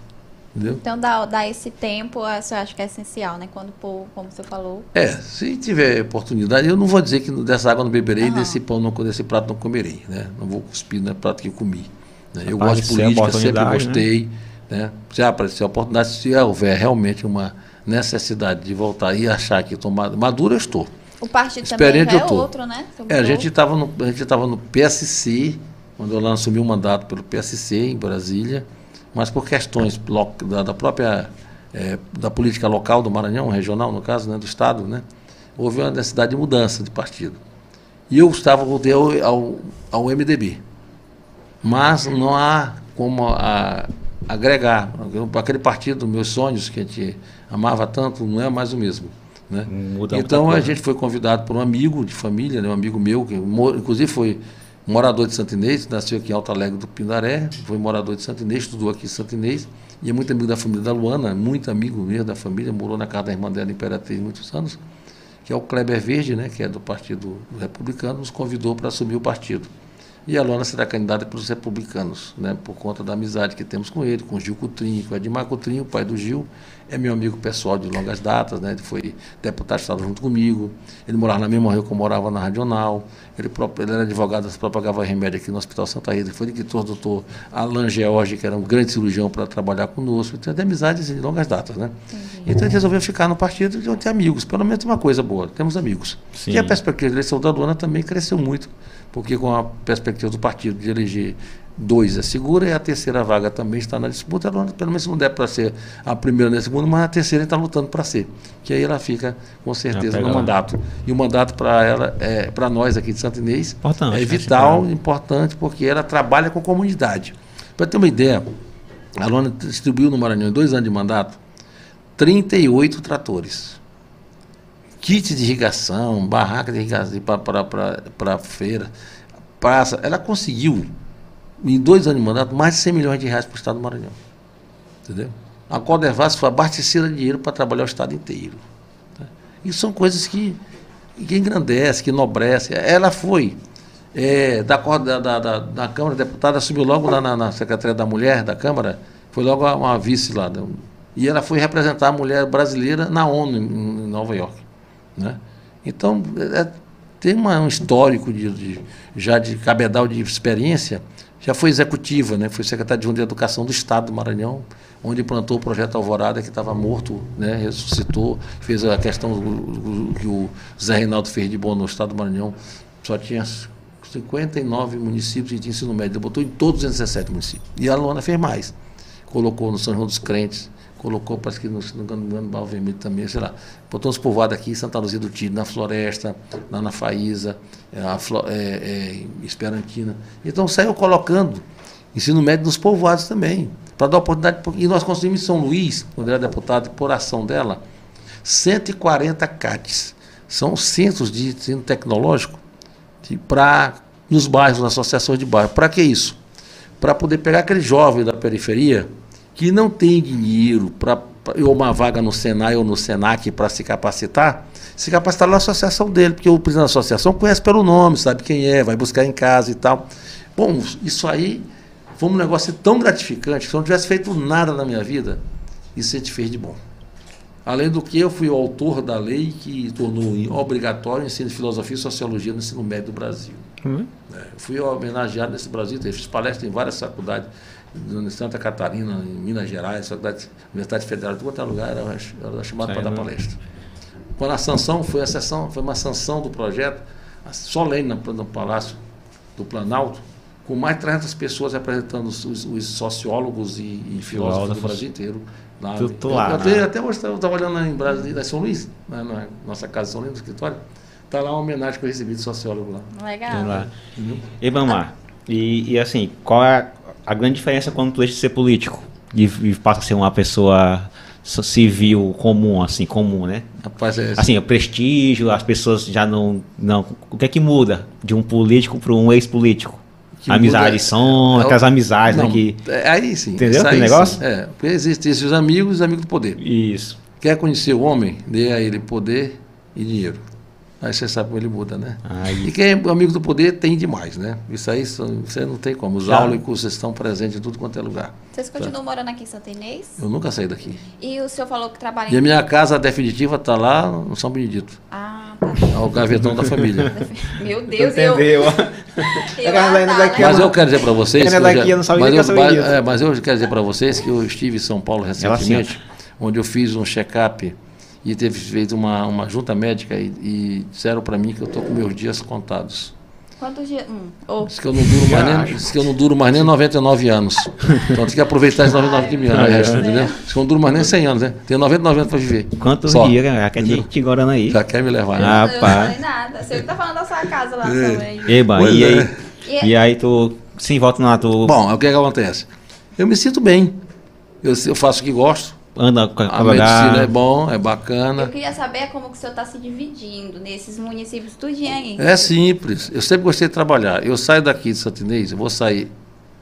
Entendeu? Então, dar, dar esse tempo, você acha que é essencial, né? Quando, como você falou. É, se tiver oportunidade, eu não vou dizer que dessa água não beberei, uhum. desse pão, não, desse prato não comerei, né? Não vou cuspir no prato que eu comi. Né? Eu gosto de política, sempre né? gostei. Né? Né? Se aparecer a oportunidade, se houver realmente uma necessidade de voltar e achar que tomar maduro, eu estou. O partido Experiente também é outro, né? É, a gente estava no, a gente no PSC, quando eu assumi o mandato pelo PSC em Brasília mas por questões da, da própria é, da política local do Maranhão, regional no caso, né, do Estado, né, houve uma necessidade de mudança de partido. E eu estava voltei ao, ao, ao MDB. Mas não há como a, agregar. Aquele partido, meus sonhos, que a gente amava tanto, não é mais o mesmo. Né? então a gente foi convidado por um amigo de família, né, um amigo meu, que inclusive foi morador de Santo Inês, nasceu aqui em Alto Alegre do Pindaré, foi morador de Santo Inês, estudou aqui em Santo Inês, e é muito amigo da família da Luana, muito amigo mesmo da família, morou na casa da irmã dela, Imperatriz, muitos anos, que é o Kleber Verde, né, que é do Partido Republicano, nos convidou para assumir o partido. E a Luana será candidata pelos republicanos, né, por conta da amizade que temos com ele, com o Gil Cutrinho, com o Edmar Cutrinho, o pai do Gil, é meu amigo pessoal de longas datas, né, ele foi deputado de Estado junto comigo, ele morava na mesma rua que eu morava na Radional, ele, próprio, ele era advogado, propagava remédio aqui no Hospital Santa Rita, foi que trouxe o doutor Alan George, que era um grande cirurgião para trabalhar conosco, então de amizades de longas datas, né. Então ele resolveu ficar no partido e ter amigos, pelo menos uma coisa boa, temos amigos. Sim. E a perspectiva de eleição da Luana também cresceu muito, porque com a perspectiva do partido de eleger dois é segura e a terceira vaga também está na disputa, ela, pelo menos não der para ser a primeira nem a segunda, mas a terceira está lutando para ser. Que aí ela fica com certeza no mandato. E o mandato para ela, é, para nós aqui de Santo Inês, importante, é vital, importante, porque ela trabalha com a comunidade. Para ter uma ideia, a Lona distribuiu no Maranhão, em dois anos de mandato, 38 tratores kit de irrigação, barraca de irrigação para feira, praça. Ela conseguiu, em dois anos de mandato, mais de 100 milhões de reais para o Estado do Maranhão. Entendeu? A Codevas foi abastecida de dinheiro para trabalhar o Estado inteiro. Tá? E são coisas que, que engrandecem, que enobrecem. Ela foi é, da, da, da, da Câmara Deputada, assumiu logo lá na, na Secretaria da Mulher da Câmara, foi logo uma, uma vice lá. E ela foi representar a mulher brasileira na ONU, em Nova York. Né? Então, é, tem uma, um histórico de, de, já de cabedal de experiência, já foi executiva, né? foi secretária de Educação do Estado do Maranhão, onde plantou o projeto Alvorada, que estava morto, né? ressuscitou, fez a questão que o Zé Reinaldo fez de bom no Estado do Maranhão, só tinha 59 municípios de ensino médio, ele botou em todos os 217 municípios. E a Luana fez mais. Colocou no São João dos Crentes, colocou, parece que no, se não Vermelho também, sei lá. Botou uns povoados aqui, Santa Luzia do Tiro, na Floresta, lá na Faísa, é, é, é, Esperantina. Então saiu colocando ensino médio nos povoados também, para dar oportunidade. E nós construímos em São Luís, quando era deputado, por ação dela, 140 CATs. São centros de ensino tecnológico para nos bairros, nas associações de bairro. Para que isso? Para poder pegar aquele jovem da periferia que não tem dinheiro para ou uma vaga no Senai ou no Senac para se capacitar, se capacitar na associação dele, porque o presidente da associação conhece pelo nome, sabe quem é, vai buscar em casa e tal. Bom, isso aí foi um negócio tão gratificante que se eu não tivesse feito nada na minha vida, isso a gente fez de bom. Além do que, eu fui o autor da lei que tornou obrigatório o ensino de filosofia e sociologia no ensino médio do Brasil. Hum? É, fui homenageado nesse Brasil, fiz palestras em várias faculdades, em Santa Catarina, em Minas Gerais, faculdade, Universidade Federal, em qualquer lugar, era, era chamado para dar palestra. Quando a sanção foi a sessão, foi uma sanção do projeto, solene no, no Palácio do Planalto, com mais de 300 pessoas representando os, os, os sociólogos e, e filósofos do Brasil inteiro. Lá, tu lá, eu, até, até hoje eu estava olhando lá em Brasília, em São Luís, na, na nossa casa de São Luís, no escritório, está lá uma homenagem que eu recebi de sociólogo lá. Legal. Lá. Uhum. E vamos lá. E, e, assim, qual é a grande diferença quando tu deixa de ser político e, e passa a ser uma pessoa civil comum, assim, comum, né? Rapaz, é assim, o prestígio, as pessoas já não, não... O que é que muda de um político para um ex-político? Amizades são, é, aquelas amizades, não, né? Que, aí sim. Entendeu aquele negócio? Sim. É, porque existem esses amigos e os amigos do poder. Isso. Quer conhecer o homem? Dê a ele poder e dinheiro. Aí você sabe como ele muda, né? Aí. E quem é amigo do poder tem demais, né? Isso aí você não tem como. Os Já. áulicos estão presentes em tudo quanto é lugar. Vocês continuam tá. morando aqui em Santa Inês? Eu nunca saí daqui. E o senhor falou que trabalha em... E a minha casa definitiva está lá no São Benedito. Ah, tá. É o gavetão da família. Meu Deus, Entendeu? eu... eu daqui, mas eu quero dizer para vocês... Que daqui, eu não sabia mas, eu, mas, é, mas eu quero dizer para vocês que eu estive em São Paulo recentemente, onde eu fiz um check-up e teve feito uma, uma junta médica e, e disseram para mim que eu estou com meus dias contados. Quantos dias? Hum. Oh. Diz que eu não duro mais nem, diz que eu não duro mais nem 99 anos. Então tem que aproveitar esses 99 que me anos, é, entendeu? Diz que eu não duro mais nem 100 anos, né? Tenho 99 anos para viver. Quantos Só. dias, cara? Quer te, te gorando aí. Já quer me levar, né? Ah, eu não falei nada. Você que tá falando da sua casa lá é. também. Eba, e, é. aí, e, e aí tu, sim, volta lá, tu... Bom, o que, é que acontece? Eu me sinto bem. Eu, eu faço o que gosto anda com a medicina é bom, é bacana. Eu queria saber como que o senhor está se dividindo nesses municípios tudinho aí. É simples. Eu sempre gostei de trabalhar. Eu saio daqui de Santo Inês, eu vou sair.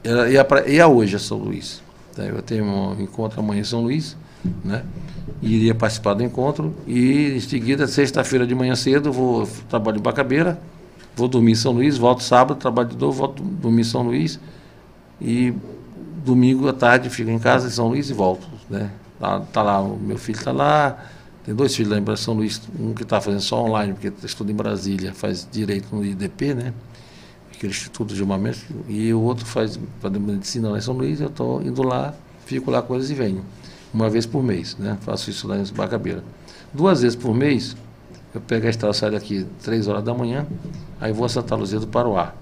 Ia, pra, ia hoje a São Luís. Eu tenho um encontro amanhã em São Luís, né? Iria participar do encontro e em seguida, sexta-feira de manhã cedo, vou trabalho em Bacabeira, vou dormir em São Luís, volto sábado, trabalho de novo, volto dormir em São Luís e domingo à tarde fico em casa em São Luís e volto, né? Tá, tá lá, o meu filho está lá, tem dois filhos lá em São Luís, um que está fazendo só online, porque estuda em Brasília, faz direito no IDP, né? Aquele Instituto de Armamento, e o outro faz medicina lá em São Luís, eu estou indo lá, fico lá com eles e venho. Uma vez por mês, né? Faço isso lá em Bacabeira. Duas vezes por mês, eu pego a estrada, saio daqui três horas da manhã, aí vou a Santa Luzia do Paroá.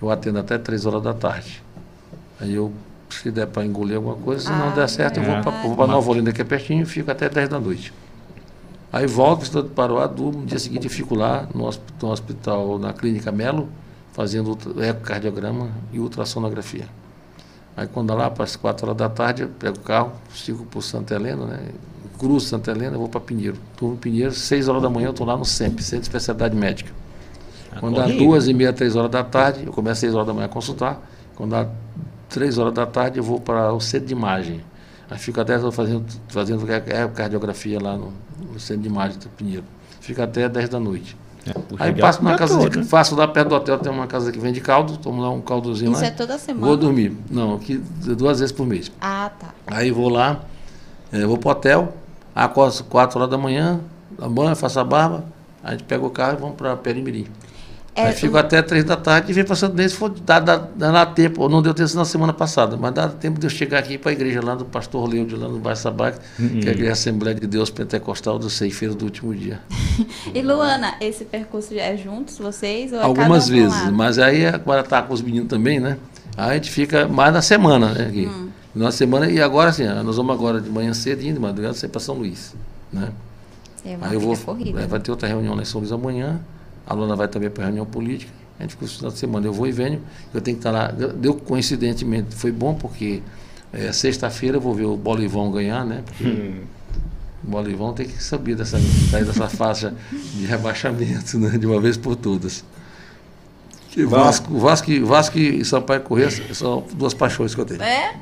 Eu atendo até três horas da tarde. Aí eu se der para engolir alguma coisa, se não ah, der certo, é. eu vou para Nova Olinda, que é pertinho, e fico até 10 da noite. Aí volto, estou de Paroá, durmo, no dia seguinte eu fico lá no hospital, no hospital na Clínica Melo, fazendo ecocardiograma e ultrassonografia. Aí quando lá, para as 4 horas da tarde, eu pego o carro, sigo por Santa Helena, né? cruzo Santa Helena, vou para Pinheiro. Estou no Pinheiro, 6 horas da manhã eu estou lá no SEMP, Centro de Especialidade Médica. Quando dá duas e meia, três horas da tarde, eu começo às 6 horas da manhã a consultar. Quando dá três horas da tarde eu vou para o centro de imagem. Aí fico até fazendo, fazendo cardiografia lá no, no centro de imagem do Pinheiro. Fico até 10 da noite. É, aí passo na casa, todo, de, né? faço lá perto do hotel, tem uma casa que vende caldo, tomo lá um caldozinho Isso lá. é toda semana? Vou dormir. Não, aqui duas vezes por mês. Ah, tá. Aí vou lá, é, vou pro hotel, acordo 4 horas da manhã, dá banho, faço a barba, a gente pega o carro e vamos para Perimirim. É, Aí fico até três da tarde e venho para Santo Inês, for, dá, dá, dá, tempo, não deu tempo na semana passada, mas dá tempo de eu chegar aqui para a igreja lá do pastor Leude, lá no bairro Sabac, uhum. que é a igreja Assembleia de Deus Pentecostal do Ceifeiro do último dia. e Luana, esse percurso é juntos, vocês? Ou é Algumas um vezes, mas aí agora está com os meninos também, né? Aí a gente fica mais na semana, né? Aqui. Hum. De semana, e agora assim, nós vamos agora de manhã cedinho, de madrugada, sair para São Luís. Né? É uma Aí eu vou. corrida. é, vai ter outra reunião lá em São Luís amanhã. A Luna vai também para a reunião política. A gente ficou esse final de semana. Eu vou e venho. Eu tenho que estar lá. Deu coincidentemente, foi bom porque é, sexta-feira eu vou ver o Bolivão ganhar, né? Porque o Bolivão tem que saber dessa, sair dessa faixa de rebaixamento, né? De uma vez por todas. Que Vasco, Vasco, e- Vasco e Sampaio Corrêa são duas paixões que eu tenho. É?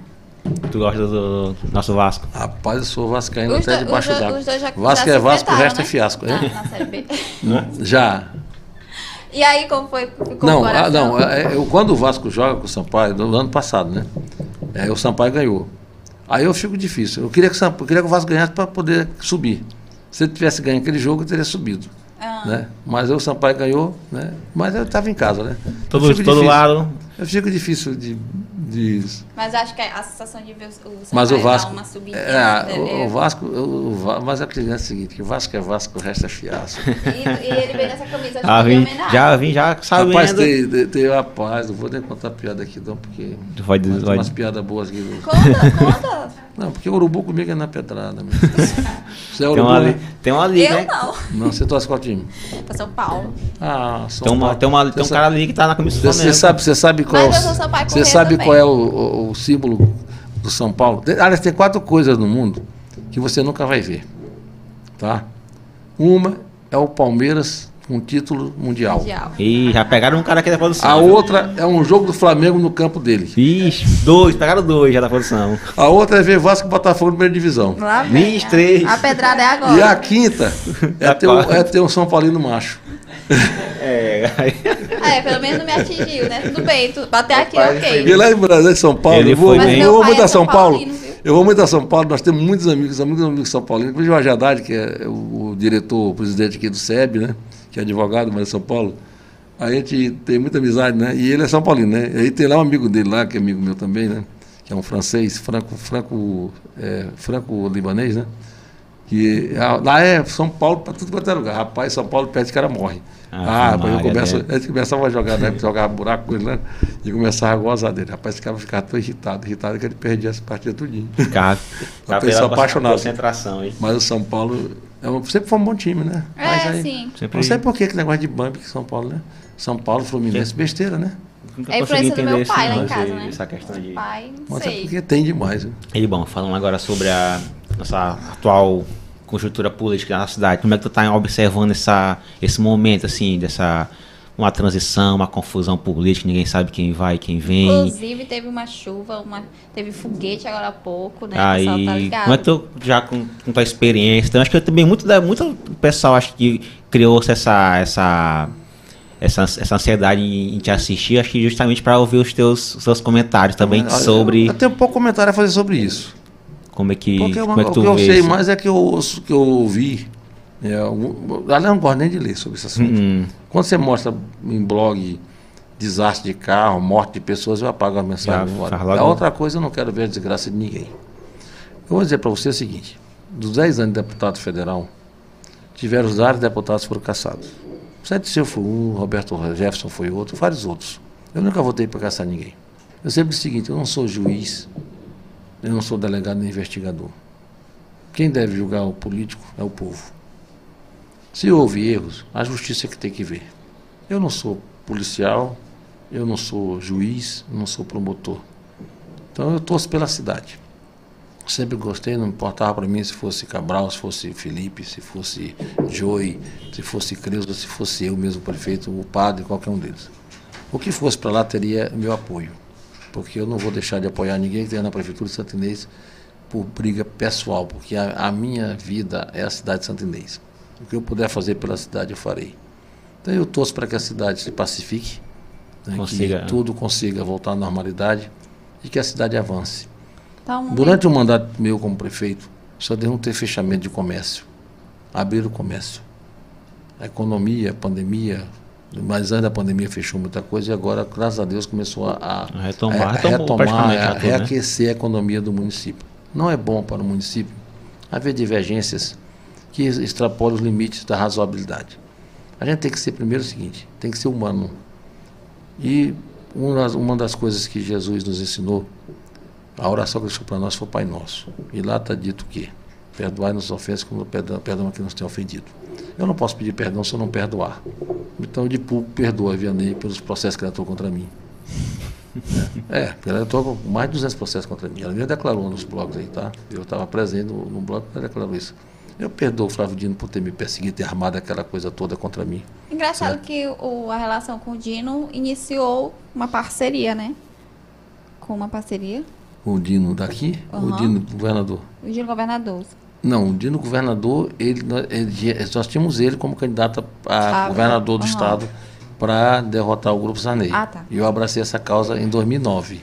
Tu gosta do, nosso Vasco? Rapaz, eu sou vascaíno Os até do- debaixo d'água. Vasco é Vasco, o resto é né? fiasco. Na, né? na Série B. Já. E aí, como foi? Não, o ah, não é, eu, quando o Vasco joga com o Sampaio, no ano passado, né? É, o Sampaio ganhou. Aí eu fico difícil. Eu queria que eu queria que o Vasco ganhasse para poder subir. Se ele tivesse ganho aquele jogo, eu teria subido. Ah. Né? Mas aí o Sampaio ganhou, né? Mas eu estava em casa, né? Todo, todo difícil. lado. Eu fico difícil de. de Mas acho que a sensação de ver o Sampaio mas o dar Vasco. uma subida. É, o, o Vasco. O, mas a é o seguinte: que o Vasco é Vasco, o resto é fiasco. E, e ele veio nessa camisa Já de vim, homenagem. já vim, já sabendo. Rapaz, tem, tem, tem rapaz, não vou nem contar piada aqui, não, porque. Vai, tem vai, umas piadas boas aqui. Conta, conta. Não, porque o urubu comigo é na pedrada. Você é tem, urubu, uma, né? tem uma liga, Eu né? não. Não, você torce qual time? Pra São Paulo. Ah, São Tem, uma, Paulo. tem, uma, tem um Você cara ali que tá na camisa do Você, sabe, você sabe qual o, Sampaio você sabe também. qual é o, o- o símbolo do São Paulo? Aliás, tem quatro coisas no mundo que você nunca vai ver. Tá? Uma é o Palmeiras com título mundial. Mundial. Ih, já pegaram um cara aqui da produção. A outra é um jogo do Flamengo no campo dele. Ixi, dois, pegaram dois já da produção. A outra é ver Vasco e Botafogo na primeira divisão. Lá vem. Vixe, três. A pedrada é agora. E a quinta é ter, um, é ter um São Paulino macho. É, aí- Ah, é, pelo menos não me atingiu, né? Tudo bem, tu, bater aqui, ok. E lá em Brasília, em São Paulo, Ele eu vou, foi eu vou muito é a São São Paulo. Paulino? Eu vou muito a São Paulo, nós temos muitos amigos, muitos amigos São Paulinos. Inclusive o Jorge Haddad, que é o, o diretor, o presidente aqui do SEB, né? Que é advogado, mas é São Paulo. A gente tem muita amizade, né? E ele é São Paulino, né? E aí tem lá um amigo dele lá, que é amigo meu também, né? Que é um francês, franco, franco, é, franco-libanês, né? Que ah, lá é São Paulo para tudo quanto é lugar. Rapaz, São Paulo perde, cara morre. Ah, Ah, rapaz, eu começo, né? a gente começava a jogar, né? Jogava buraco com ele, né? E começava a gozar dele. Rapaz, ficava, ficava tão irritado, irritado que ele perdia essa partida tudinho. Ficava, Uma pessoa apaixonada. Concentração, hein? Mas o São Paulo é um- sempre foi um bom time, né? Mas É, aí- sim. Sempre Não sei por que que negócio de bump que São Paulo, né? São Paulo, Fluminense, besteira, né? Nunca É a consegui influência do meu entender pai lá esse- em casa, né? Essa questão de... Pai, não Mas é sei. porque tem demais, né? E bom, falando agora sobre a nossa atual conjuntura política na cidade, como é que tu tá observando essa, esse momento, assim, dessa uma transição, uma confusão política, ninguém sabe quem vai, quem vem. Inclusive, teve uma chuva, uma, teve foguete agora há pouco, né? o pessoal Aí, tá como é que tu, já com, com tua experiência, então, acho que também muito, da- muito pessoal acho que criou essa, essa, essa, essa ansiedade em, em te assistir, acho que justamente para ouvir os teus, os seus comentários também Olha, sobre Eu tenho pouco comentário a fazer sobre isso. como é que, Porque uma- como é que o tu que eu vê sei isso. mais é que eu ouço, que eu ouvi. É, eu, aliás, eu não gosto nem de ler sobre esse assunto. Hum, Quando você mostra em blog desastre de carro, morte de pessoas, eu apago a mensagem. Já A outra coisa, eu não quero ver a desgraça de ninguém. Eu vou dizer para você o seguinte: dos 10 anos de deputado federal, tiveram vários deputados que foram caçados. Sete Seu foi um, Roberto Jefferson foi outro, vários outros. Eu nunca votei para caçar ninguém. Eu sempre disse o seguinte: eu não sou juiz, eu não sou delegado nem investigador. Quem deve julgar o político é o povo. Se houve erros, a justiça é que tem que ver. Eu não sou policial, eu não sou juiz, não sou promotor. Então eu torço pela cidade. Sempre gostei, não importava para mim se fosse Cabral, se fosse Felipe, se fosse Joey, se fosse Creuza, se fosse eu mesmo prefeito, o padre, qualquer um deles. O que fosse para lá teria meu apoio, porque eu não vou deixar de apoiar ninguém que esteja na prefeitura de Santo Inês por briga pessoal, porque a, a minha vida é a cidade de Santo Inês. O que eu puder fazer pela cidade eu farei. Então eu torço para que a cidade se pacifique, né, Consiga. que tudo consiga voltar à normalidade e que a cidade avance. Então, Durante o mandato meu como prefeito, só deu não ter fechamento de comércio. Abrir o comércio. A economia, a pandemia, mas antes da pandemia fechou muita coisa e agora, graças a Deus, começou a, a, A retomar, a- a retomou retomar, a tudo, né? reaquecer a economia do município. Não é bom para o município haver divergências que extrapolam os limites da razoabilidade. A gente tem que ser, primeiro, o seguinte: tem que ser humano. E uma das, coisas que Jesus nos ensinou A oração que ele deixou para nós foi o Pai Nosso. E lá está dito o quê? Perdoai-nos ofensas como a quem nos tem ofendido. Eu não posso pedir perdão se eu não perdoar. Então, de público, perdoa Vianney pelos processos que ela atuou contra mim. É, ela atuou com mais de 200 processos contra mim. Ela mesmo declarou nos blogs aí, tá? Eu estava presente no, no blog ela declarou isso. Eu perdoo o Flávio Dino por ter me perseguido, ter armado aquela coisa toda contra mim. Engraçado certo? que o, a relação com o Dino iniciou uma parceria, né? Com uma parceria. O Dino daqui? Uhum. O Dino governador? O Dino governador. Não, o Dino governador, ele, ele, nós tínhamos ele como candidato a ah, governador do uhum. estado para derrotar o Grupo Zanei. Ah, tá. E eu abracei essa causa em 2009.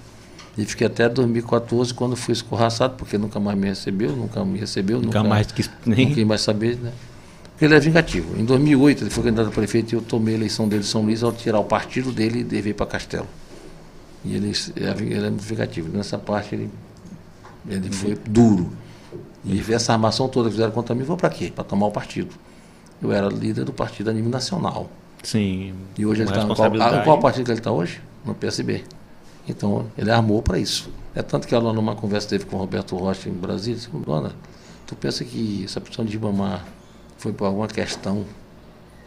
E fiquei até 2014, quando fui escorraçado, porque nunca mais me recebeu, nunca me recebeu. Nunca, nunca mais quis nem... Quis mais saber, né? Porque ele é vingativo. Em 2008, ele foi candidato a prefeito e eu tomei a eleição dele em São Luís ao tirar o partido dele e veio para Castelo. E ele, ele é muito vingativo. Nessa parte, ele, ele foi duro. E essa armação toda que fizeram contra mim foi para quê? Para tomar o partido. Eu era líder do partido a nível nacional. Sim. E hoje ele está no qual, ah, qual partido que ele está hoje? No PSB. Então, ele armou para isso. É tanto que ela, numa conversa teve com o Roberto Rocha em Brasília, disse, dona, tu pensa que essa pessoa de Ibamar foi por alguma questão?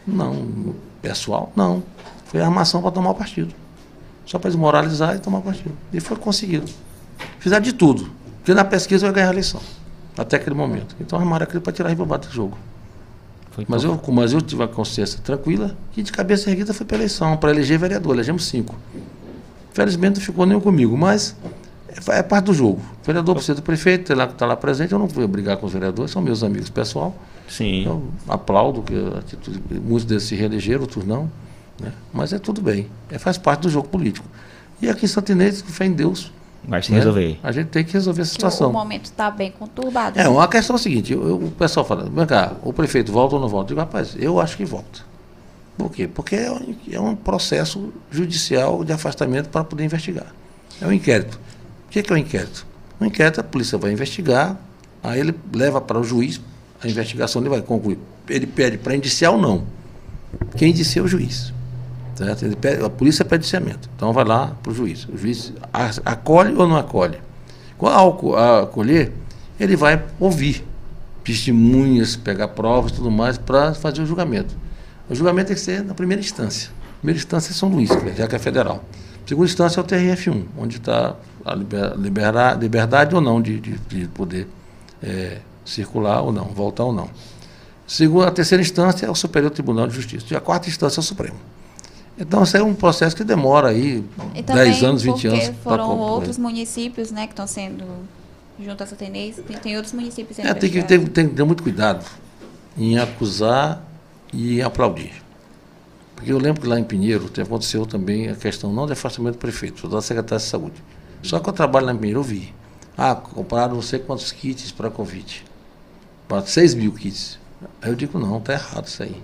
Não. Pessoal? Não. Foi armação para tomar o partido. Só para desmoralizar e tomar o partido. E foi conseguido. Fizeram de tudo. Porque na pesquisa eu ia ganhar a eleição. Até aquele momento. Então armaram aquilo para tirar a Ribamar do jogo. mas eu, mas eu tive a consciência tranquila e de cabeça erguida foi para eleição, para eleger vereador. Elegemos cinco. Felizmente não ficou nenhum comigo, mas é, é parte do jogo. O vereador precisa do prefeito, está lá, tá lá presente, eu não vou brigar com os vereadores, são meus amigos pessoal. Sim. Eu aplaudo que a atitude, muitos desses se reelegeram, outros não. Né? Mas é tudo bem, é, faz parte do jogo político. E aqui em Santinês, fé em Deus. Vai se né? resolver. A gente tem que resolver essa situação. O momento está bem conturbado. É, né? uma questão é a seguinte, eu, eu, o pessoal fala, vem cá, o prefeito volta ou não volta? Eu digo, rapaz, eu acho que volta. Por quê? Porque é um, é um processo judicial de afastamento para poder investigar. É um inquérito. O que é, que é um inquérito? O inquérito, a polícia vai investigar, aí ele leva para o juiz, a investigação ele vai concluir. Ele pede para indiciar ou não. Quem indicia é o juiz. Certo? Ele pede, a polícia pede indiciamento. Então vai lá para o juiz. O juiz acolhe ou não acolhe? Ao acolher, ele vai ouvir testemunhas, pegar provas e tudo mais para fazer o julgamento. O julgamento tem que ser na primeira instância. Primeira instância é São Luís, já que é federal. Segunda instância é o TRF1, onde está a liberdade, liberdade ou não de, de, de poder é, circular ou não, voltar ou não. Segunda, a terceira instância é o Superior Tribunal de Justiça. E a quarta instância é o Supremo. Então, isso é um processo que demora aí 10 anos, 20 anos. foram outros municípios né, que estão sendo, junto a Santenês, tem, tem outros municípios é, tem que, tem, tem que ter muito cuidado em acusar e aplaudir. Porque eu lembro que lá em Pinheiro aconteceu também a questão não de afastamento do prefeito, da secretária de saúde. Só que eu trabalho lá em Pinheiro, eu vi. Ah, compraram não sei quantos kits para Covid. Para 6 mil kits. Aí eu digo, não, está errado isso aí.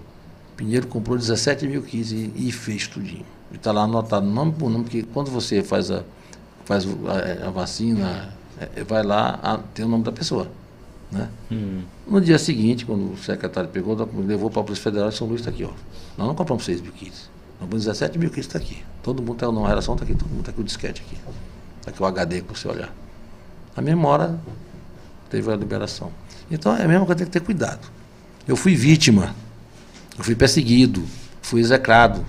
Pinheiro comprou 17 mil kits e, e fez tudinho. E está lá anotado nome por nome, porque quando você faz a, faz a, a vacina, é, vai lá, a, tem o nome da pessoa. Né? Hum. No dia seguinte, quando o secretário pegou, levou para a Polícia Federal de São Luís, está aqui. Ó. Nós não compramos 6 mil kits. Nós compramos 17 mil kits, está aqui. Todo mundo está, não, a relação está aqui, todo mundo está aqui o disquete aqui. Está aqui o HD para você olhar. A mesma hora teve a liberação. Então é mesmo que tem que ter cuidado. Eu fui vítima, eu fui perseguido, fui execrado.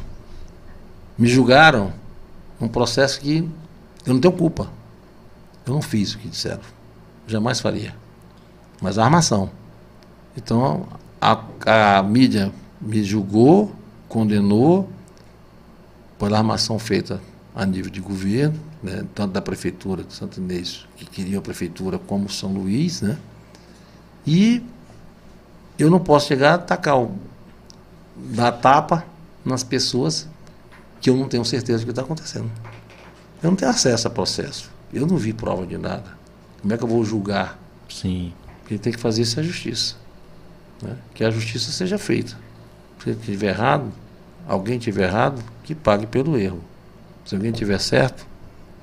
Me julgaram num processo que eu não tenho culpa. Eu não fiz o que disseram. Jamais faria mas a armação. Então, a, a mídia me julgou, condenou pela armação feita a nível de governo, né, tanto da prefeitura de Santo Inês, que queria a prefeitura, como São Luís, né? E eu não posso chegar a atacar, o, dar tapa nas pessoas que eu não tenho certeza do que está acontecendo. Eu não tenho acesso a processo. Eu não vi prova de nada. Como é que eu vou julgar? Sim. Quem tem que fazer isso é a justiça. Né? Que a justiça seja feita. Se estiver errado, alguém estiver errado, que pague pelo erro. Se alguém estiver certo,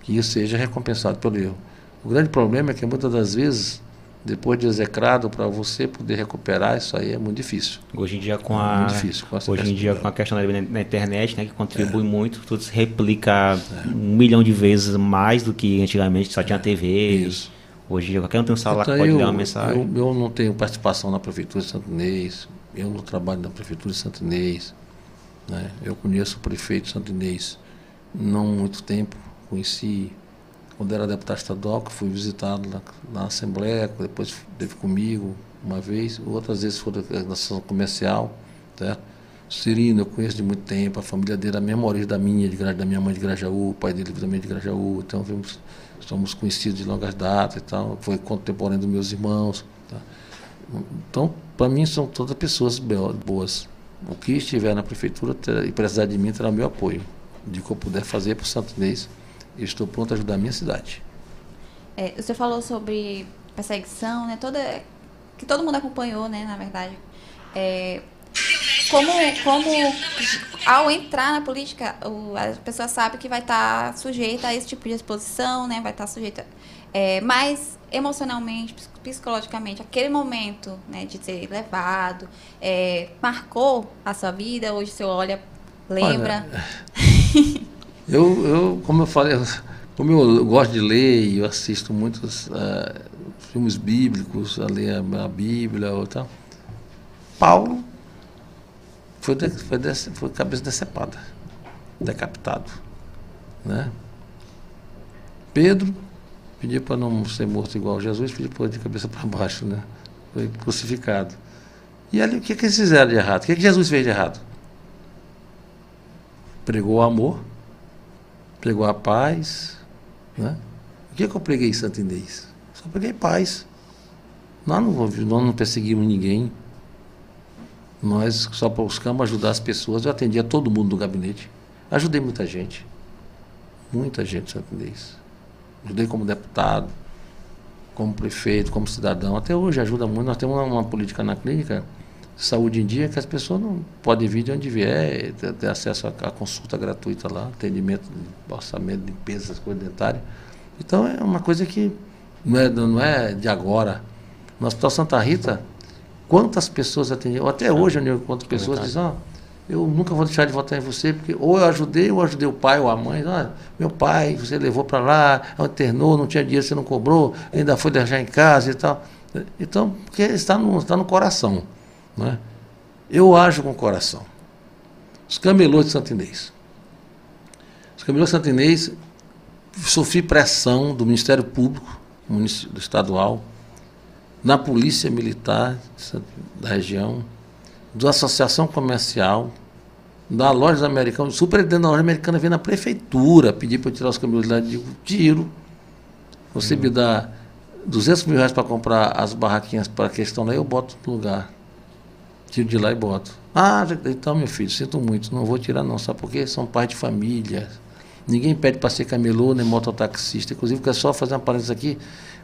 que isso seja recompensado pelo erro. O grande problema é que muitas das vezes depois de execrado, para você poder recuperar, isso aí é muito difícil. Hoje em dia com É a difícil, com hoje em dia com a questão da, na internet, né, que contribui muito, tudo se replica um milhão de vezes mais do que antigamente só tinha TV. Isso. Hoje qualquer um tem um celular Então, que pode eu, dar uma mensagem. Eu, eu não tenho participação na Prefeitura de Santo Inês, eu não trabalho na Prefeitura de Santo Inês. Né? Eu conheço o prefeito de Santo Inês não muito tempo, conheci quando era deputado estadual, que fui visitado na, na Assembleia, depois esteve comigo uma vez, outras vezes foi da ação comercial. Certo? Cirino, eu conheço de muito tempo, a família dele, a mesma origem da minha, de, da minha mãe de Grajaú, o pai dele também de Grajaú, então vimos, somos conhecidos de longas datas e tal, foi contemporâneo dos meus irmãos. tá? Então, para mim, são todas pessoas boas. O que estiver na prefeitura e precisar de mim terá meu apoio. De que eu puder fazer para o Santo Inês, eu estou pronto a ajudar a minha cidade. É, você falou sobre perseguição, né? Toda, que todo mundo acompanhou, né? Na verdade. É, como, como ao entrar na política, a pessoa sabe que vai estar sujeita a esse tipo de exposição, né? Vai estar sujeita. É, mas emocionalmente, ps- psicologicamente, aquele momento né, de ser levado, é, marcou a sua vida? Hoje você olha, lembra? Eu, eu como eu falei, como eu gosto de ler e eu assisto muitos eh, filmes bíblicos, a ler a, a Bíblia ou tal, Paulo foi, de, foi, dece- foi cabeça decepada, decapitado. Né? Pedro pediu para não ser morto igual Jesus, pediu para de cabeça para baixo, né? Foi crucificado. E ali o que, que eles fizeram de errado? O que, que Jesus fez de errado? Pregou o amor, pregou a paz. Né? O que, que eu preguei em Santo Inês? Só preguei paz. Nós não, nós não perseguimos ninguém. Nós só buscamos ajudar as pessoas. Eu atendia todo mundo no gabinete. Ajudei muita gente. Muita gente em Santo Inês. Ajudei como deputado, como prefeito, como cidadão. Até hoje ajuda muito. Nós temos uma, uma política na clínica, saúde em dia, que as pessoas não podem vir de onde vier, ter, ter acesso à, consulta gratuita lá, atendimento, orçamento, limpeza, coisas dentárias. Então é uma coisa que não é, não é de agora. No Hospital Santa Rita, quantas pessoas atendiam? Até hoje eu encontro pessoas que dizem, ó, eu nunca vou deixar de votar em você, porque ou eu ajudei, ou eu ajudei o pai ou a mãe. Ah, meu pai, você levou para lá, internou, não tinha dinheiro, você não cobrou, ainda foi deixar em casa e tal. Então, porque está no, está no coração. Não é? Eu ajo com o coração. Os camelôs de Santo Inês. Os camelôs de Santo Inês, sofri pressão do Ministério Público, do estadual, na Polícia Militar da região, da Associação Comercial, da loja americana, o superintendente da loja americana veio na prefeitura pedir para eu tirar os caminhões lá. Eu digo, tiro. Você me dá 200 mil reais para comprar as barraquinhas para a questão lá, eu boto no lugar. Tiro de lá e boto. Ah, então, meu filho, sinto muito, não vou tirar não, sabe por quê? São pais de família. Ninguém pede para ser camelô nem mototaxista. Inclusive, quer só fazer uma parênteses aqui.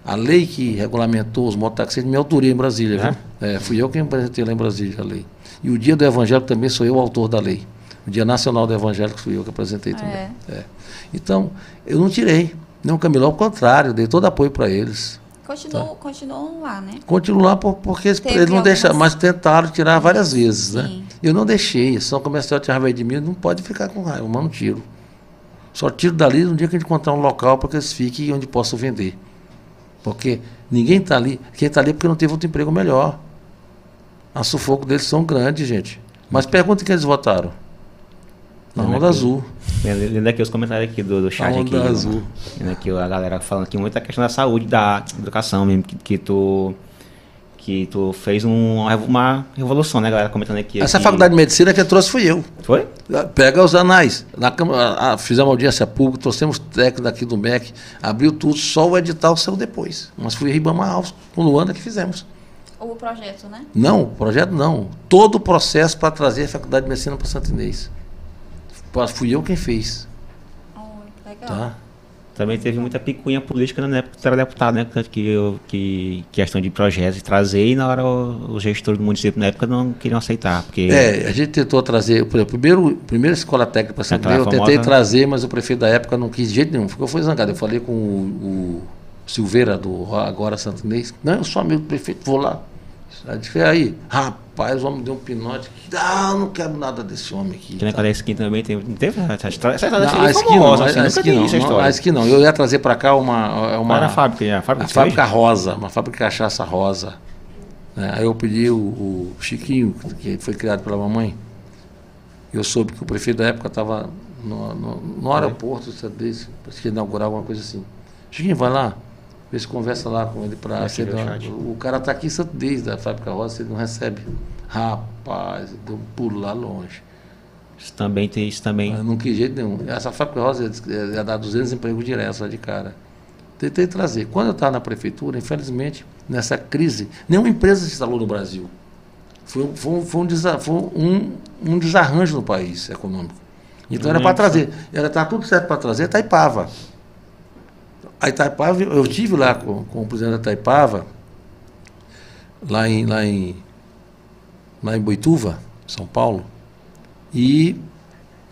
A lei que regulamentou os mototaxistas me autorei em Brasília, viu? É, fui eu quem apresentei lá em Brasília a lei. E o dia do evangélico também sou eu o autor da lei. O dia nacional do evangélico fui eu que apresentei também. É. É. Então, eu não tirei. Não camelô, ao contrário, dei todo apoio para eles. Continuam, Tá. continuam lá, né? Continuo lá por, porque eles, Teve eles não deixaram, algumas- mas tentaram tirar várias vezes, né? Sim. Eu não deixei. A ação comercial tinha raiva de mim, não pode ficar com raiva, mas não tiro. Só tiro dali no dia que a gente encontrar um local para que eles fiquem onde possam vender. Porque ninguém está ali. Quem está ali é porque não teve outro emprego melhor. A sufoco deles são grandes, gente. Mas pergunta quem eles votaram. Na Não é onda azul. Lendo aqui os comentários aqui do, do chat A aqui. onda azul. Lendo aqui a galera falando aqui muito da questão da saúde, da educação mesmo, que, que tu que tu fez um- uma, revo- uma revolução, né, galera? Comentando aqui. Essa que- faculdade de medicina que trouxe fui eu. Foi? Pega os anais. Na Câmara, ah, fizemos audiência pública, trouxemos técnico daqui do MEC, abriu tudo, só o edital saiu depois. Mas fui Ribama Alves, com Luana que fizemos. O projeto, né? Não, o projeto não. Todo o processo para trazer a Faculdade de Medicina para Santo Inês. Fui eu quem fez. Oh, legal. Tá? Também teve muita picuinha política na época que era deputado, né? Tanto que, eu, que questão de projetos trazer e na hora os gestores do município na época não queriam aceitar. Porque É, a gente tentou trazer, por exemplo, primeiro, primeira escola técnica para Inês, eu tentei famosa- trazer, mas o prefeito da época não quis de jeito nenhum, ficou foi zangado. Eu falei com o, o Silveira, do agora Santo Inês. Não, eu sou amigo do prefeito, vou lá. Aí, disse, aí rapaz, o homem deu um pinote. Ah, não quero nada desse homem aqui. Que na tá. esquina também tem, teve essa história. Essa história Não, a famosa, não, assim, a vi não, não, a não. Eu ia trazer para cá uma, uma, era a fábrica? A fábrica, a fábrica rosa, uma fábrica de cachaça rosa. né? Aí eu pedi o, o Chiquinho, que foi criado pela mamãe. Eu soube que o prefeito da época estava no, no, no aeroporto, sabe, desse, parece que ia inaugurar alguma coisa assim. Chiquinho, vai lá, se conversa lá com ele para. O cara está aqui em Santo desde a fábrica rosa, ele não recebe. Rapaz, deu um pulo lá longe. Isso também tem isso também. Mas não quis jeito nenhum. Essa fábrica rosa ia, ia dar 200 empregos diretos lá de cara. Tentei trazer. Quando eu estava na prefeitura, infelizmente, nessa crise, nenhuma empresa se instalou no Brasil. Foi, um- foi, foi um, desa- foi um, um desarranjo no país econômico. Então Eu era para trazer. Era tá tudo certo para trazer Taipava. A Itaipava, eu tive lá com, com o presidente da Taipava, lá em, lá em, lá em Boituva, São Paulo, e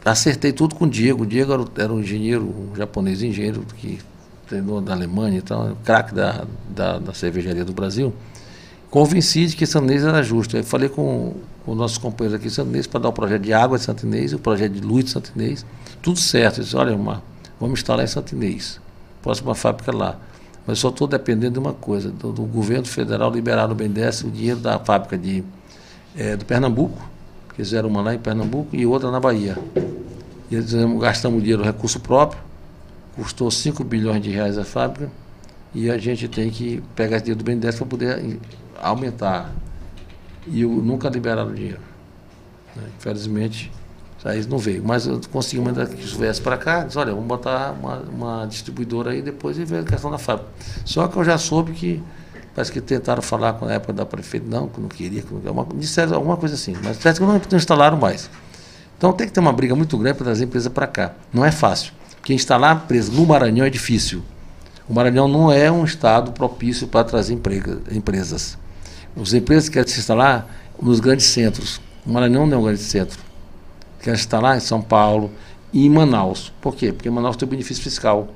acertei tudo com o Diego. O Diego era, era um engenheiro, um japonês engenheiro que treinou da Alemanha e tal, craque da, da, da cervejaria do Brasil. Convenci de que Santo Inês era justo. Aí falei com, com os nossos companheiros aqui de Santo Inês para dar o projeto de água de Santo Inês e o projeto de luz de Santo Inês. Tudo certo. Eu disse, olha, Mar, vamos instalar em Santo Inês. Próxima fábrica lá. Mas só estou dependendo de uma coisa, do, do governo federal liberar no BNDES o dinheiro da fábrica de, eh, do Pernambuco, fizeram uma lá em Pernambuco e outra na Bahia. E eles dizemos, gastamos dinheiro, recurso próprio, custou 5 bilhões de reais a fábrica, e a gente tem que pegar esse dinheiro do BNDES para poder em- aumentar. E o, nunca liberaram o dinheiro. né? Infelizmente, aí não veio. Mas eu consegui mandar que viesse para cá, disse, olha, vamos botar uma, uma distribuidora aí depois e ver a questão da fábrica. Só que eu já soube que parece que tentaram falar com a época da prefeita, não, que não queria, que não, uma, disseram alguma coisa assim, mas parece que não, não instalaram mais. Então tem que ter uma briga muito grande para trazer empresa para cá. Não é fácil. Porque instalar empresa no Maranhão é difícil. O Maranhão não é um estado propício para trazer emprega- empresas. As empresas querem se instalar nos grandes centros. O Maranhão não é um grande centro. Querem se instalar em São Paulo e em Manaus. Por quê? Porque Manaus tem o benefício fiscal.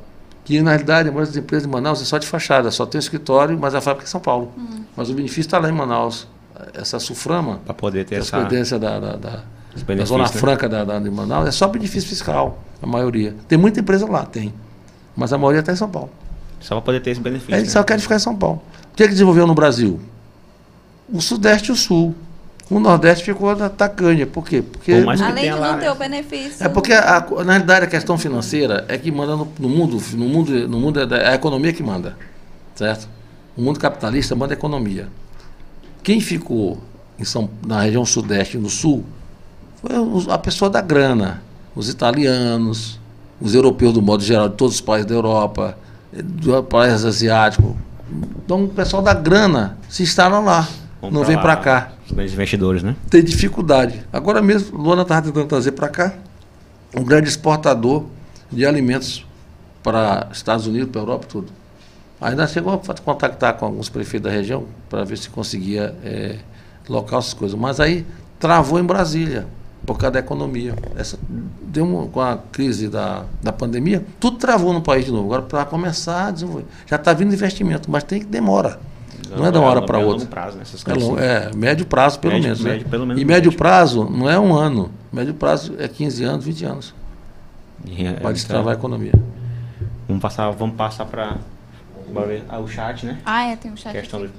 Que, na realidade, a maioria das empresas de Manaus é só de fachada, só tem o escritório, mas a fábrica é em São Paulo. Mas o benefício está lá em Manaus. Essa Suframa, Para poder ter essa presidência da, da, da, da Zona né? Franca da, da, de Manaus, é só benefício fiscal, a maioria. Tem muita empresa lá, tem. Mas a maioria está em São Paulo. Só para poder ter esse benefício. Eles né? só querem ficar em São Paulo. O que, é que desenvolveu no Brasil? O Sudeste e o Sul. O Nordeste ficou na tacanha. Por quê? Porque Além de não ter né? o benefício. é porque, a- na realidade, a questão financeira é que manda no, no mundo, no mundo, no mundo é, da- é a economia que manda, certo? O mundo capitalista manda a economia. Quem ficou em São, na região sudeste e no sul foi a pessoa da grana, os italianos, os europeus do modo geral, de todos os países da Europa, do países asiáticos. Então, o pessoal da grana se instala lá, Vamos não pra vem para cá Os investidores, né? tem dificuldade. Agora mesmo, Luana estava tentando trazer para cá um grande exportador de alimentos para Estados Unidos, para a Europa, tudo. Aí nós chegamos a contactar com alguns prefeitos da região para ver se conseguia eh, local essas coisas. Mas aí travou em Brasília, por causa da economia. Essa, deu uma- com a crise da, da pandemia, tudo travou no país de novo. Agora, para começar a desenvolver. Já está vindo investimento, mas tem que demora. Não é de uma hora para É outra. longo prazo, né? Essas É, long- assim. é, médio prazo, pelo Médio- menos. né? médio, pelo menos e médio médio. prazo não é um ano. Médio prazo é 15 anos, 20 anos. É, Para então, destravar a economia. Vamos passar, vamos passar para o chat, né? Ah, é, tem um chat. Questão do,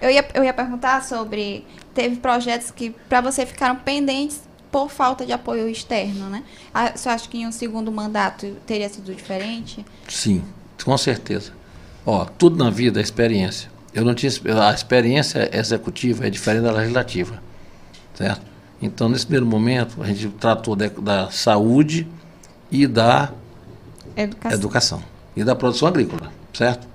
Eu ia, eu ia perguntar sobre. Teve projetos que para você ficaram pendentes por falta de apoio externo, né? Ah, Você acha que em um segundo mandato teria sido diferente? Sim, com certeza. Ó, tudo na vida é experiência. Eu não tinha a experiência executiva é diferente da legislativa, certo? Então, nesse primeiro momento, a gente tratou da, da saúde e da Educação. educação e da produção agrícola, certo?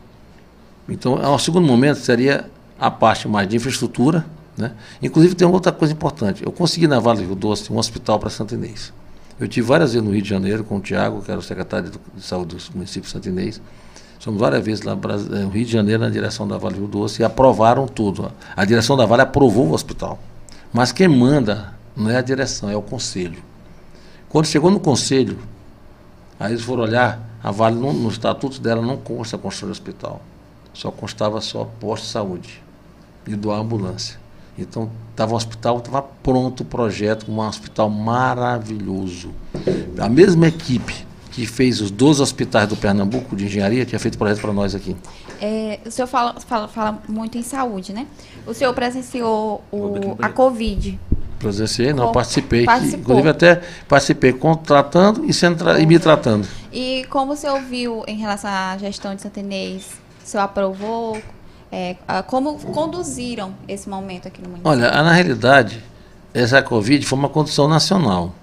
Então, o segundo momento seria a parte mais de infraestrutura, né? Inclusive tem outra coisa importante. Eu consegui na Vale do Rio Doce um hospital para Santo Inês. Eu tive várias vezes no Rio de Janeiro com o Tiago, que era o secretário de de saúde do município de Santo Inês. Fomos várias vezes lá eh, no Rio de Janeiro na direção da Vale do Doce e aprovaram tudo. A direção da Vale aprovou o hospital. Mas quem manda não é a direção, é o conselho. Quando chegou no conselho, Aí eles foram olhar, a Vale, não- no estatuto dela, não consta a construção de hospital. só constava só posto de saúde e doar ambulância. Então, estava um hospital, estava pronto o projeto, um hospital maravilhoso. A mesma equipe que fez os 12 hospitais do Pernambuco de engenharia tinha feito projeto para nós aqui. É, o senhor fala, fala, fala, muito em saúde, né? O senhor presenciou o, a Covid. Presenciei, não, participei. inclusive até participei contratando e, sendo e me tratando. E como o senhor viu em relação à gestão de Santenês? O senhor aprovou? É, como conduziram esse momento aqui no município? Olha, na realidade, essa Covid foi uma condução nacional.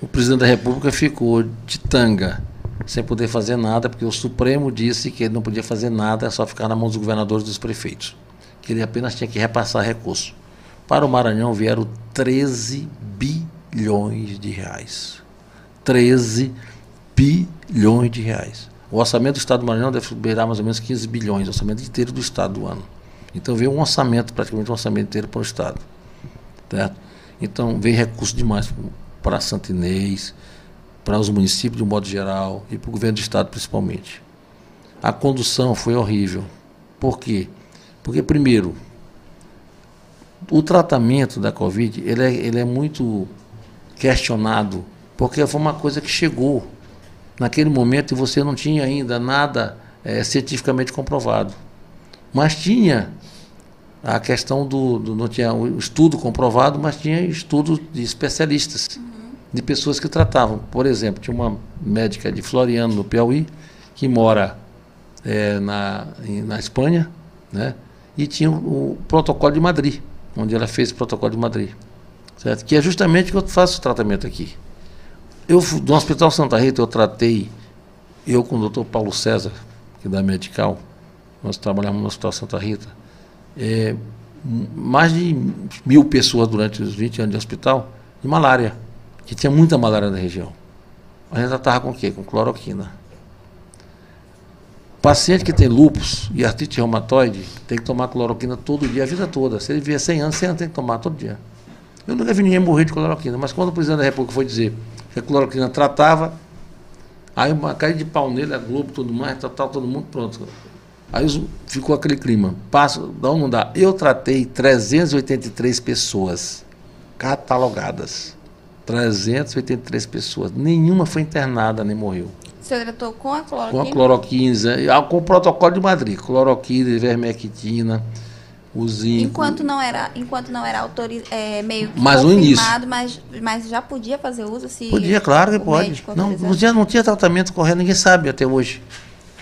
O presidente da República ficou de tanga, sem poder fazer nada, porque o Supremo disse que ele não podia fazer nada, é só ficar na mão dos governadores e dos prefeitos. Que ele apenas tinha que repassar recurso. Para o Maranhão vieram 13 bilhões de reais. 13 bilhões de reais. O orçamento do Estado do Maranhão deve beirar mais ou menos 15 bilhões, o orçamento inteiro do Estado do ano. Então veio um orçamento, praticamente um orçamento inteiro para o Estado. Certo? Então veio recurso demais para Santinês, para os municípios de um modo geral e para o governo do Estado principalmente. A condução foi horrível. Por quê? Porque, primeiro, o tratamento da Covid ele é, ele é muito questionado, porque foi uma coisa que chegou naquele momento você não tinha ainda nada é, cientificamente comprovado. Mas tinha a questão do, do, Não tinha o estudo comprovado, mas tinha estudo de especialistas. De pessoas que tratavam. Por exemplo, tinha uma médica de Floriano, no Piauí, que mora é, na, na Espanha, né? e tinha o, protocolo de Madrid, onde ela fez o protocolo de Madrid. Certo? Que é justamente que eu faço o tratamento aqui. Eu, no Hospital Santa Rita, eu tratei, eu com o doutor Paulo César, que é da Medical, nós trabalhamos no Hospital Santa Rita, é, mais de mil pessoas durante os 20 anos de hospital de malária, que tinha muita malária na região. A gente tratava com o quê? Com cloroquina. Paciente que tem lúpus e artrite reumatoide tem que tomar cloroquina todo dia, a vida toda. Se ele vier 100 anos, 100 anos tem que tomar todo dia. Eu nunca vi ninguém morrer de cloroquina, mas quando o presidente da República foi dizer que a cloroquina tratava. Aí uma caída de pau nele, a Globo, tudo mais, tal, tal, todo mundo pronto. Aí ficou aquele clima. Passo, dá ou não dá? Eu tratei 383 pessoas catalogadas. 383 pessoas. Nenhuma foi internada nem morreu. Você tratou com a cloroquina? Com a cloroquina, com o protocolo de Madrid. Cloroquina, ivermectina o zinco. Enquanto não era, enquanto não era autoriz, é, meio que mas início. mas, mas já podia fazer uso se Podia, claro que pode. Não, não, tinha, não tinha tratamento correto, ninguém sabe até hoje.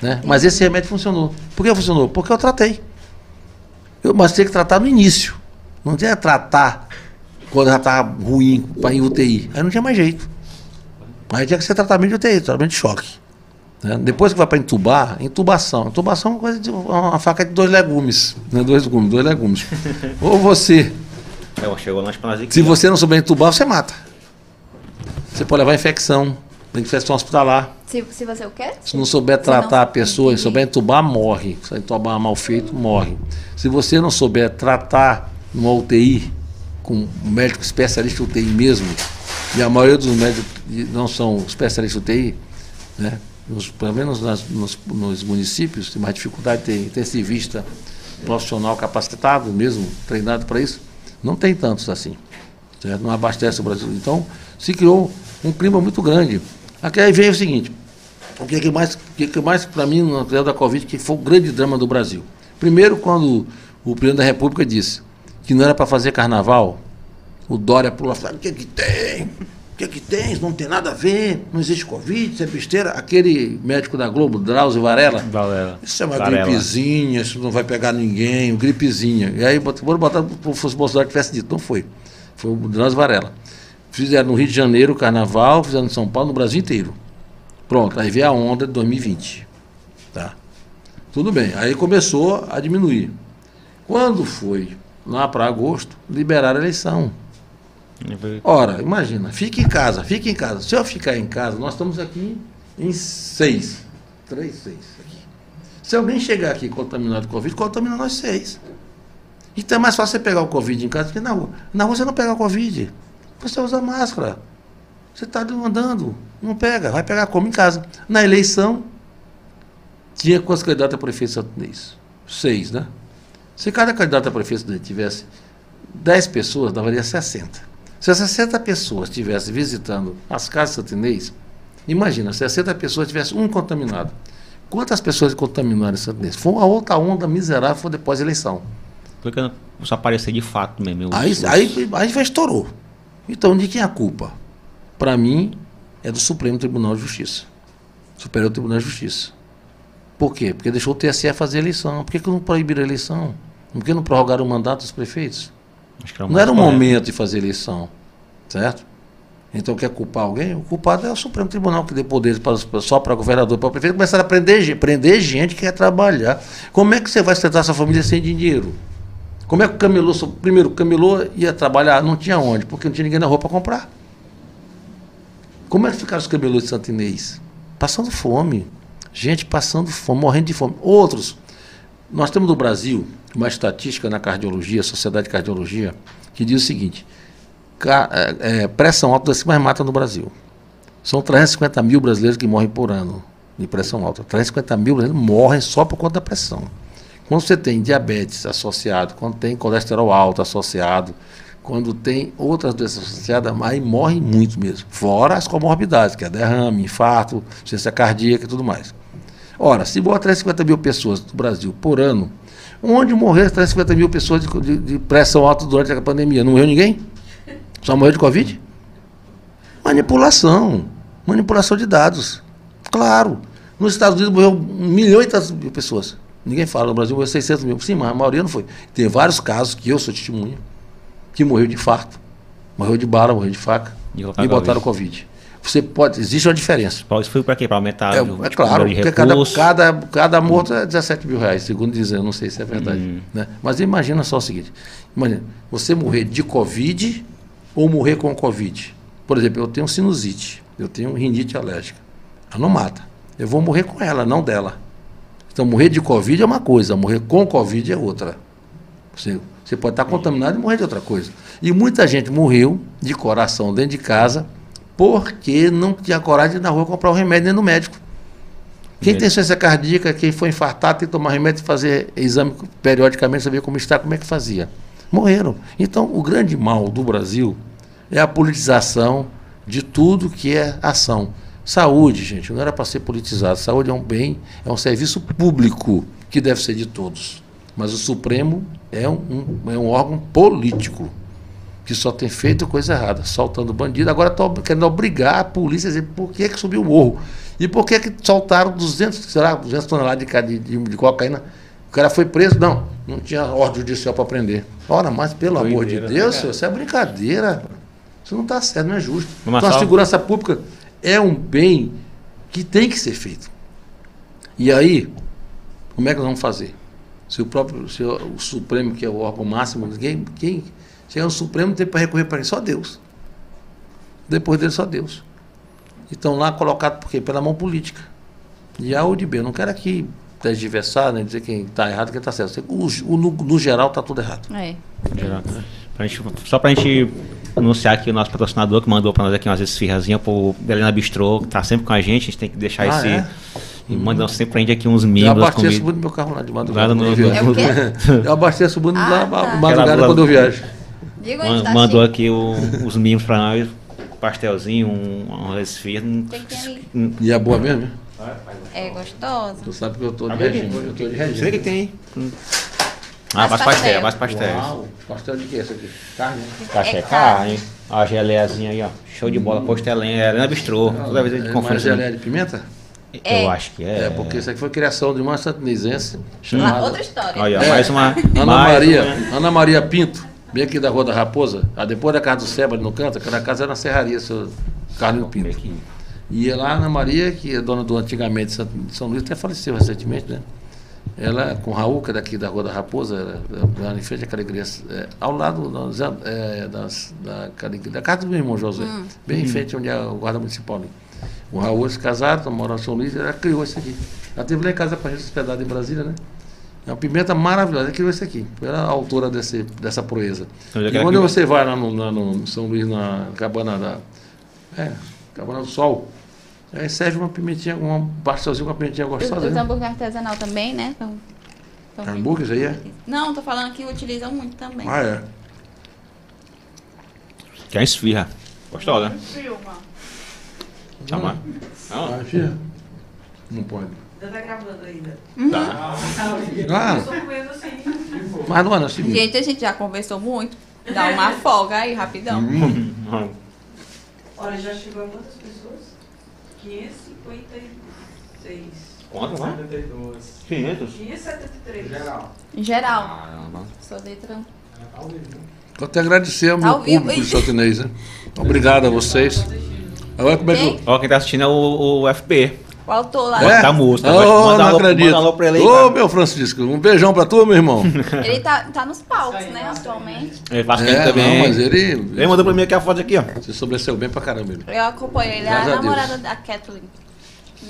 Né? Mas esse remédio funcionou. Por que funcionou? Porque eu tratei. Eu, mas tinha que tratar no início. Não tinha que tratar quando já estava ruim para ir UTI. Aí não tinha mais jeito. Aí tinha que ser tratamento de UTI, tratamento de choque. Né? Depois que vai para entubar, intubação. Intubação é uma, coisa de, uma faca de dois legumes. Né? Dois legumes, dois legumes. Ou você. É, chegou nós aqui, se você não souber entubar, você mata. Você pode levar infecção, infecção hospitalar. Se, se você o quê? Se não souber tratar não, a pessoa, se souber entubar, morre. Se entubar mal feito, morre. Se você não souber tratar numa UTI, com um médico especialista UTI mesmo, e a maioria dos médicos não são especialistas UTI, né? nos, pelo menos nas, nos, nos, municípios, tem mais dificuldade de ter intensivista profissional capacitado, mesmo treinado para isso, não tem tantos assim. Certo? Não abastece o Brasil. Então, se criou um clima muito grande. Aqui aí veio o seguinte, o que, é que mais, o que, é que mais para mim, no da Covid, que foi o grande drama do Brasil. Primeiro, quando o presidente da República disse que não era para fazer carnaval, o Dória pulou e falou, o que, é que tem? O que, é que tem? Isso não tem nada a ver, não existe Covid, isso é besteira. Aquele médico da Globo, Drauzio Varela, Varela. isso é uma Varela. gripezinha, isso não vai pegar ninguém, gripezinha. E aí, foram botar se o Bolsonaro tivesse dito, não foi. Foi o Drauzio Varela. Fizeram no Rio de Janeiro o carnaval, fizeram em São Paulo, no Brasil inteiro. Pronto, aí veio a onda de 2020. Tá? Tudo bem, aí começou a diminuir. Quando foi lá para agosto, liberaram a eleição. Ora, imagina, fique em casa, fique em casa. Se eu ficar em casa, nós estamos aqui em seis. Três, seis aqui. Se alguém chegar aqui contaminado com Covid, contamina nós seis. Então é mais fácil você pegar o Covid em casa do que na rua. Na rua você não pega o Covid. Você usa máscara. Você está andando. Não pega. Vai pegar como em casa. Na eleição, tinha com as candidatas a prefeito santinês. seis, né? Se cada candidato a prefeito tivesse 10 pessoas, daria 60. Se 60 pessoas estivessem visitando as casas santinês, imagina, 60 pessoas tivessem um contaminado. Quantas pessoas contaminaram em Santo Inês? Foi uma outra onda miserável foi depois da eleição. Porque não só aparecer de fato mesmo. Aí, os- aí, aí já estourou. Então, de quem é a culpa? Para mim, é do Supremo Tribunal de Justiça. Superior Tribunal de Justiça. Por quê? Porque deixou o TSE fazer eleição. Por que, que não proibiram a eleição? Por que não prorrogaram o mandato dos prefeitos? era Não era o momento de fazer eleição. Certo? Então quer culpar alguém? O culpado é o Supremo Tribunal que dê poderes para, só para governador, para prefeito, começaram a prender, prender gente que quer trabalhar. Como é que você vai sustentar sua família sem dinheiro? Como é que o camelô, primeiro, o camelô ia trabalhar, não tinha onde, porque não tinha ninguém na rua para comprar. Como é que ficaram os camelôs de Santo Inês? Passando fome. Gente passando fome, morrendo de fome. Outros. Nós temos no Brasil uma estatística na cardiologia, Sociedade de Cardiologia, que diz o seguinte: é, é, pressão alta das que mais mata no Brasil. São 350 mil brasileiros que morrem por ano de pressão alta. 350 mil brasileiros morrem só por conta da pressão. Quando você tem diabetes associado, quando tem colesterol alto associado, quando tem outras doenças associadas, aí morre muito mesmo. Fora as comorbidades, que é derrame, infarto, ciência cardíaca e tudo mais. Ora, se bota 350 mil pessoas do Brasil por ano, onde morreram 350 mil pessoas de, de- de pressão alta durante a pandemia? Não morreu ninguém? Só morreu de Covid? Manipulação. Manipulação de dados. Claro. Nos Estados Unidos morreu um milhão e tantas mil pessoas. Ninguém fala, no Brasil morreu 600 mil. Sim, mas a maioria não foi. Tem vários casos, que eu sou testemunha, que morreu de infarto, morreu de bala, morreu de faca E botaram Covid. Você pode, existe uma diferença. Isso foi para quê? Para aumentar É, o é claro, de porque cada, cada, cada morto é 17 mil reais, segundo dizem, eu não sei se é verdade. Hum. Né? Mas imagina só o seguinte: imagina, você morrer de Covid ou morrer com Covid. Por exemplo, eu tenho sinusite, eu tenho rinite alérgica. Ela não mata. Eu vou morrer com ela, não dela. Então, morrer de Covid é uma coisa, morrer com Covid é outra. Você, você pode estar contaminado e morrer de outra coisa. E muita gente morreu de coração dentro de casa porque não tinha coragem de ir na rua comprar o remédio nem no médico. Quem tem ciência cardíaca, quem foi infartado, tem que tomar remédio e fazer exame periodicamente, saber como está, como é que fazia. Morreram. Então, o grande mal do Brasil é a politização de tudo que é ação. Saúde, gente, não era para ser politizado. Saúde é um bem, é um serviço público que deve ser de todos. Mas o Supremo é um, um- é um órgão político que só tem feito coisa errada, soltando bandido. Agora está querendo obrigar a polícia a dizer por que, que subiu o morro. E por que, que soltaram 200, será, 200 toneladas de, de, de, cocaína. O cara foi preso? Não, não tinha ordem judicial para prender. Ora, mas pelo amor de Doideira, né, Deus, cara? senhor, isso é brincadeira. Isso não está certo, não é justo. Uma então a salva- segurança pública é um bem que tem que ser feito. E aí, como é que nós vamos fazer? Se o próprio se o Supremo, que é o órgão máximo, quem, quem chegar no Supremo tem para recorrer para ele? Só Deus. Depois dele, só Deus. E estão lá colocados por quê? Pela mão política. E A ou de B. Eu não quero aqui tergiversar, né, dizer quem está errado e quem está certo. O, o- no, no geral está tudo errado. É. Geral. Pra gente, só pra gente anunciar aqui o nosso patrocinador que mandou pra nós aqui umas esfirrazinhas pro Belena Bistrô, que tá sempre com a gente, a gente tem que deixar Ah, esse. é? E manda sempre pra gente aqui uns Eu mimos. abasteço comida. muito meu carro lá de madrugada. Lá no- eu viajo. É o? Eu abasteço muito Ah, lá tá. de madrugada quando eu viajo. Diga onde Man- tá mandou chique. aqui o- os mimos pra nós, pastelzinho, um, um- ali. um- E é boa mesmo? né? É gostosa. Tu sabe que eu tô de Tá regime. Eu tô de regime. Sei que tem. Ah, Mais pastel. pastel, mais pastéis. Uau, pastel de que esse aqui? Carne. né? É É carne. Ó, a geleiazinha aí, ó. Show de bola, costelinha, é Helena Bistrô. Toda vez a gente É mais geleia de pimenta? Eu É. acho que é. É, porque isso aqui foi criação de uma santinesense Lá, chamada outra história. Olha, É. mais uma. Ana mais Maria, uma- Ana Maria Pinto, bem aqui da Rua da Raposa, ah, depois da casa do Seba ali no canto, aquela casa era na Serraria, seu Carlinho Pinto. E é lá Ana Maria, que é dona do antigamente de São Luís, até faleceu recentemente, né? Ela, com o Raul, que é daqui da Rua da Raposa, lá em frente àquela igreja, é, ao lado das, é, das, igreja- da casa do meu irmão José, bem em frente onde é o guarda municipal ali. O Raul se casaram, moraram em São Luís, ela criou isso aqui. Ela teve lá em casa para a gente hospedada em Brasília, né? É uma pimenta maravilhosa, ela criou isso aqui. Ela é a autora desse, dessa proeza. E que quando criou- você vai lá no, lá no São Luís, na cabana da. É, cabana do Sol, aí serve uma pimentinha, um pastelzinho com uma pimentinha Os, gostosa. os Né? hambúrguer artesanal também, né? Então, Pernambuco, isso aí é? Não, tô falando que utilizam muito também. Ah, é. Que é esfirra. Gostosa, né? Filma. Chama. Não? Ah, filha. Não pode. Ainda tá gravando ainda. Tá. Ah, Tô comendo assim. mas não é assim. Gente, a gente já conversou muito. Dá uma folga aí, rapidão. Hum. Olha, já chegou a quantas pessoas? 556. Quanto, vai? 72. 500? 573. Geral. Em geral. Caramba. Sou letra. Vou até agradecer ao Tá meu ao vivo, público santinês, né? Obrigado a vocês. Agora como é que eu... Quem? Ó, quem tá assistindo é o, o FP. O autor lá. É? Tá música. Oh, Manda não alô- acredito. manda alô pra ele aí, Ô, cara. meu Francisco, um beijão pra tu, meu irmão. Ele tá, tá nos palcos, né, atualmente. Ele faz é, É, também. não, mas ele... Ele mandou pra mim aqui a foto aqui, ó. Você sobressaiu bem pra caramba ele. Eu acompanho ele, é a Graças a namorada da Kathleen.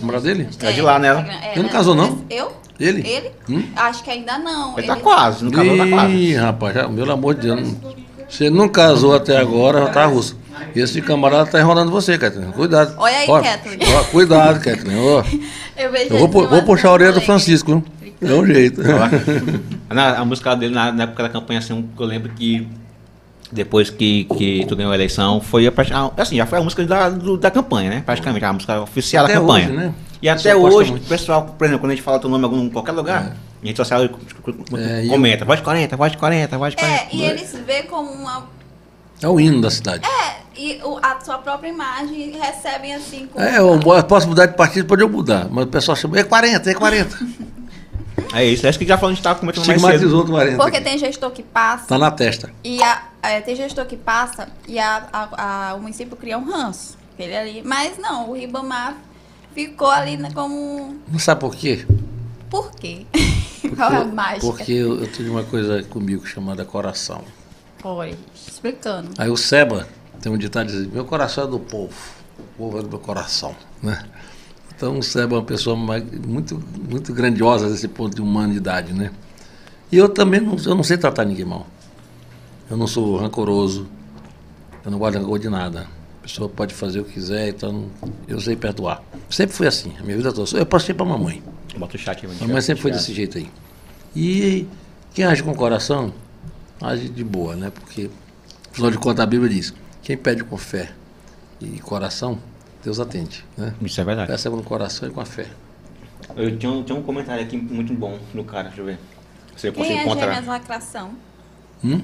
Namorada dele? É de lá, né, ela? É, Ele não casou, não? Eu? Ele? Ele? Hum? Acho que ainda não. Ele tá quase, não casou, tá quase. Ih, rapaz, já, pelo amor de Deus. ele não casou até agora, já tá russo. Esse camarada tá enrolando você, Kathleen. Cuidado. Olha aí, Kathleen. cuidado, Kathleen. Ó. Eu, vejo Eu vou, pu- vou puxar a orelha do Francisco, viu? É um jeito. Na, a música dele, na, na época da campanha, assim, eu lembro que depois que, que tu ganhou a eleição, foi a, part- a- assim, já foi a música da, do- da campanha, né? Praticamente, a música oficial Até da campanha. hoje, né? E até hoje, o pessoal, por exemplo, quando a gente fala teu nome em algum, qualquer lugar, em rede social, É, e comenta, voz de 40, voz de 40, voz de 40. É, e eles vê como uma. É o hino da cidade. É, e o- a sua própria imagem recebem assim. Como É, eu posso mudar de partido, pode eu mudar. Mas o pessoal chama, é 40, é 40. É isso, é isso que já falou, a gente tava comentando mais cedo. Estigmatizou o 40. Porque aqui. tem gestor que passa. Tá na testa. E a, é, tem gestor que passa e a, a- a- o município cria um ranço. Ele ali. Mas não, o Ribamar ficou ali né, como. Não sabe por quê? Por quê? Qual é a mágica? Porque eu, eu tenho uma coisa comigo chamada coração. Oi, explicando. Aí o Seba tem um ditado que diz, meu coração é do povo, o povo é do meu coração, né? Então o Seba é uma pessoa muito, muito grandiosa desse ponto de humanidade, né? E eu também não, eu não sei tratar ninguém mal. Eu não sou rancoroso, eu não guardo rancor de nada. A pessoa pode fazer o que quiser, então eu sei perdoar. Sempre fui assim, a minha vida toda. Eu passei para mamãe. Bota o chat aí. A mamãe sempre foi desse jeito aí. E quem age com o coração, age de boa, né? Porque, afinal de contas, a Bíblia diz: quem pede com fé e coração, Deus atende, né? Isso é verdade. Peça com o coração e com a fé. Eu tinha, um- tinha um comentário aqui muito bom do cara, deixa eu ver. Se eu Quem consigo é encontrar. gêmeas lacração? Hum?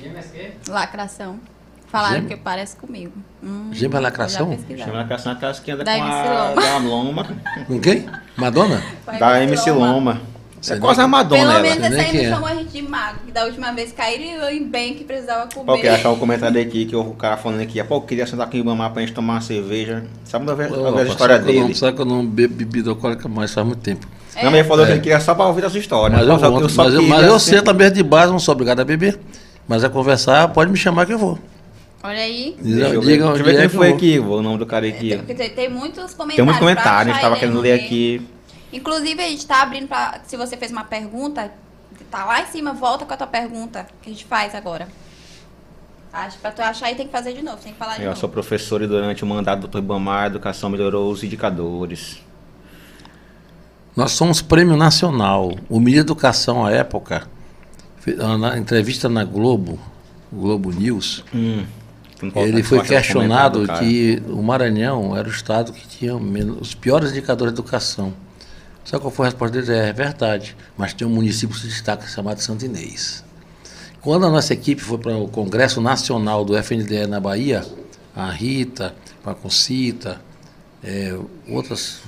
Gêmeas que? Lacração. Falaram Gêmea? que parece comigo. Hum, Gêmea lacração? pesquisar. Chama a cação aquelas que anda Da com a MC Loma. da Loma. Com quem? Madonna? Da MC Loma. Loma. Isso é quase nem a Madonna Pelo ela. menos nem aí não é. chamou a gente de mago. Que da última vez caíram e eu em bem que precisava comer. Pô, que achar um comentário aqui que o cara falando aqui, pô, eu queria sentar aqui em Ibamar pra gente tomar uma cerveja. Sabe uma vez, a história sabe que eu não- dele? Sabe que eu não bebo bebida alcoólica mais faz muito tempo. É. Não, mas ele falou que É. ele queria só pra ouvir a sua história. Mas eu, Só- volto, só mas eu, queria mas eu ser- sento a mesa de base, não sou obrigado a beber. Mas a conversar, pode me chamar que eu vou. Olha aí. Deixa eu ver, Diga deixa eu ver é quem que foi eu aqui, o nome do cara Tem, aqui. porque tem- tem muitos comentários. Tem muitos comentários, a gente tava querendo ler aqui. Inclusive, a gente tá abrindo pra. Se você fez uma pergunta, tá lá em cima, volta com a tua pergunta que a gente faz agora. Acho pra tu achar e tem que fazer de novo, tem que falar de Eu novo. sou professor e durante o mandato do Dr. Ibamar, a educação melhorou os indicadores. Nós somos prêmio nacional. O Ministro da Educação, à época, fe- na entrevista na Globo, Globo News, Hum. Ele foi questionado que o Maranhão era o estado que tinha menos- os piores indicadores de educação. Sabe qual foi a resposta dele? É, verdade, mas tem um município que se destaca chamado Santo Inês. Quando a nossa equipe foi para o Congresso Nacional do FNDE na Bahia, a Rita, a Concita, é, outras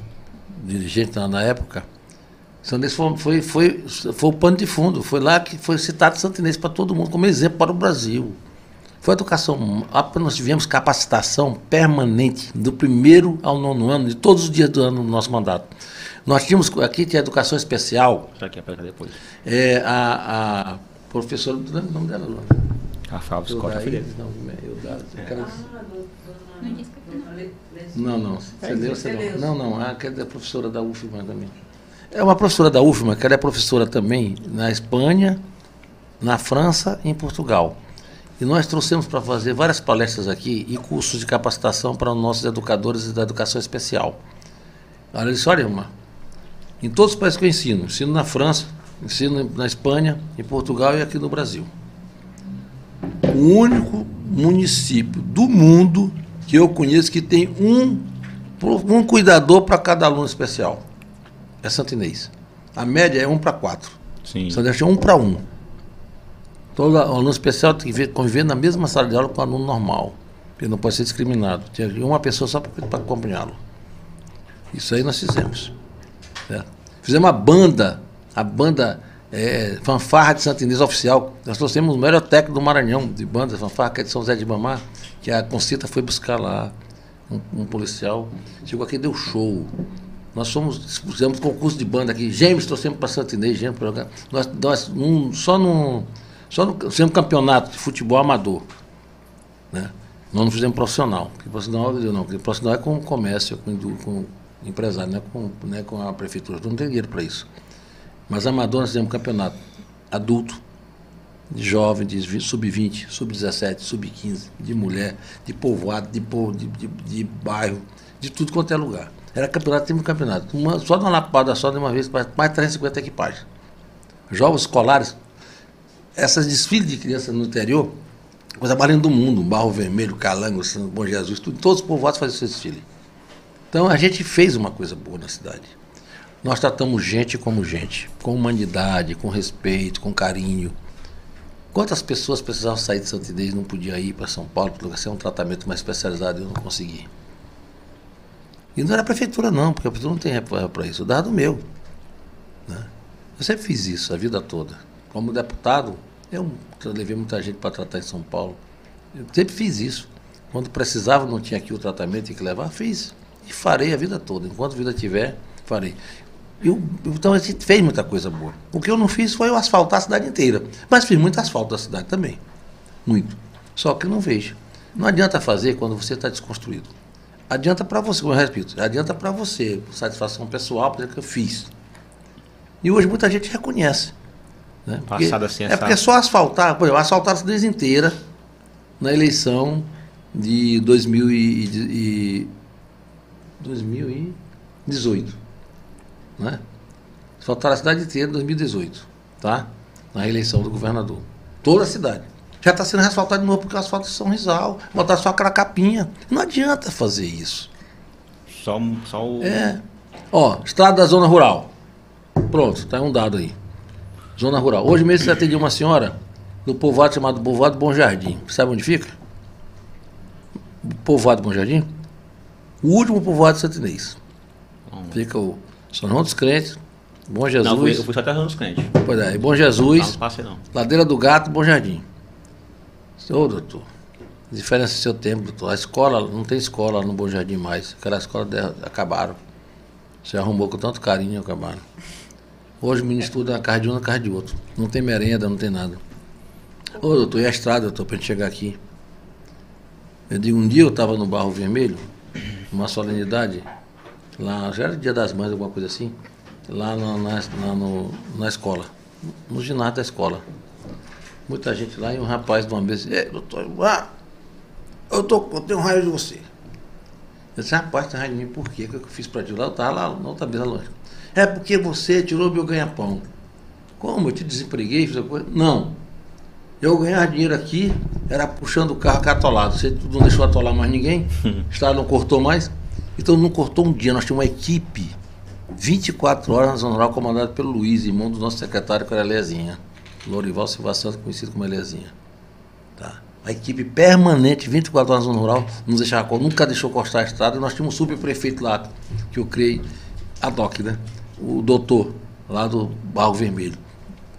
dirigentes na, na época, Santo Inês foi, foi, foi, foi o pano de fundo, foi lá que foi citado Santo Inês para todo mundo, como exemplo para o Brasil. Foi educação, ah, nós tivemos capacitação permanente do primeiro ao nono ano, de todos os dias do ano no nosso mandato. Nós tínhamos, aqui tinha educação especial, aqui é pra depois. é, a, a professora, não lembro o nome dela, não. Rafael Scott, filho. não, Não que Não, não. Entendeu? Você não. não, não. Aquela é professora da UFMA também. É uma professora da UFMA, que ela é professora também na Espanha, na França e em Portugal. E nós trouxemos para fazer várias palestras aqui e cursos de capacitação para os nossos educadores da educação especial. Ela disse, olha, irmã, Em todos os países que eu ensino. Ensino na França, ensino na Espanha, em Portugal e aqui no Brasil. O único município do mundo que eu conheço que tem um, um cuidador para cada aluno especial. É Santo Inês. A média é um para quatro. Sim. Só deixa um para um. Todo aluno especial tem que ver- conviver na mesma sala de aula com o aluno normal. Ele não pode ser discriminado. Tinha uma pessoa só para acompanhá-lo. Isso aí nós fizemos. Certo? Fizemos uma banda, a banda é, Fanfarra de Santo Inês Oficial. Nós trouxemos o melhor técnico do Maranhão de banda, Fanfarra, que é de São José de Mamar, que a Concita foi buscar lá, um, um policial. Chegou aqui e deu show. Nós fomos, fizemos concurso de banda aqui. Gêmeos trouxemos para Santo Inês, Gêmeos para. Nós, nós num- só no. Só no fizemos campeonato de futebol amador. Né? Nós não fizemos profissional. Porque profissional, não, porque profissional é com comércio, com, com empresário, não é com, não é com a prefeitura. Tu não tem dinheiro para isso. Mas amador nós fizemos campeonato adulto, de jovem, de vi- sub-20, sub-17, sub-15, de mulher, de povoado, de, povo, de, de, de bairro, de tudo quanto é lugar. Era campeonato, temos campeonato. Uma, só uma lapada só de uma vez, mais de 350 equipagens. Jogos escolares, essas desfiles de crianças no interior, coisa mais linda do mundo, Barro Vermelho, Calango, São Bom Jesus, tudo, todos os povoados faziam esse desfile. Então a gente fez uma coisa boa na cidade. Nós tratamos gente como gente, com humanidade, com respeito, com carinho. Quantas pessoas precisavam sair de Santo Inês e não podiam ir para São Paulo para ser um tratamento mais especializado e eu não consegui? E não era a prefeitura não, porque a prefeitura não tem para isso, eu dava do meu. né? Eu sempre fiz isso a vida toda. Como deputado, eu levei muita gente para tratar em São Paulo. Eu sempre fiz isso. Quando precisava, não tinha aqui o tratamento, tinha que levar, fiz. E farei a vida toda. Enquanto vida tiver, farei. Eu, então a gente fez muita coisa boa. O que eu não fiz foi eu asfaltar a cidade inteira. Mas fiz muito asfalto da cidade também. Muito. Só que eu não vejo. Não adianta fazer quando você está desconstruído. Adianta para você, como eu repito, adianta para você, satisfação pessoal, por exemplo, que eu fiz. E hoje muita gente reconhece. Né? Porque- Passado assim, é porque só asfaltar, por exemplo, asfaltaram a cidade inteira na eleição de 2000 e, e, 2018. Né? Asfaltaram a cidade inteira em 2018, tá? Na reeleição do governador. Toda a cidade. Já está sendo asfaltado de novo porque o asfalto é São Rizal. Botar só aquela capinha. Não adianta fazer isso. Só, só o. É. Ó, estrada da zona rural. Pronto, tá um dado aí. Zona rural. Hoje mesmo você atendeu uma senhora no povoado chamado Povoado Bom Jardim. Sabe onde fica? Povoado Bom Jardim? O último povoado de Santo Inês. Fica o São João dos Crentes, Bom Não, eu fui, Jesus. eu fui só até os crentes. Pois é, e Bom Não, Jesus, não passei não. Ladeira do Gato, Bom Jardim. Ô, doutor, diferença do seu tempo, doutor. A escola, não tem escola no Bom Jardim mais. Aquela escola de- acabaram. Você arrumou com tanto carinho, acabaram. Hoje o menino estuda na casa de um, na casa de outro. Não tem merenda, não tem nada. Ô, doutor, e a estrada, doutor, pra gente chegar aqui? Eu digo, um dia eu estava no Barro Vermelho, numa solenidade, lá, já era dia das mães, alguma coisa assim, lá na, na, na- no- na escola, no ginásio da escola. Muita gente lá e um rapaz de uma vez, é, doutor, ah, eu, tô, eu tenho raiva de você. Eu disse, rapaz, tem raiva de mim, por quê? O que eu fiz pra ti? Lá eu estava lá na outra mesa longe. É porque você tirou meu ganha-pão. Como? Eu te desempreguei, fiz a coisa? Não. Eu ganhar dinheiro aqui era puxando o carro catolado. Você não deixou atolar mais ninguém, o Estado não cortou mais. Então não cortou um dia. Nós tínhamos uma equipe 24 horas na Zona Rural comandada pelo Luiz, irmão do nosso secretário, que era Lezinha. Lorival Silva Santos, conhecido como Elezinha. Tá? A equipe permanente, 24 horas na Zona Rural, não deixava, nunca deixou cortar a estrada. Nós tínhamos um subprefeito lá, que eu criei, a DOC, né? O doutor, lá do Barro Vermelho.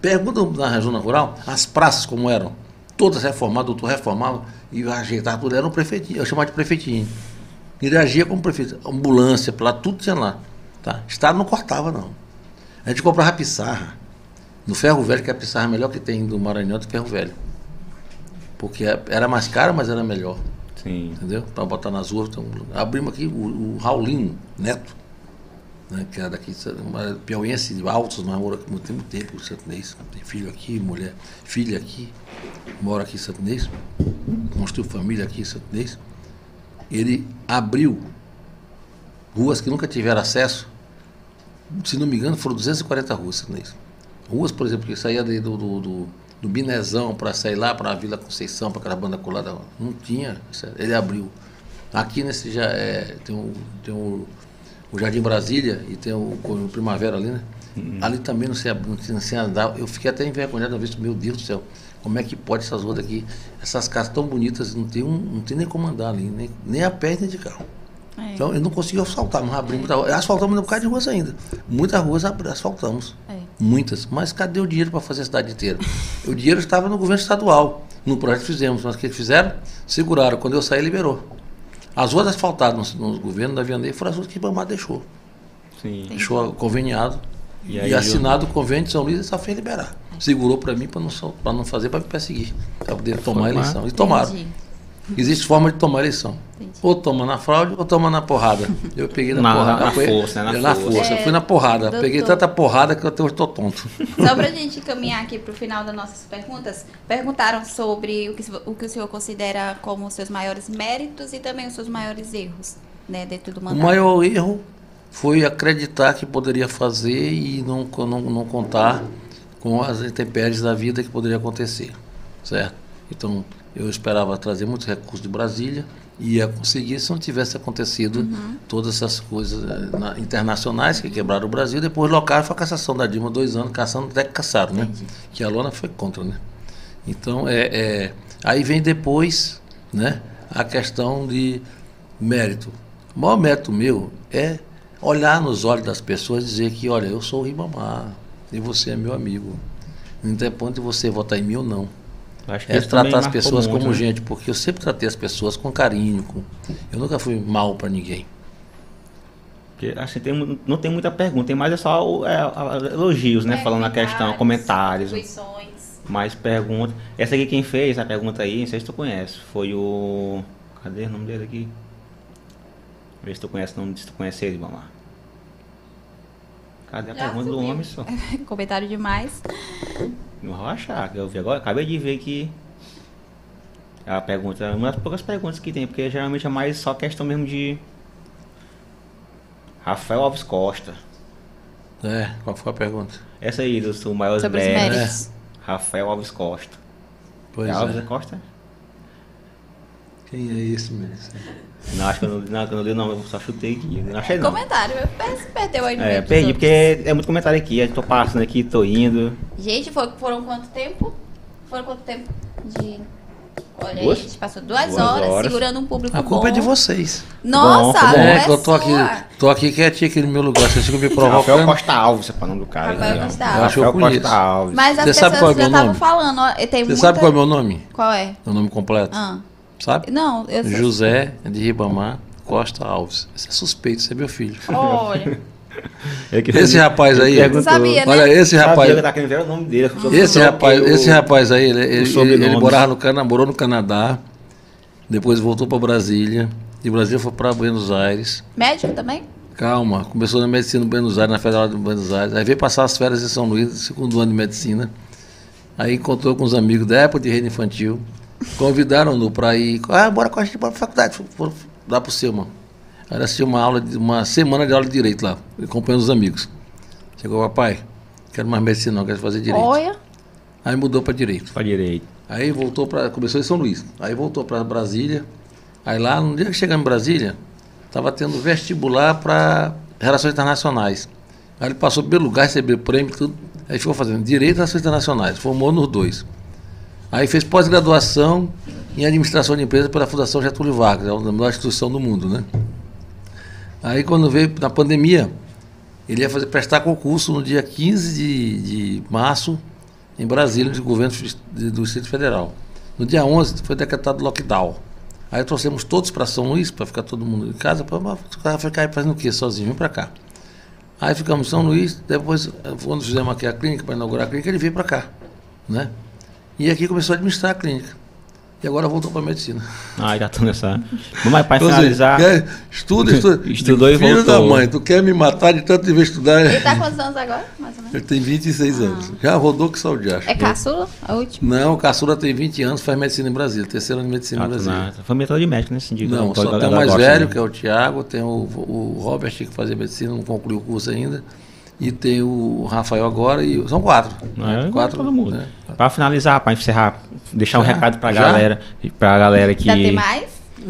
Pergunta na zona rural, as praças como eram. Todas reformadas, o doutor reformava e ajeitava tudo. Era um prefeitinho, eu chamava de prefeitinho. Ele agia como prefeito. Ambulância, lá, tudo tinha lá. Tá? Estado não cortava, não. A gente comprava pissarra. No ferro velho, que é a pissarra melhor que tem do Maranhão do ferro velho. Porque era mais caro, mas era melhor. Sim. Entendeu? Para botar nas ruas. Então, abrimos aqui o, o Raulino Neto, né, que era daqui, uma piauiense de altos, mas mora aqui muito tempo, tempo, santinês. Tem filho aqui, mulher, filha aqui, mora aqui em santinês, construiu família aqui em santinês. Ele abriu ruas que nunca tiveram acesso, se não me engano, foram 240 ruas, né? Ruas, por exemplo, que saía do, do, do, do Binezão para sair lá para a Vila Conceição, para aquela banda colada, não tinha, ele abriu. Aqui nesse já é, tem, o, tem o, o Jardim Brasília e tem o, o Primavera ali, né? Uhum. Ali também não sei, não sei andar. Eu fiquei até envergonhado uma vez, meu Deus do céu, como é que pode essas ruas daqui, essas casas tão bonitas, não tem, um, não tem nem como andar ali, nem, nem a pé nem de carro. É. Então eu não consegui asfaltar, mas abrimos muita rua. Asfaltamos um bocado de ruas ainda. Muitas ruas abri- asfaltamos. É. Muitas. Mas cadê o dinheiro para fazer a cidade inteira? o dinheiro estava no governo estadual. No projeto que fizemos. Mas o que eles fizeram? Seguraram. Quando eu saí, liberou. As ruas asfaltadas no, no governo da Vianney foram as ruas que o Ibamar deixou. Sim. Deixou conveniado. E E, aí, assinado o convênio de São Luís e só fez liberar. Segurou para mim para não, pra não fazer, para me perseguir. Para poder tomar a eleição. E tomaram. Entendi. Existe forma de tomar eleição. Entendi. Ou toma na fraude ou toma na porrada. Eu peguei na, Na- porrada. na Foi- força, né? Na eu na força. força. É, Fui na porrada. doutor. Peguei tanta porrada que eu até hoje estou tonto. Só pra gente caminhar aqui pro final das nossas perguntas, perguntaram sobre o que, o que o senhor considera como os seus maiores méritos e também os seus maiores erros, né, dentro do O mandato. maior erro foi acreditar que poderia fazer e não, não, não contar com as intempéries da vida que poderia acontecer, certo? Então, eu esperava trazer muitos recursos de Brasília e ia conseguir se não tivesse acontecido todas essas coisas eh, na- internacionais que quebraram o Brasil. Depois, local, foi a cassação da Dilma, dois anos, caçando até que caçaram, né? Que a Lona foi contra, né? Então, é, é, aí vem depois né, a questão de mérito. O maior mérito meu é olhar nos olhos das pessoas e dizer que, olha, eu sou o Ribamar e você é meu amigo. Não interponto de você votar em mim ou não. Acho que É tratar as pessoas muito, como né? gente, porque eu sempre tratei as pessoas com carinho. Com... Eu nunca fui mal para ninguém. Porque, assim, tem, não tem muita pergunta, tem mais é só é, a- elogios, né? Falando a questão, comentários. Intuições. Mais perguntas. Essa aqui quem fez a pergunta aí, não sei se tu conhece, foi o. Cadê o nome dele aqui? Vê se tu conhece o nome, se tu conhece ele, vamos lá. Cadê a Já pergunta do subiu. homem só? Comentário demais. Não vou achar, que eu vi agora, acabei de ver que a pergunta, uma das poucas perguntas que tem, porque geralmente é mais só questão mesmo de Rafael Alves Costa. É, qual foi a pergunta? Essa aí dos maiores Sobre os méritos. méritos. Rafael Alves Costa. Pois é Alves é. Costa? Quem é esse mesmo? Não, acho que eu não, não, eu não li não, eu só chutei aqui. Eu Não achei não. Comentário, per- perdeu aí no É, perdi, porque é muito comentário aqui, eu tô passando aqui, tô indo. Gente, foi- foram quanto tempo? Foram quanto tempo de... Olha Duas? aí, a gente passou duas, Duas horas, horas. segurando um público A culpa bom. é de vocês. Nossa, Bom, a bom. culpa É, é eu tô aqui, tô aqui quietinho aqui no meu lugar. Vocês ficam me Rafael provocando. Costa Alves, é o nome do cara. Rafael né? Costa Alves. Eu acho que eu Rafael. Costa Alves. Mas as Você sabe qual é pessoas o já meu estavam nome? falando, ó, tem Você muita... sabe qual é o meu nome? Qual é? Meu nome completo? Ah. Sabe? Não, eu sei. José de Ribamar Costa Alves. Esse é suspeito, esse é meu filho. Olha, É que Esse rapaz aí, perguntou- Sabia, né? olha, esse Sabia rapaz, nome dele. esse rapaz, o- esse rapaz aí, ele, ele, sobrenome. ele morava no Canadá, morou no Canadá, depois voltou para Brasília, de Brasília foi para Buenos Aires. médico também? Calma, começou na medicina em Buenos Aires, na Federal de Buenos Aires. Aí veio passar as férias em São Luís, segundo ano de medicina. Aí encontrou com os amigos da época de reino infantil. Convidaram-no para ir. Ah, bora com a gente para a faculdade. Foram lá para o seu, mano. Era assim uma aula, de, uma semana de aula de direito lá, acompanhando os amigos. Chegou, papai, quero mais medicina, não, quero fazer direito. Olha. Aí mudou para direito. Pra direito. Aí voltou para. Começou em São Luís. Aí voltou para Brasília. Aí lá, no dia que chegamos em Brasília, estava tendo vestibular para Relações Internacionais. Aí ele passou pelo lugar, recebeu prêmio e tudo. Aí ficou fazendo Direito e Relações Internacionais. Formou nos dois. Aí fez pós-graduação em Administração de Empresas pela Fundação Getúlio Vargas, é a melhor instituição do mundo, né? Aí quando veio na pandemia, ele ia fazer, prestar concurso no dia 15 de, de março em Brasília, de governo do Distrito Federal. No dia 11 foi decretado lockdown. Aí trouxemos todos para São Luís, para ficar todo mundo em casa, para ficar aí fazendo o quê? Sozinho, vem para cá. Aí ficamos em São Luís, depois, quando fizemos aqui a clínica, para inaugurar a clínica, ele veio para cá. Né? E aqui começou a administrar a clínica. E agora voltou para a medicina. Ah, já tô nessa. Vamos para finalizar. quer- estuda, estuda. Estudou e Filho voltou. da mãe, tu quer me matar de tanto dever estudar? Ele tá quantos anos agora, mais ou menos? Ele tem 26 anos. Já rodou que só o diacho. É caçula? A última? Não, caçula tem 20 anos, faz medicina em Brasília, terceiro ano de medicina Ah, em Brasília. na família toda de médico nesse sentido. Não, Eu só tô- tem o mais velho, de- que é o Tiago, tem o, o Robert que fazia medicina, não concluiu o curso ainda, E tem o Rafael agora e são quatro. É, quatro. todo mundo. né? Pra finalizar, pra encerrar, deixar um Já? recado pra Já? galera, pra galera que. Ainda tem mais?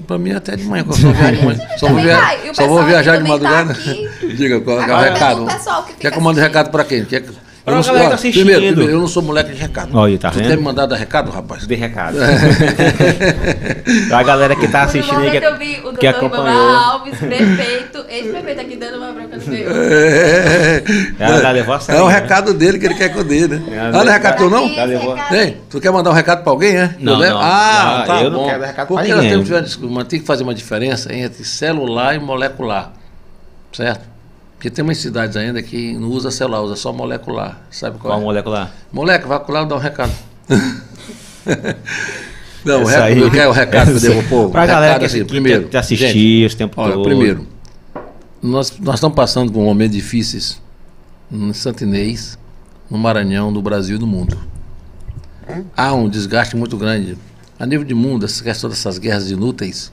Pra mim até de manhã, só viajo de manhã. Só vou, Também via- vai. O só vou viajar de tá madrugada. aqui. Diga, qual é o recado? que fica Quer que eu mande assistindo. recado pra quem? Quer... Pra Eu não sou, galera que tá primeiro, assistindo. primeiro, eu não sou moleque de recado. Olha tá tu vendo? quer me mandar dar recado, rapaz? Dê recado. pra galera que tá assistindo aí, que, eu vi o que acompanhou. Alves, prefeito, ex-prefeito aqui dando uma bronca no meio. É, Ela já levou a sério, é o né? recado dele que ele quer que eu dê, né? Ela Ah, não é recado teu não? Já levou. Ei, tu quer mandar um recado pra alguém, é? Não, não. Ah, Ah, tá eu não bom. quero dar recado pra Porque nós temos tem que fazer uma diferença entre celular e molecular, certo? Porque tem umas cidades ainda que não usa celular, usa só molecular. Sabe qual, Qual é? molecular? Moleque, vai lá dar um recado. não, o Essa recado, aí- eu quero o recado que eu devo pôr. Pra recado galera que, assim, que primeiro, quer te assistir gente, esse tempo Olha, todo. primeiro, nós, nós estamos passando por momentos difíceis em Santinês, no Maranhão, no Brasil e no mundo. Há um desgaste muito grande. A nível de mundo, essa questão dessas guerras inúteis,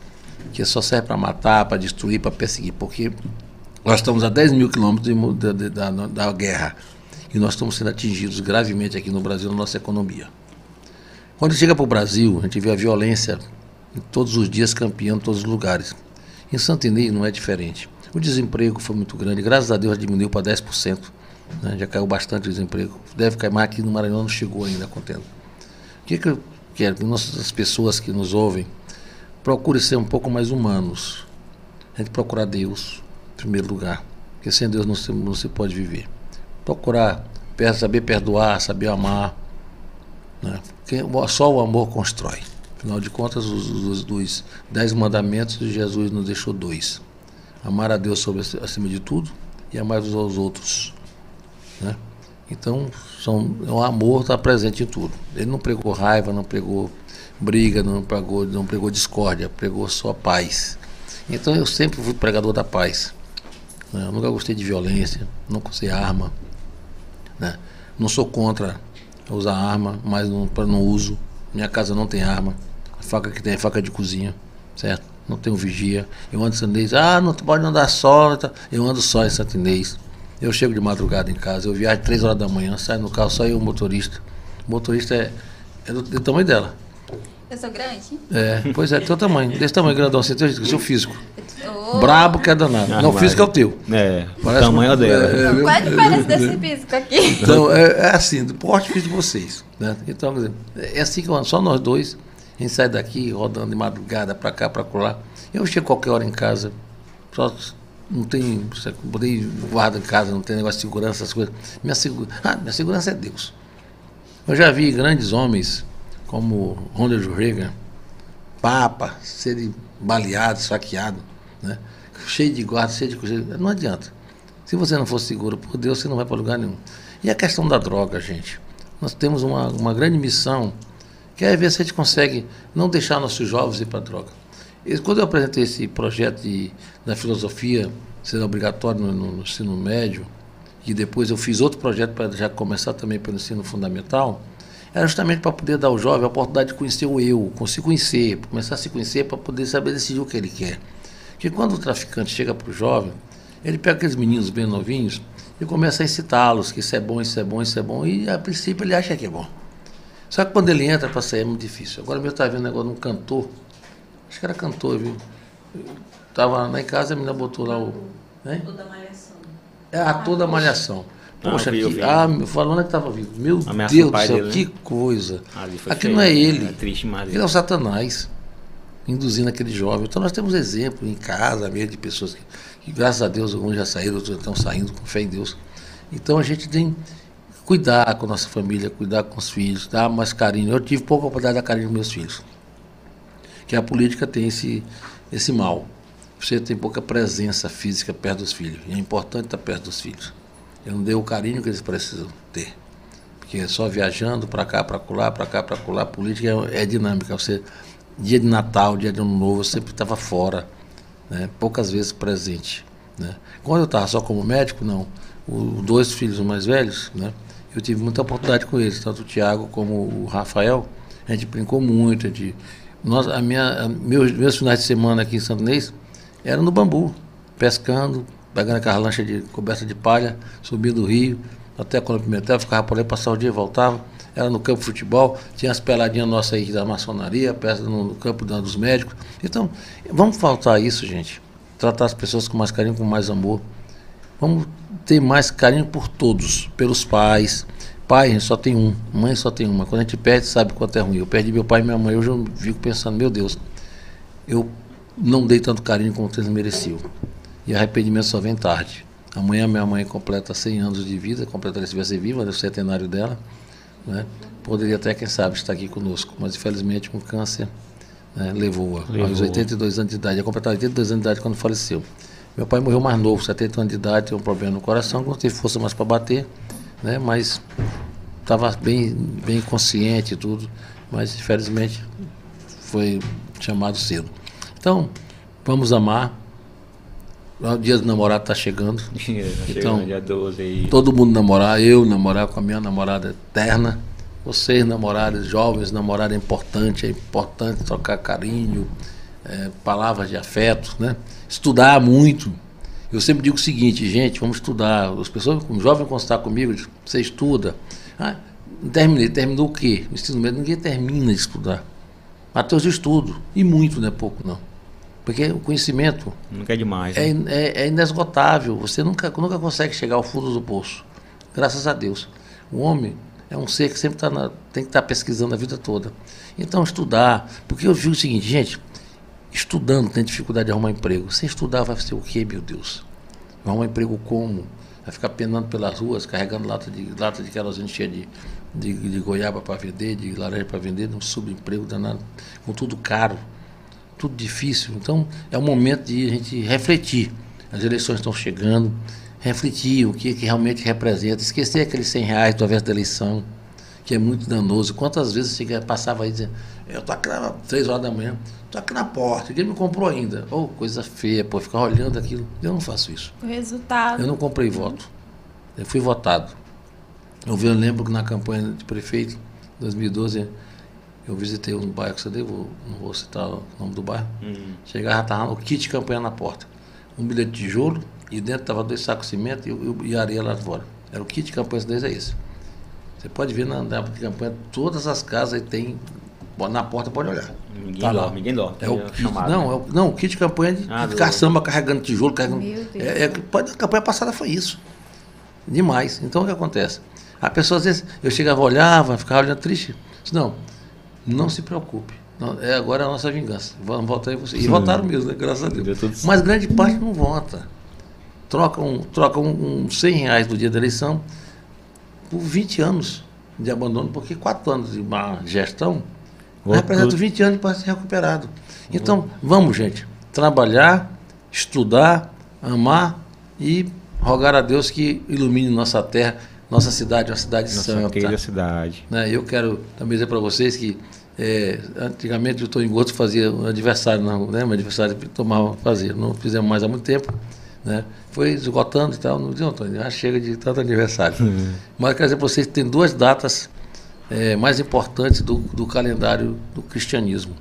que só serve para matar, para destruir, para perseguir, porque nós estamos a 10 mil quilômetros da, da, da- guerra e nós estamos sendo atingidos gravemente aqui no Brasil, na nossa economia. Quando chega para o Brasil, a gente vê a violência todos os dias campeando em todos os lugares. Em Santinês não é diferente. O desemprego foi muito grande, graças a Deus diminuiu para 10%. né? Já caiu bastante o desemprego. Deve cair mais aqui no Maranhão, não chegou ainda contendo. O que, que eu quero? Que nossas pessoas que nos ouvem procurem ser um pouco mais humanos. A gente procurar Deus, primeiro lugar. Porque sem Deus não se, não se pode viver. Procurar saber perdoar, saber amar. Né? Porque só o amor constrói. Afinal de contas, os, os- dos dez mandamentos, Jesus nos deixou dois. Amar a Deus sobre, acima de tudo e amar uns aos outros. Né? Então, são, o amor está presente em tudo. Ele não pregou raiva, não pregou briga, não pregou, não pregou discórdia, pregou só paz. Então, eu sempre fui pregador da paz. Né? Eu nunca gostei de violência, nunca usei arma. né? Não sou contra usar arma, mas não, não uso. Minha casa não tem arma. A faca que tem é faca de cozinha, certo? Não tenho vigia. Eu ando em Santinês. Ah, não pode andar só. Eu ando só em Santinês. Eu chego de madrugada em casa. Eu viajo três horas da manhã, saio no carro, só eu o motorista. O motorista é, é do, do tamanho dela. Eu sou grande? É, pois é, teu tamanho. Desse tamanho, grandão, assim, teu, seu físico. Ô, Brabo que é danado. Ah, não, o físico é o teu. É, o Parece tamanho um- dela. é, é, Qual é a diferença desse físico aqui? Então, é, é assim, do porte físico de vocês. Né? Então, quer dizer, é assim que eu ando, só nós dois. A gente sai daqui rodando de madrugada para cá, para colar. Eu chego qualquer hora em casa, só não tem. você- Botei guarda em casa, não tem negócio de segurança, essas coisas. Minha, segu, ah, minha segurança é Deus. Eu já vi grandes homens como Ronald Reagan, Papa, serem baleados, saqueados, né? cheio de guarda, cheio de coisa. Não adianta. Se você não for seguro por Deus, você não vai para lugar nenhum. E a questão da droga, gente. Nós temos uma, uma grande missão, que é ver se a gente consegue não deixar nossos jovens ir para a droga. E quando eu apresentei esse projeto de, da filosofia ser obrigatório no, no- no ensino médio, e depois eu fiz outro projeto para já começar também pelo ensino fundamental, era justamente para poder dar ao jovem a oportunidade de conhecer o eu, se conhecer, começar a se conhecer para poder saber decidir o que ele quer. Porque quando o traficante chega para o jovem, ele pega aqueles meninos bem novinhos e começa a excitá-los, que isso é bom, isso é bom, isso é bom, e a princípio ele acha que é bom. Só que quando ele entra para sair é muito difícil. Agora eu estava vendo negócio de um cantor, acho que era cantor, viu? Estava lá em casa, a menina botou lá o. Hein? Toda malhação. É ator da malhação. Ah, Poxa, eu vi, eu vi. ah, falando que estava vivo. Meu Ameaçou Deus do céu, dele, né? que coisa. Ali foi Aqui não é ele. É triste, é o Satanás, induzindo aquele jovem. Então nós temos exemplo em casa mesmo de pessoas que, que, graças a Deus, alguns já saíram, outros estão saindo com fé em Deus. Então a gente tem que cuidar com a nossa família, cuidar com os filhos, dar mais carinho. Eu tive pouca oportunidade de dar carinho aos meus filhos. Que a política tem esse, esse mal. Você tem pouca presença física perto dos filhos. E é importante estar perto dos filhos. Eu não dei o carinho que eles precisam ter. Porque é só viajando para cá, para colar, para cá, para colar. Política é, é dinâmica. Você, dia de Natal, dia de Ano Novo, eu sempre estava fora, né? poucas vezes presente. Né? Quando eu estava só como médico, não. Os dois filhos mais velhos, né? eu tive muita oportunidade com eles, tanto o Tiago como o Rafael. A gente brincou muito. A gente, nós, a minha, meus, meus finais de semana aqui em Santo Inês eram no bambu, pescando, pegando aquela lancha de coberta de palha, subindo o rio, até a Colônia Pimentel, ficava por aí, passava o dia e voltava. Era no campo de futebol, tinha as peladinhas nossas aí da maçonaria, no, campo dos médicos. Então, vamos faltar isso, gente. Tratar as pessoas com mais carinho, com mais amor. Vamos ter mais carinho por todos, pelos pais. Pai, só tem um, mãe só tem uma. Quando a gente perde, sabe quanto é ruim. Eu perdi meu pai e minha mãe, hoje eu fico pensando, meu Deus, eu não dei tanto carinho como eles mereciam. E arrependimento só vem tarde. Amanhã minha mãe completa 100 anos de vida, completaria se estivesse viva, no centenário dela. Né? Poderia até, quem sabe, estar aqui conosco, mas infelizmente um câncer né, levou-a aos Levou. 82 anos de idade. Ia completar 82 anos de idade quando faleceu. Meu pai morreu mais novo, 70 anos de idade, tem um problema no coração, não teve força mais para bater, né? mas estava bem, bem consciente e tudo, mas infelizmente foi chamado cedo. Então, vamos amar. O dia do namorado está chegando. Chegando Então, dia 12 aí. Todo mundo namorar, eu namorar com a minha namorada eterna, vocês namorados, jovens namorar é importante, é importante trocar carinho, é, palavras de afeto, né? Estudar muito. Eu sempre digo o seguinte, gente, vamos estudar. As pessoas, um jovem quando está comigo, diz, você estuda. Ah, terminei, terminou o quê? O ensino médio, ninguém termina de estudar. Até os estudos, e muito, não é pouco não. Porque o conhecimento Nunca é demais. é, né? in- é, é inesgotável. Você nunca, nunca consegue chegar ao fundo do poço. Graças a Deus. O homem é um ser que sempre tá na- tem que estar pesquisando a vida toda. Então, estudar. Porque eu digo o seguinte, gente: estudando tem dificuldade de arrumar emprego. Sem estudar, vai ser o quê, meu Deus? Vai arrumar emprego como? Vai ficar penando pelas ruas, carregando lata de, lata de querosene cheia de, de, de goiaba para vender, de laranja para vender, num subemprego danado, com tudo caro tudo difícil. Então, é o momento de a gente refletir. As eleições estão chegando, refletir o que, que realmente representa, esquecer aqueles 100 reais do invés da eleição, que é muito danoso. Quantas vezes você passava aí dizendo, eu estou aqui às 3 horas da manhã, estou aqui na porta, ninguém me comprou ainda. Oh, coisa feia, pô, ficar olhando aquilo. Eu não faço isso. O resultado. Eu não comprei voto. Eu fui votado. Eu lembro que na campanha de prefeito, 2012, eu visitei um bairro que você deu, não vou citar o nome do bairro. Hum. Chegava, estava o kit de campanha na porta. Um bilhete de tijolo e dentro estava dois sacos de cimento e, e areia lá fora. Era o kit de campanha deles, é esse. Você pode ver na, na época de campanha, todas as casas tem. Na porta pode olhar. Ninguém Tá lá. dorme, ninguém dorme. É o É kit, chamado, não, né? é o, não, o kit de campanha de, Ah, de caçamba carregando tijolo, carregando. É, é, a campanha passada foi isso. Demais. Então o que acontece? A pessoa às vezes, eu chegava, olhava, ficava olhando triste. Disse, não, não se preocupe. É agora a nossa vingança. Vamos votar em você. E votaram mesmo, né? graças a Deu Deus. Mas grande parte não vota. Troca um, troca um, um 100 reais do dia da eleição por 20 anos de abandono, porque 4 anos de má gestão representa 20 anos para ser recuperado. Então, vamos, gente, trabalhar, estudar, amar e rogar a Deus que ilumine nossa terra, nossa cidade, uma cidade Nossa santa. querida cidade. Né? Eu quero também dizer para vocês que é, antigamente o Tony Goto fazia um aniversário, não, né? meu aniversário tomava, fazia, não fizemos mais há muito tempo. Né? Foi esgotando e tal, não deu, Antônio, já chega de tanto aniversário. Mas eu quero dizer para vocês que tem duas datas é, mais importantes do, do calendário do cristianismo.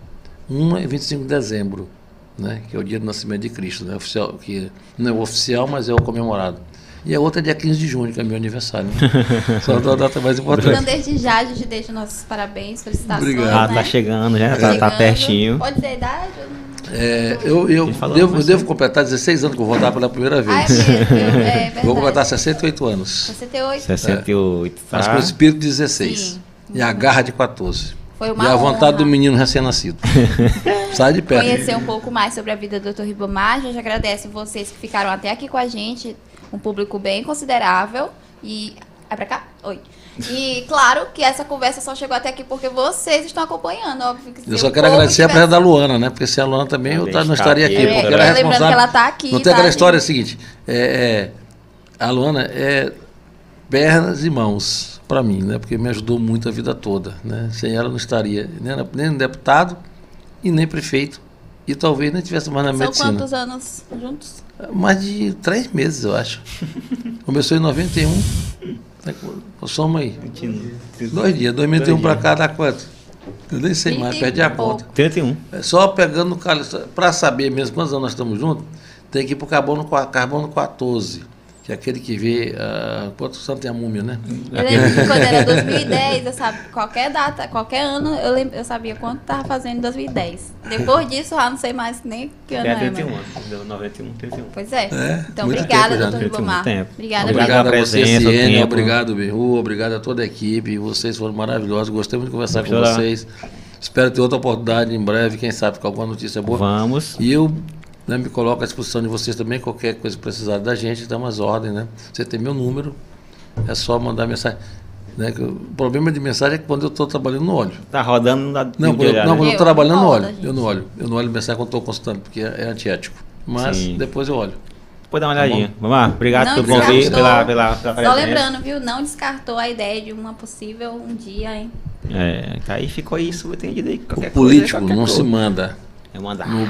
Uma é 25 de dezembro, né? que é o dia do nascimento de Cristo, né? oficial, que não é o oficial, mas é o comemorado. E a outra é dia 15 de junho, que é meu aniversário. Né? São a data mais importante. Então, desde já, a gente deixa nossos parabéns, felicitações. Obrigado. Ah, né? tá chegando, já tá, tá Chegando. pertinho. Pode dizer a idade? É, eu eu devo, mas eu devo completar 16 anos que eu vou votar pela primeira Ah, é vez. mesmo. É verdade. vou completar 68 anos. 68. 68. Mas Tá? com o espírito de 16. Sim. E a garra de 14. Foi uma e a vontade honra. do menino recém-nascido. Sai de perto. Conhecer um pouco mais sobre a vida do Dr. Ribamar. A gente agradece vocês que ficaram até aqui com a gente. Um público bem considerável. E. É pra cá? Oi. E claro que essa conversa só chegou até aqui porque vocês estão acompanhando, óbvio que se Eu só quero agradecer a presença da Luana, né? Porque sem a Luana também eu Também tá- não está estaria aqui, aqui. É, porque eu ela é lembrando responsável. que ela tá aqui, Não tem tá, aquela história é seguinte: é, é, a Luana é pernas e mãos para mim, né? Porque me ajudou muito a vida toda, né? Sem ela eu não estaria nem, na- nem deputado e nem prefeito e talvez nem tivesse mais na São medicina. quantos anos juntos? Mais de três meses, eu acho. Começou em 91. né, Soma aí. Dois dias. 2001 para cá dá quanto? Eu nem sei mais, perdi a conta. 31. É só pegando para saber mesmo quantos anos nós estamos juntos, tem que ir para o carbono, carbono 14, que é aquele que vê. Uh, quanto santo tem a múmia, né? Eu lembro que quando era 2010, eu sabia, qualquer data, qualquer ano, eu, lem- eu sabia quanto tava fazendo em 2010. Depois disso, já não sei mais nem que ano É é. 31 mas- anos. Deu 91, 31. Pois é. É, então, muito obrigada, tempo doutor tempo. Obrigada, Obrigado a você, Ciene, tempo. obrigado, Berru, obrigado a toda a equipe. Vocês foram maravilhosos. Gostei muito de conversar com Professora. vocês. Espero ter outra oportunidade em breve, quem sabe com alguma notícia boa. Vamos. E eu né, me coloco à disposição de vocês também, qualquer coisa que precisar da gente, damos as ordens, né? Você tem meu número, é só mandar mensagem. Né? O problema de mensagem é que quando eu estou trabalhando no óleo. Tá rodando, não dá Não, tempo quando de eu, olhar, não, né? quando eu Eu estou trabalhando no não óleo. olho, Eu não olho. Eu não olho mensagem quando estou consultando, porque é, é antiético. Mas Sim. depois eu olho. Depois dá uma olhadinha. Vamos lá. Obrigado pelo convite, descartou. pela, pela, pela Só presença. lembrando, viu? Não descartou a ideia de uma possível um dia, hein? É, tá aí ficou isso, entendido aí. Qualquer O político coisa, não se coisa. manda. É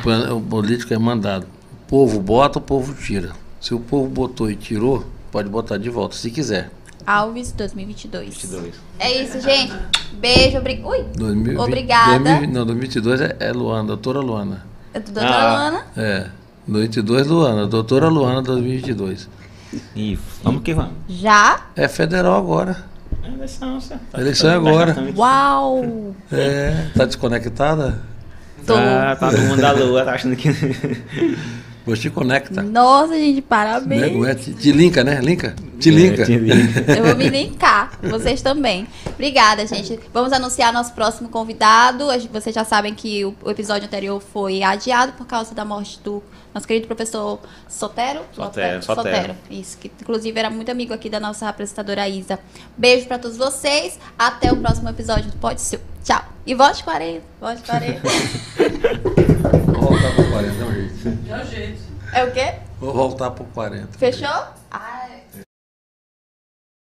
plan- o político é mandado. O povo bota, o povo tira. Se o povo botou e tirou, pode botar de volta, se quiser. Alves 2022. 22. É isso, gente. Beijo, obrigada. Ui, 2020 Obrigada. 2020 não, 2022 é, é Luana, doutora Luana. é do doutora Ah. Luana. É. 2022 Luana, doutora Luana 2022. E vamos que vamos. Já? É federal agora. A eleição, tá- Eleição é tá- agora. tá- Uau! É. Tá desconectada? Tô. Tá, tá no mundo da lua, tá achando que. Você te conecta. Nossa, gente, parabéns. Não é? Te, te linka, né? Linka? Te linka. É, te linka. Eu vou me linkar. Vocês também. Obrigada, gente. Vamos anunciar nosso próximo convidado. Vocês já sabem que o episódio anterior foi adiado por causa da morte do nosso querido professor Sotero. Sotero, Sotero. Isso, que inclusive era muito amigo aqui da nossa apresentadora Isa. Beijo pra todos vocês. Até o próximo episódio do Pode Ser. Tchau. E vote 40. Vote 40. Vou voltar pro 40, não, gente. De um jeito. é o quê? Vou voltar pro 40. Fechou?